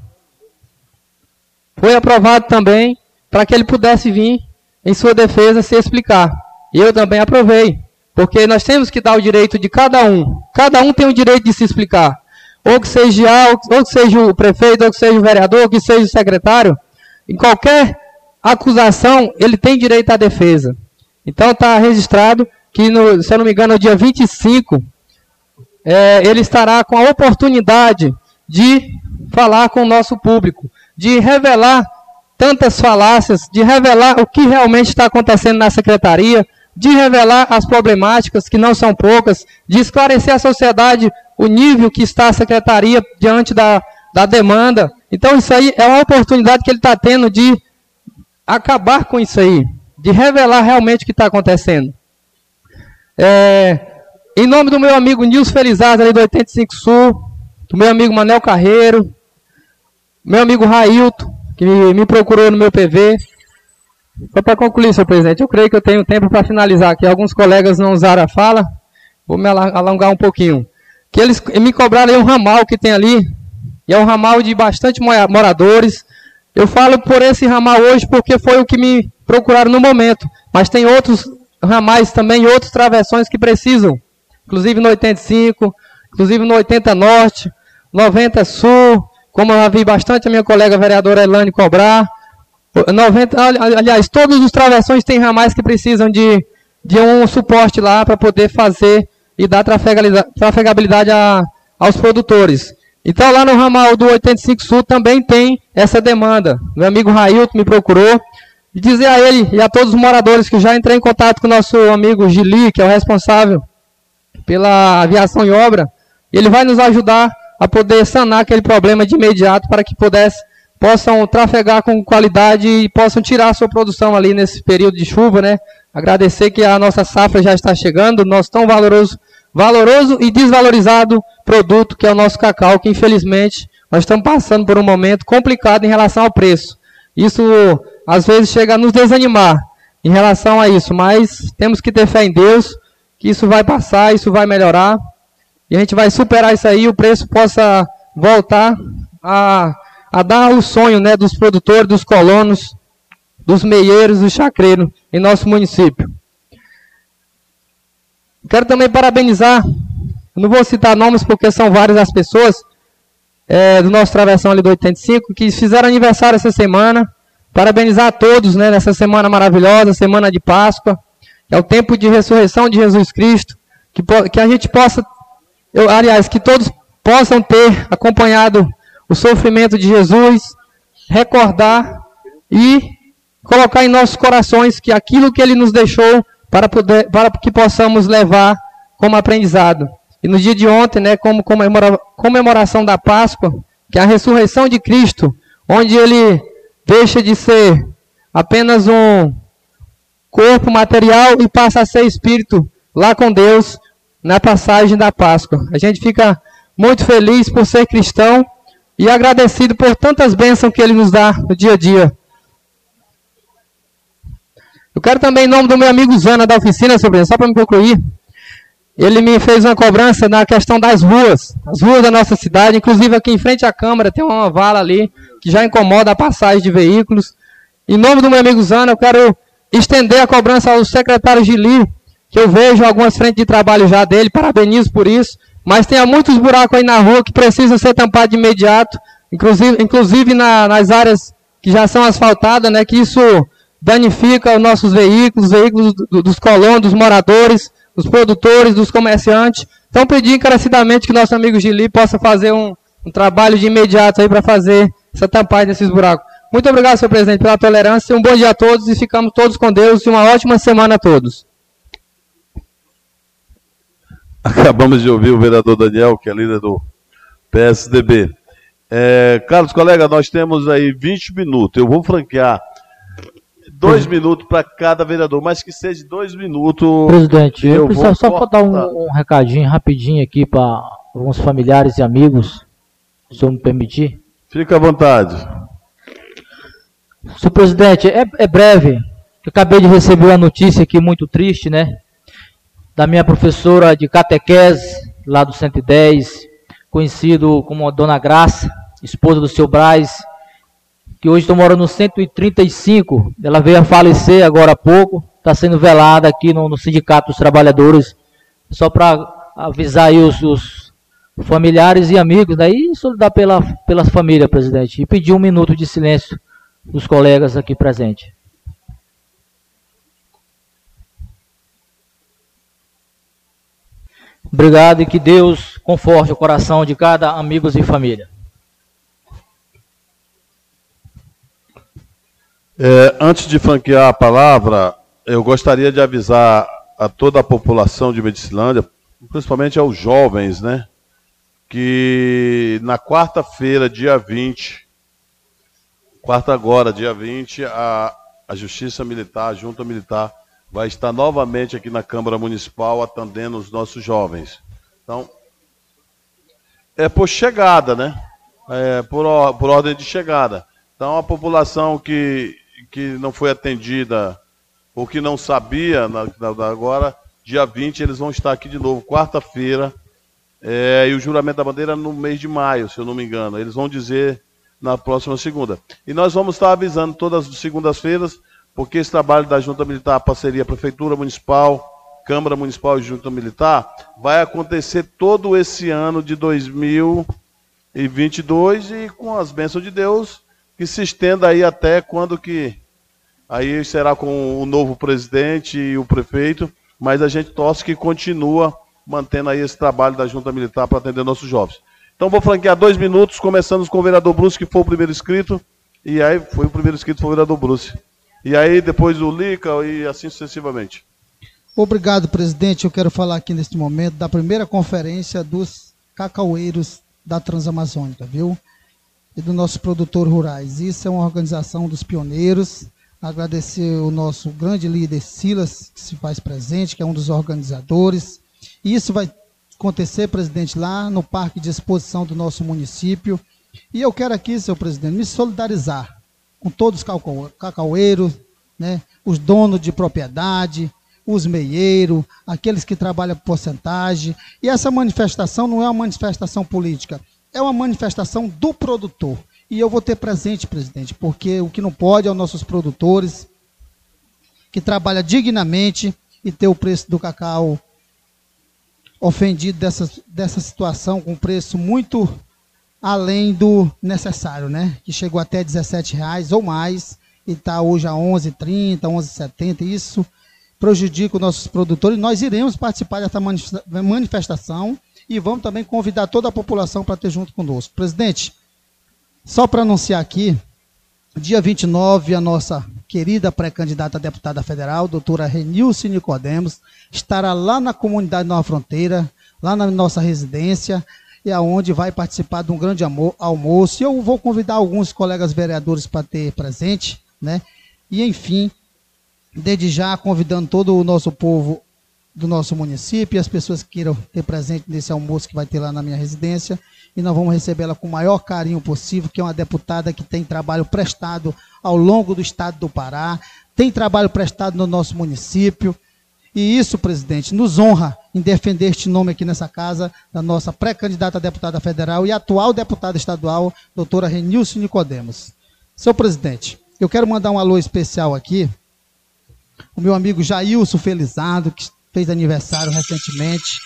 foi aprovado também para que ele pudesse vir em sua defesa se explicar. Eu também aprovei, porque nós temos que dar o direito de cada um. Cada um tem o direito de se explicar. Ou que seja ou que seja o prefeito, ou que seja o vereador, ou que seja o secretário. Em qualquer acusação, ele tem direito à defesa. Então está registrado que, no, se eu não me engano, no dia 25 é, ele estará com a oportunidade de falar com o nosso público, de revelar tantas falácias, de revelar o que realmente está acontecendo na secretaria, de revelar as problemáticas, que não são poucas, de esclarecer à sociedade o nível que está a secretaria diante da, da demanda. Então, isso aí é uma oportunidade que ele está tendo de acabar com isso aí, de revelar realmente o que está acontecendo. É, em nome do meu amigo Nilson Felizardo, ali do 85 Sul, do meu amigo Manel Carreiro, meu amigo Railton, que me, procurou no meu PV. Só para concluir, senhor presidente, eu creio que eu tenho tempo para finalizar aqui. Alguns colegas não usaram a fala, vou me alongar um pouquinho. Que eles me cobraram um ramal que tem ali, e é um ramal de bastante moradores. Eu falo por esse ramal hoje porque foi o que me procuraram no momento, mas tem outros ramais também, outros travessões que precisam inclusive no 85, inclusive no 80 Norte, 90 Sul, como eu vi bastante a minha colega vereadora Elane cobrar. 90, aliás, todos os travessões têm ramais que precisam de, de um suporte lá para poder fazer e dar trafegabilidade, a, aos produtores. Então lá no ramal do 85 Sul também tem essa demanda. Meu amigo Railton me procurou e dizer a ele e a todos os moradores que já entrei em contato com o nosso amigo Gili, que é o responsável pela aviação em obra, ele vai nos ajudar a poder sanar aquele problema de imediato para que pudesse, possam trafegar com qualidade e possam tirar a sua produção ali nesse período de chuva, né? Agradecer que a nossa safra já está chegando, nosso tão valoroso, valoroso e desvalorizado produto que é o nosso cacau, que infelizmente nós estamos passando por um momento complicado em relação ao preço. Isso às vezes chega a nos desanimar em relação a isso, mas temos que ter fé em Deus, isso vai passar, isso vai melhorar, e a gente vai superar isso aí, o preço possa voltar a, a dar o sonho né, dos produtores, dos colonos, dos meieiros, dos chacreiros em nosso município. Quero também parabenizar, não vou citar nomes porque são várias as pessoas é, do nosso travessão ali do 85 que fizeram aniversário essa semana. Parabenizar a todos né, nessa semana maravilhosa, semana de Páscoa. É o tempo de ressurreição de Jesus Cristo. Que, que a gente possa, eu, aliás, que todos possam ter acompanhado o sofrimento de Jesus, recordar e colocar em nossos corações que aquilo que ele nos deixou para, poder, para que possamos levar como aprendizado. E no dia de ontem, né, como comemora, comemoração da Páscoa, que é a ressurreição de Cristo, onde ele deixa de ser apenas um corpo material e passa a ser espírito lá com Deus na passagem da Páscoa. A gente fica muito feliz por ser cristão e agradecido por tantas bênçãos que ele nos dá no dia a dia. Eu quero também, em nome do meu amigo Zana da oficina, sobre só para me concluir, ele me fez uma cobrança na questão das ruas, as ruas da nossa cidade, inclusive aqui em frente à Câmara tem uma vala ali que já incomoda a passagem de veículos. Em nome do meu amigo Zana, eu quero estender a cobrança ao secretário Gili, que eu vejo algumas frentes de trabalho já dele, parabenizo por isso, mas tem muitos buracos aí na rua que precisam ser tampados de imediato, inclusive, inclusive na, nas áreas que já são asfaltadas, né, que isso danifica os nossos veículos, os veículos do, dos colonos, dos moradores, dos produtores, dos comerciantes. Então, pedi encarecidamente que nosso amigo Gili possa fazer um, um trabalho de imediato aí para fazer essa tampagem desses buracos. Muito obrigado, senhor presidente, pela tolerância. Um bom dia a todos e ficamos todos com Deus e uma ótima semana a todos. Acabamos de ouvir o vereador Daniel, que é líder do PSDB. É, Carlos, colega, nós temos aí 20 minutos. Eu vou franquear dois minutos para cada vereador, mas que seja dois minutos. Presidente, eu, eu preciso só cortar. dar um, um, recadinho rapidinho aqui para alguns familiares e amigos, se eu me permitir. Fica à vontade. Senhor presidente, é, é breve. Eu acabei de receber uma notícia aqui muito triste, né? Da minha professora de catequese, lá do 110, conhecido como Dona Graça, esposa do seu Braz, que hoje está morando no 135. Ela veio a falecer agora há pouco, está sendo velada aqui no, no, Sindicato dos Trabalhadores, só para avisar aí os, os, familiares e amigos, né? e solidar pela, pela família, presidente, e pedir um minuto de silêncio dos colegas aqui presentes. Obrigado e que Deus conforte o coração de cada amigos e família. É, antes de franquear a palavra, eu gostaria de avisar a toda a população de Medicilândia, principalmente aos jovens, né? Que na quarta-feira, dia 20, quarta agora, dia 20, a, a Justiça Militar, a Junta Militar, vai estar novamente aqui na Câmara Municipal atendendo os nossos jovens. Então, é por chegada, né? É por, por ordem de chegada. Então, a população que, que não foi atendida ou que não sabia, na, na, agora, dia 20, eles vão estar aqui de novo, quarta-feira, é, e o juramento da bandeira no mês de maio, se eu não me engano. Eles vão dizer na próxima segunda. E nós vamos estar avisando todas as segundas-feiras porque esse trabalho da Junta Militar, parceria Prefeitura Municipal, Câmara Municipal e Junta Militar, vai acontecer todo esse ano de 2022 e com as bênçãos de Deus, que se estenda aí até quando que aí será com o novo presidente e o prefeito, mas a gente torce que continua mantendo aí esse trabalho da Junta Militar para atender nossos jovens. Então vou franquear dois minutos, começando com o vereador Bruce, que foi o primeiro inscrito, e aí foi o primeiro inscrito foi o vereador Bruce. E aí depois o Lica e assim sucessivamente. Obrigado, presidente. Eu quero falar aqui neste momento da primeira conferência dos cacaueiros da Transamazônica, viu? E do nosso produtor rurais. Isso é uma organização dos pioneiros. Agradecer o nosso grande líder Silas, que se faz presente, que é um dos organizadores. E isso vai acontecer, presidente, lá no Parque de Exposição do nosso município. E eu quero aqui, senhor presidente, me solidarizar com todos os cacaueiros, né, os donos de propriedade, os meieiros, aqueles que trabalham por porcentagem. E essa manifestação não é uma manifestação política, é uma manifestação do produtor. E eu vou ter presente, presidente, porque o que não pode é os nossos produtores, que trabalham dignamente e ter o preço do cacau ofendido dessa, dessa situação com preço muito além do necessário, né? Que chegou até 17 reais ou mais e está hoje a 11,30, 11,70. Isso prejudica os nossos produtores. Nós iremos participar dessa manifestação e vamos também convidar toda a população para ter junto conosco. Presidente, só para anunciar aqui, dia 29, a nossa querida pré-candidata a deputada federal, doutora Renilce Nicodemos, estará lá na comunidade Nova Fronteira, lá na nossa residência, e aonde vai participar de um grande almoço. Eu vou convidar alguns colegas vereadores para ter presente, né? E enfim, desde já convidando todo o nosso povo do nosso município e as pessoas que queiram ter presente nesse almoço que vai ter lá na minha residência. E nós vamos recebê-la com o maior carinho possível, que é uma deputada que tem trabalho prestado ao longo do estado do Pará, tem trabalho prestado no nosso município, e isso, presidente, nos honra em defender este nome aqui nessa casa, da nossa pré-candidata a deputada federal e atual deputada estadual, doutora Renilson Nicodemos. Senhor presidente, eu quero mandar um alô especial aqui, o meu amigo Jailson Felizado, que fez aniversário recentemente.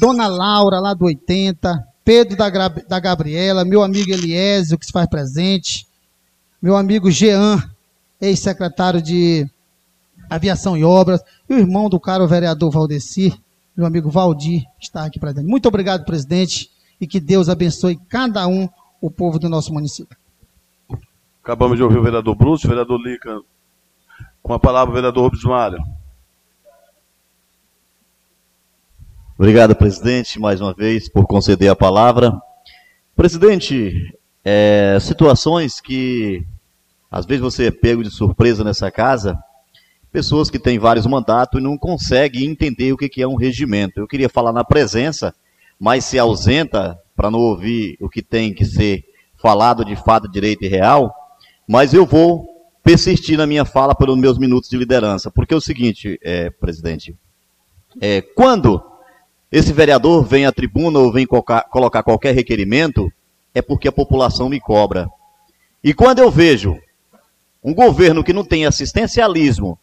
Dona Laura, lá do 80. Pedro da, da Gabriela, meu amigo Eliésio, que se faz presente. Meu amigo Jean, ex-secretário de Aviação e Obras. E o irmão do caro vereador Valdeci, meu amigo Valdir, está aqui presente. Muito obrigado, presidente, e que Deus abençoe cada um, o povo do nosso município. Acabamos de ouvir o vereador Bruce, o vereador Lica. Com a palavra, o vereador Rubens Mário. Obrigado, presidente, mais uma vez, por conceder a palavra. Presidente, é, situações que às vezes você é pego de surpresa nessa casa, pessoas que têm vários mandatos e não conseguem entender o que é um regimento. Eu queria falar na presença, mas se ausenta para não ouvir o que tem que ser falado de fato, direito e real, mas eu vou persistir na minha fala pelos meus minutos de liderança, porque é o seguinte, é, presidente, é, quando esse vereador vem à tribuna ou vem colocar, qualquer requerimento, é porque a população me cobra. E quando eu vejo um governo que não tem assistencialismo,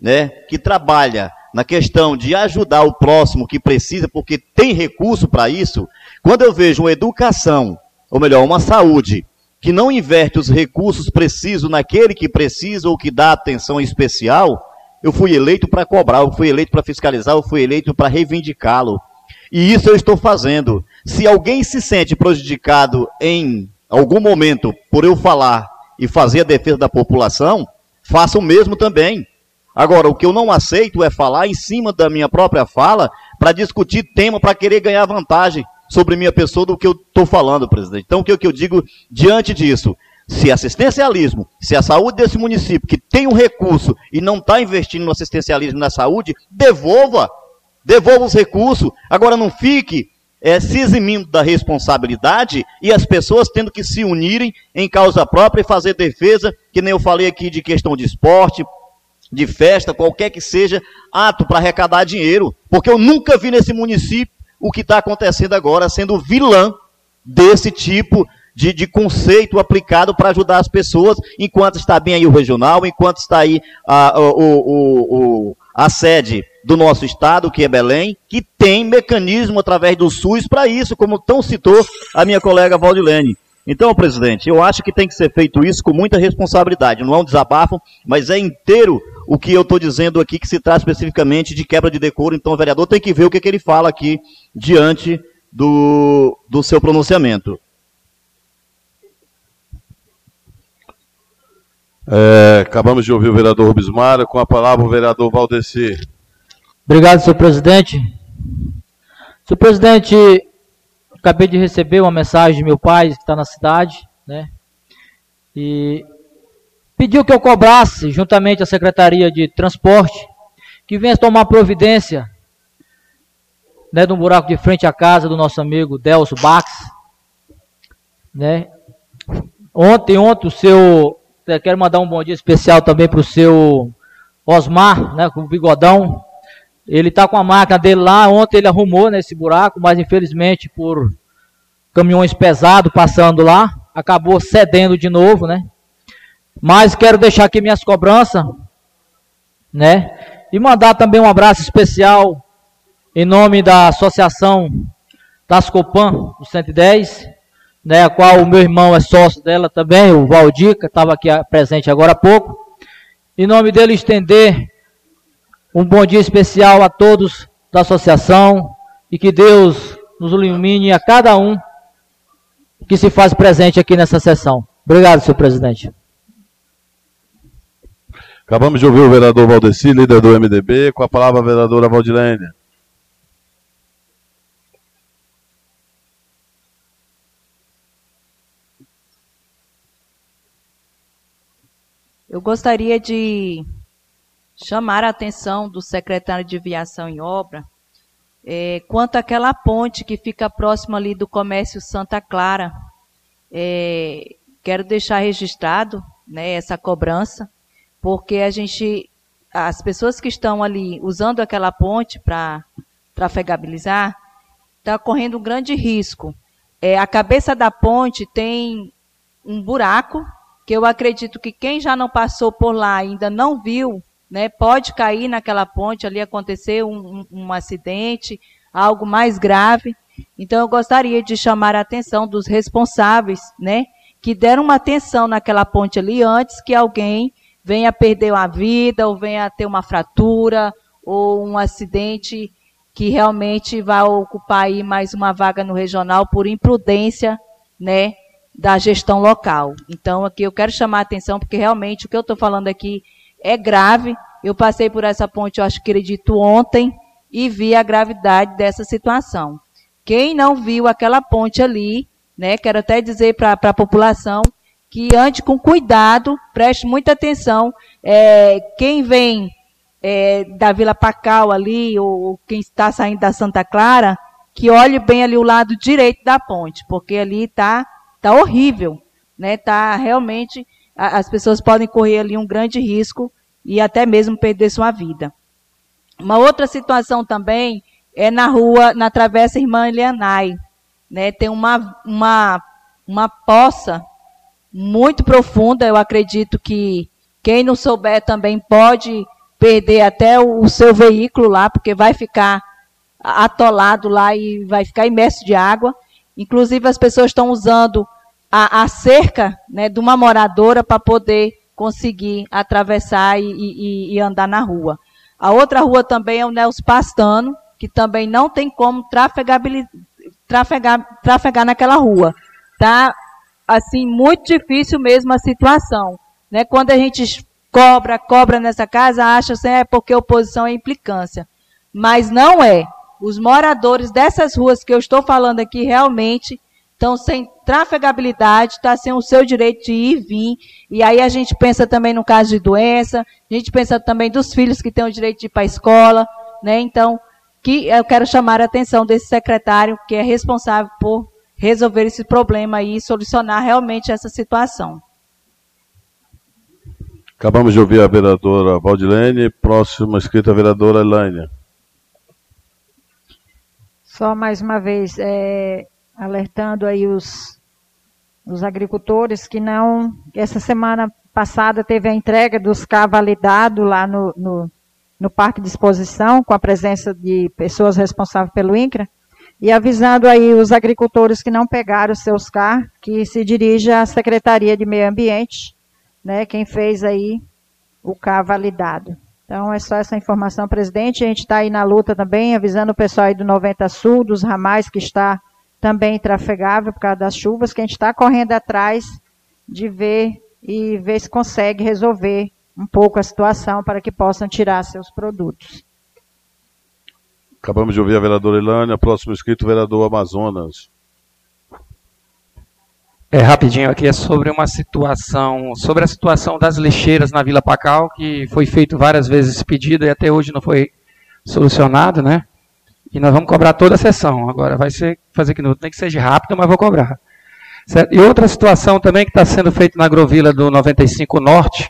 né, que trabalha na questão de ajudar o próximo que precisa, porque tem recurso para isso, quando eu vejo uma educação, ou melhor, uma saúde, que não inverte os recursos precisos naquele que precisa ou que dá atenção especial, eu fui eleito para cobrar, eu fui eleito para fiscalizar, eu fui eleito para reivindicá-lo. E isso eu estou fazendo. Se alguém se sente prejudicado em algum momento por eu falar e fazer a defesa da população, faça o mesmo também. Agora, o que eu não aceito é falar em cima da minha própria fala para discutir tema para querer ganhar vantagem sobre minha pessoa do que eu estou falando, presidente. Então, o que, eu digo diante disso? Se assistencialismo, se a saúde desse município, que tem um recurso e não está investindo no assistencialismo na saúde, devolva. Devolva os recursos. Agora não fique é, se eximindo da responsabilidade e as pessoas tendo que se unirem em causa própria e fazer defesa, que nem eu falei aqui de questão de esporte, de festa, qualquer que seja, ato para arrecadar dinheiro. Porque eu nunca vi nesse município o que está acontecendo agora, sendo vilã desse tipo de, de conceito aplicado para ajudar as pessoas, enquanto está bem aí o regional, enquanto está aí a, o, o, o, a sede do nosso estado, que é Belém, que tem mecanismo através do SUS para isso, como tão citou a minha colega Valdilene. Então, presidente, eu acho que tem que ser feito isso com muita responsabilidade. Não é um desabafo, mas é inteiro o que eu estou dizendo aqui, que se trata especificamente de quebra de decoro. Então, o vereador tem que ver o que, que ele fala aqui diante do, do seu pronunciamento. É, acabamos de ouvir o vereador Rubens com a palavra o vereador Valdeci. Obrigado, senhor presidente. Senhor presidente, acabei de receber uma mensagem de meu pai, que está na cidade, né? E pediu que eu cobrasse, juntamente à Secretaria de Transporte, que venha tomar providência né, de um buraco de frente à casa do nosso amigo Delso Bax. Né? Ontem, ontem, o seu. Quero mandar um bom dia especial também para o seu Osmar, né, com o bigodão. Ele está com a máquina dele lá. Ontem ele arrumou nesse buraco, mas infelizmente por caminhões pesados passando lá, acabou cedendo de novo, né? Mas quero deixar aqui minhas cobranças, né? E mandar também um abraço especial em nome da Associação Tascopan, do 110, né, a qual o meu irmão é sócio dela também, o Valdir, que estava aqui presente agora há pouco. Em nome dele, estender um bom dia especial a todos da associação e que Deus nos ilumine a cada um que se faz presente aqui nessa sessão. Obrigado, senhor presidente. Acabamos de ouvir o vereador Valdeci, líder do MDB, com a palavra a vereadora Valdilene. Eu gostaria de chamar a atenção do secretário de Viação e Obra é, quanto àquela ponte que fica próxima ali do comércio Santa Clara. É, quero deixar registrado né, essa cobrança porque a gente, as pessoas que estão ali usando aquela ponte para trafegabilizar, está correndo um grande risco. É, a cabeça da ponte tem um buraco que eu acredito que quem já não passou por lá ainda não viu né? Pode cair naquela ponte ali, acontecer um, um, um acidente, algo mais grave. Então, eu gostaria de chamar a atenção dos responsáveis, né? Que deram uma atenção naquela ponte ali antes que alguém venha perder uma vida, ou venha ter uma fratura, ou um acidente que realmente vai ocupar aí mais uma vaga no regional por imprudência, né? Da gestão local. Então, aqui eu quero chamar a atenção, porque realmente o que eu estou falando aqui é grave. Eu passei por essa ponte, eu acho que acredito, ontem, e vi a gravidade dessa situação. Quem não viu aquela ponte ali, né, quero até dizer para a população que ande com cuidado, preste muita atenção. É, quem vem é, da Vila Pacal ali, ou quem está saindo da Santa Clara, que olhe bem ali o lado direito da ponte, porque ali está tá horrível. Né? Tá realmente, as pessoas podem correr ali um grande risco e até mesmo perder sua vida. Uma outra situação também é na rua, na Travessa Irmã Elianai. Né? Tem uma, uma, uma poça muito profunda, eu acredito que quem não souber também pode perder até o, o seu veículo lá, porque vai ficar atolado lá e vai ficar imerso de água. Inclusive, as pessoas estão usando a, a cerca né, de uma moradora para poder conseguir atravessar e, e, e, andar na rua. A outra rua também é o Nelson Pastano, que também não tem como trafegar, trafegar, naquela rua. Tá, assim, muito difícil mesmo a situação. Né? Quando a gente cobra, cobra nessa casa, acha assim, é porque oposição é implicância. Mas não é. Os moradores dessas ruas que eu estou falando aqui realmente estão sem trafegabilidade, está sem o seu direito de ir e vir. E aí a gente pensa também no caso de doença, a gente pensa também dos filhos que têm o direito de ir para a escola, né? Então, que eu quero chamar a atenção desse secretário que é responsável por resolver esse problema e solucionar realmente essa situação. Acabamos de ouvir a vereadora Valdilene, próxima escrita a vereadora Elânia. Só mais uma vez, é, alertando aí os, os agricultores que não. Essa semana passada teve a entrega dos CA validados lá no, no, no Parque de Exposição, com a presença de pessoas responsáveis pelo INCRA, e avisando aí os agricultores que não pegaram seus CA, que se dirige à Secretaria de Meio Ambiente, né, quem fez aí o CA validado. Então, é só essa informação, presidente. A gente está aí na luta também, avisando o pessoal aí do 90 Sul, dos ramais que está também trafegável por causa das chuvas, que a gente está correndo atrás de ver e ver se consegue resolver um pouco a situação para que possam tirar seus produtos. Acabamos de ouvir a vereadora Ilânia, próximo inscrito, vereador Amazonas. É, rapidinho aqui é sobre uma situação, sobre a situação das lixeiras na Vila Pacal, que foi feito várias vezes esse pedido e até hoje não foi solucionado, né? E nós vamos cobrar toda a sessão. Agora vai ser fazer que não tem que seja rápido, mas vou cobrar. Certo? E outra situação também que está sendo feita na Grovila do 95 Norte,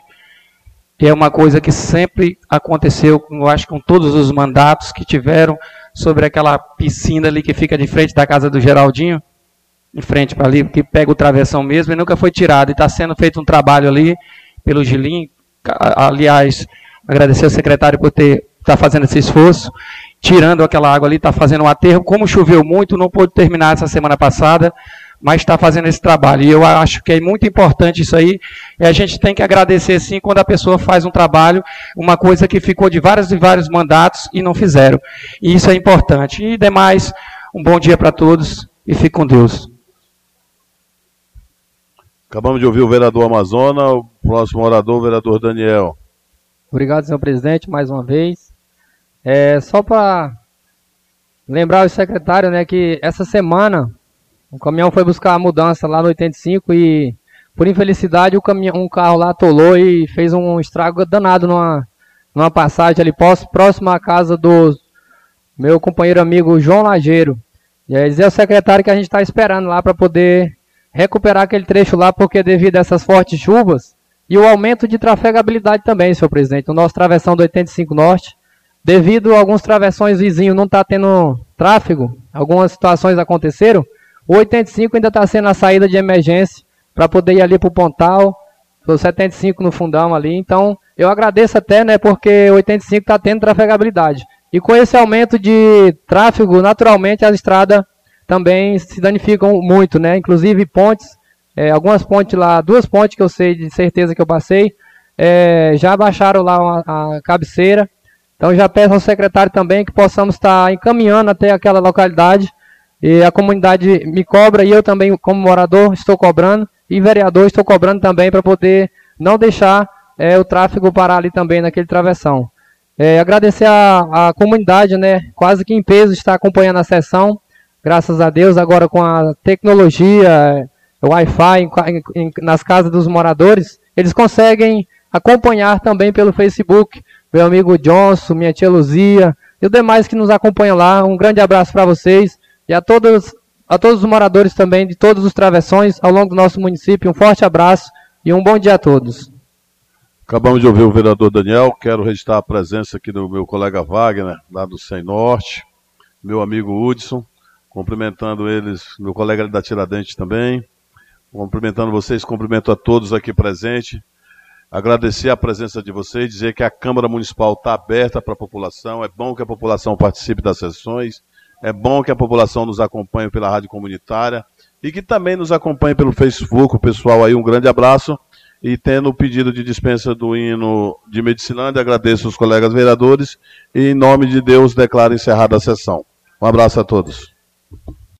que é uma coisa que sempre aconteceu, eu acho, com todos os mandatos que tiveram sobre aquela piscina ali que fica de frente da casa do Geraldinho, em frente para ali, que pega o travessão mesmo, e nunca foi tirado. E está sendo feito um trabalho ali pelo Gilim. Aliás, agradecer ao secretário por ter estar tá fazendo esse esforço tirando aquela água ali, está fazendo um aterro. Como choveu muito, não pôde terminar essa semana passada, mas está fazendo esse trabalho. E eu acho que é muito importante isso aí. E a gente tem que agradecer, sim, quando a pessoa faz um trabalho, uma coisa que ficou de vários e vários mandatos e não fizeram. E isso é importante. E demais, um bom dia para todos e fique com Deus. Acabamos de ouvir o vereador Amazona, o próximo orador, o vereador Daniel. Obrigado, senhor presidente, mais uma vez. É, só para lembrar o secretário, né, que essa semana o caminhão foi buscar a mudança lá no 85 e, por infelicidade, o caminhão, um carro lá atolou e fez um estrago danado numa, numa passagem ali próximo à casa do meu companheiro amigo João Lageiro. E aí dizer ao secretário que a gente está esperando lá para poder recuperar aquele trecho lá, porque devido a essas fortes chuvas e o aumento de trafegabilidade também, senhor presidente, o nosso travessão do 85 Norte Devido a alguns travessões vizinhos não estar tá tendo tráfego, algumas situações aconteceram, o 85 ainda está sendo a saída de emergência para poder ir ali para o Pontal, o 75 no fundão ali. Então, eu agradeço até, né, porque 85 está tendo trafegabilidade. E com esse aumento de tráfego, naturalmente as estradas também se danificam muito, né? Inclusive pontes, é, algumas pontes lá, duas pontes que eu sei de certeza que eu passei, é, já baixaram lá a cabeceira. Então já peço ao secretário também que possamos estar encaminhando até aquela localidade. E a comunidade me cobra e eu também, como morador, estou cobrando. E vereador, estou cobrando também para poder não deixar é, o tráfego parar ali também naquele travessão. É, agradecer a, a comunidade, né? Quase que em peso está acompanhando a sessão. Graças a Deus, agora com a tecnologia, Wi-Fi nas casas dos moradores, eles conseguem acompanhar também pelo Facebook. Meu amigo Johnson, minha tia Luzia e os demais que nos acompanham lá. Um grande abraço para vocês e a todos, a todos os moradores também de todos os travessões ao longo do nosso município. Um forte abraço e um bom dia a todos. Acabamos de ouvir o vereador Daniel. Quero registrar a presença aqui do meu colega Wagner, lá do Sem Norte, meu amigo Hudson, cumprimentando eles, meu colega da Tiradentes também. Cumprimentando vocês, cumprimento a todos aqui presentes. Agradecer a presença de vocês, dizer que a Câmara Municipal está aberta para a população. É bom que a população participe das sessões. É bom que a população nos acompanhe pela rádio comunitária e que também nos acompanhe pelo Facebook. Pessoal aí, um grande abraço e tendo o pedido de dispensa do hino de Medicinândia, agradeço os colegas vereadores e, em nome de Deus, declaro encerrada a sessão. Um abraço a todos.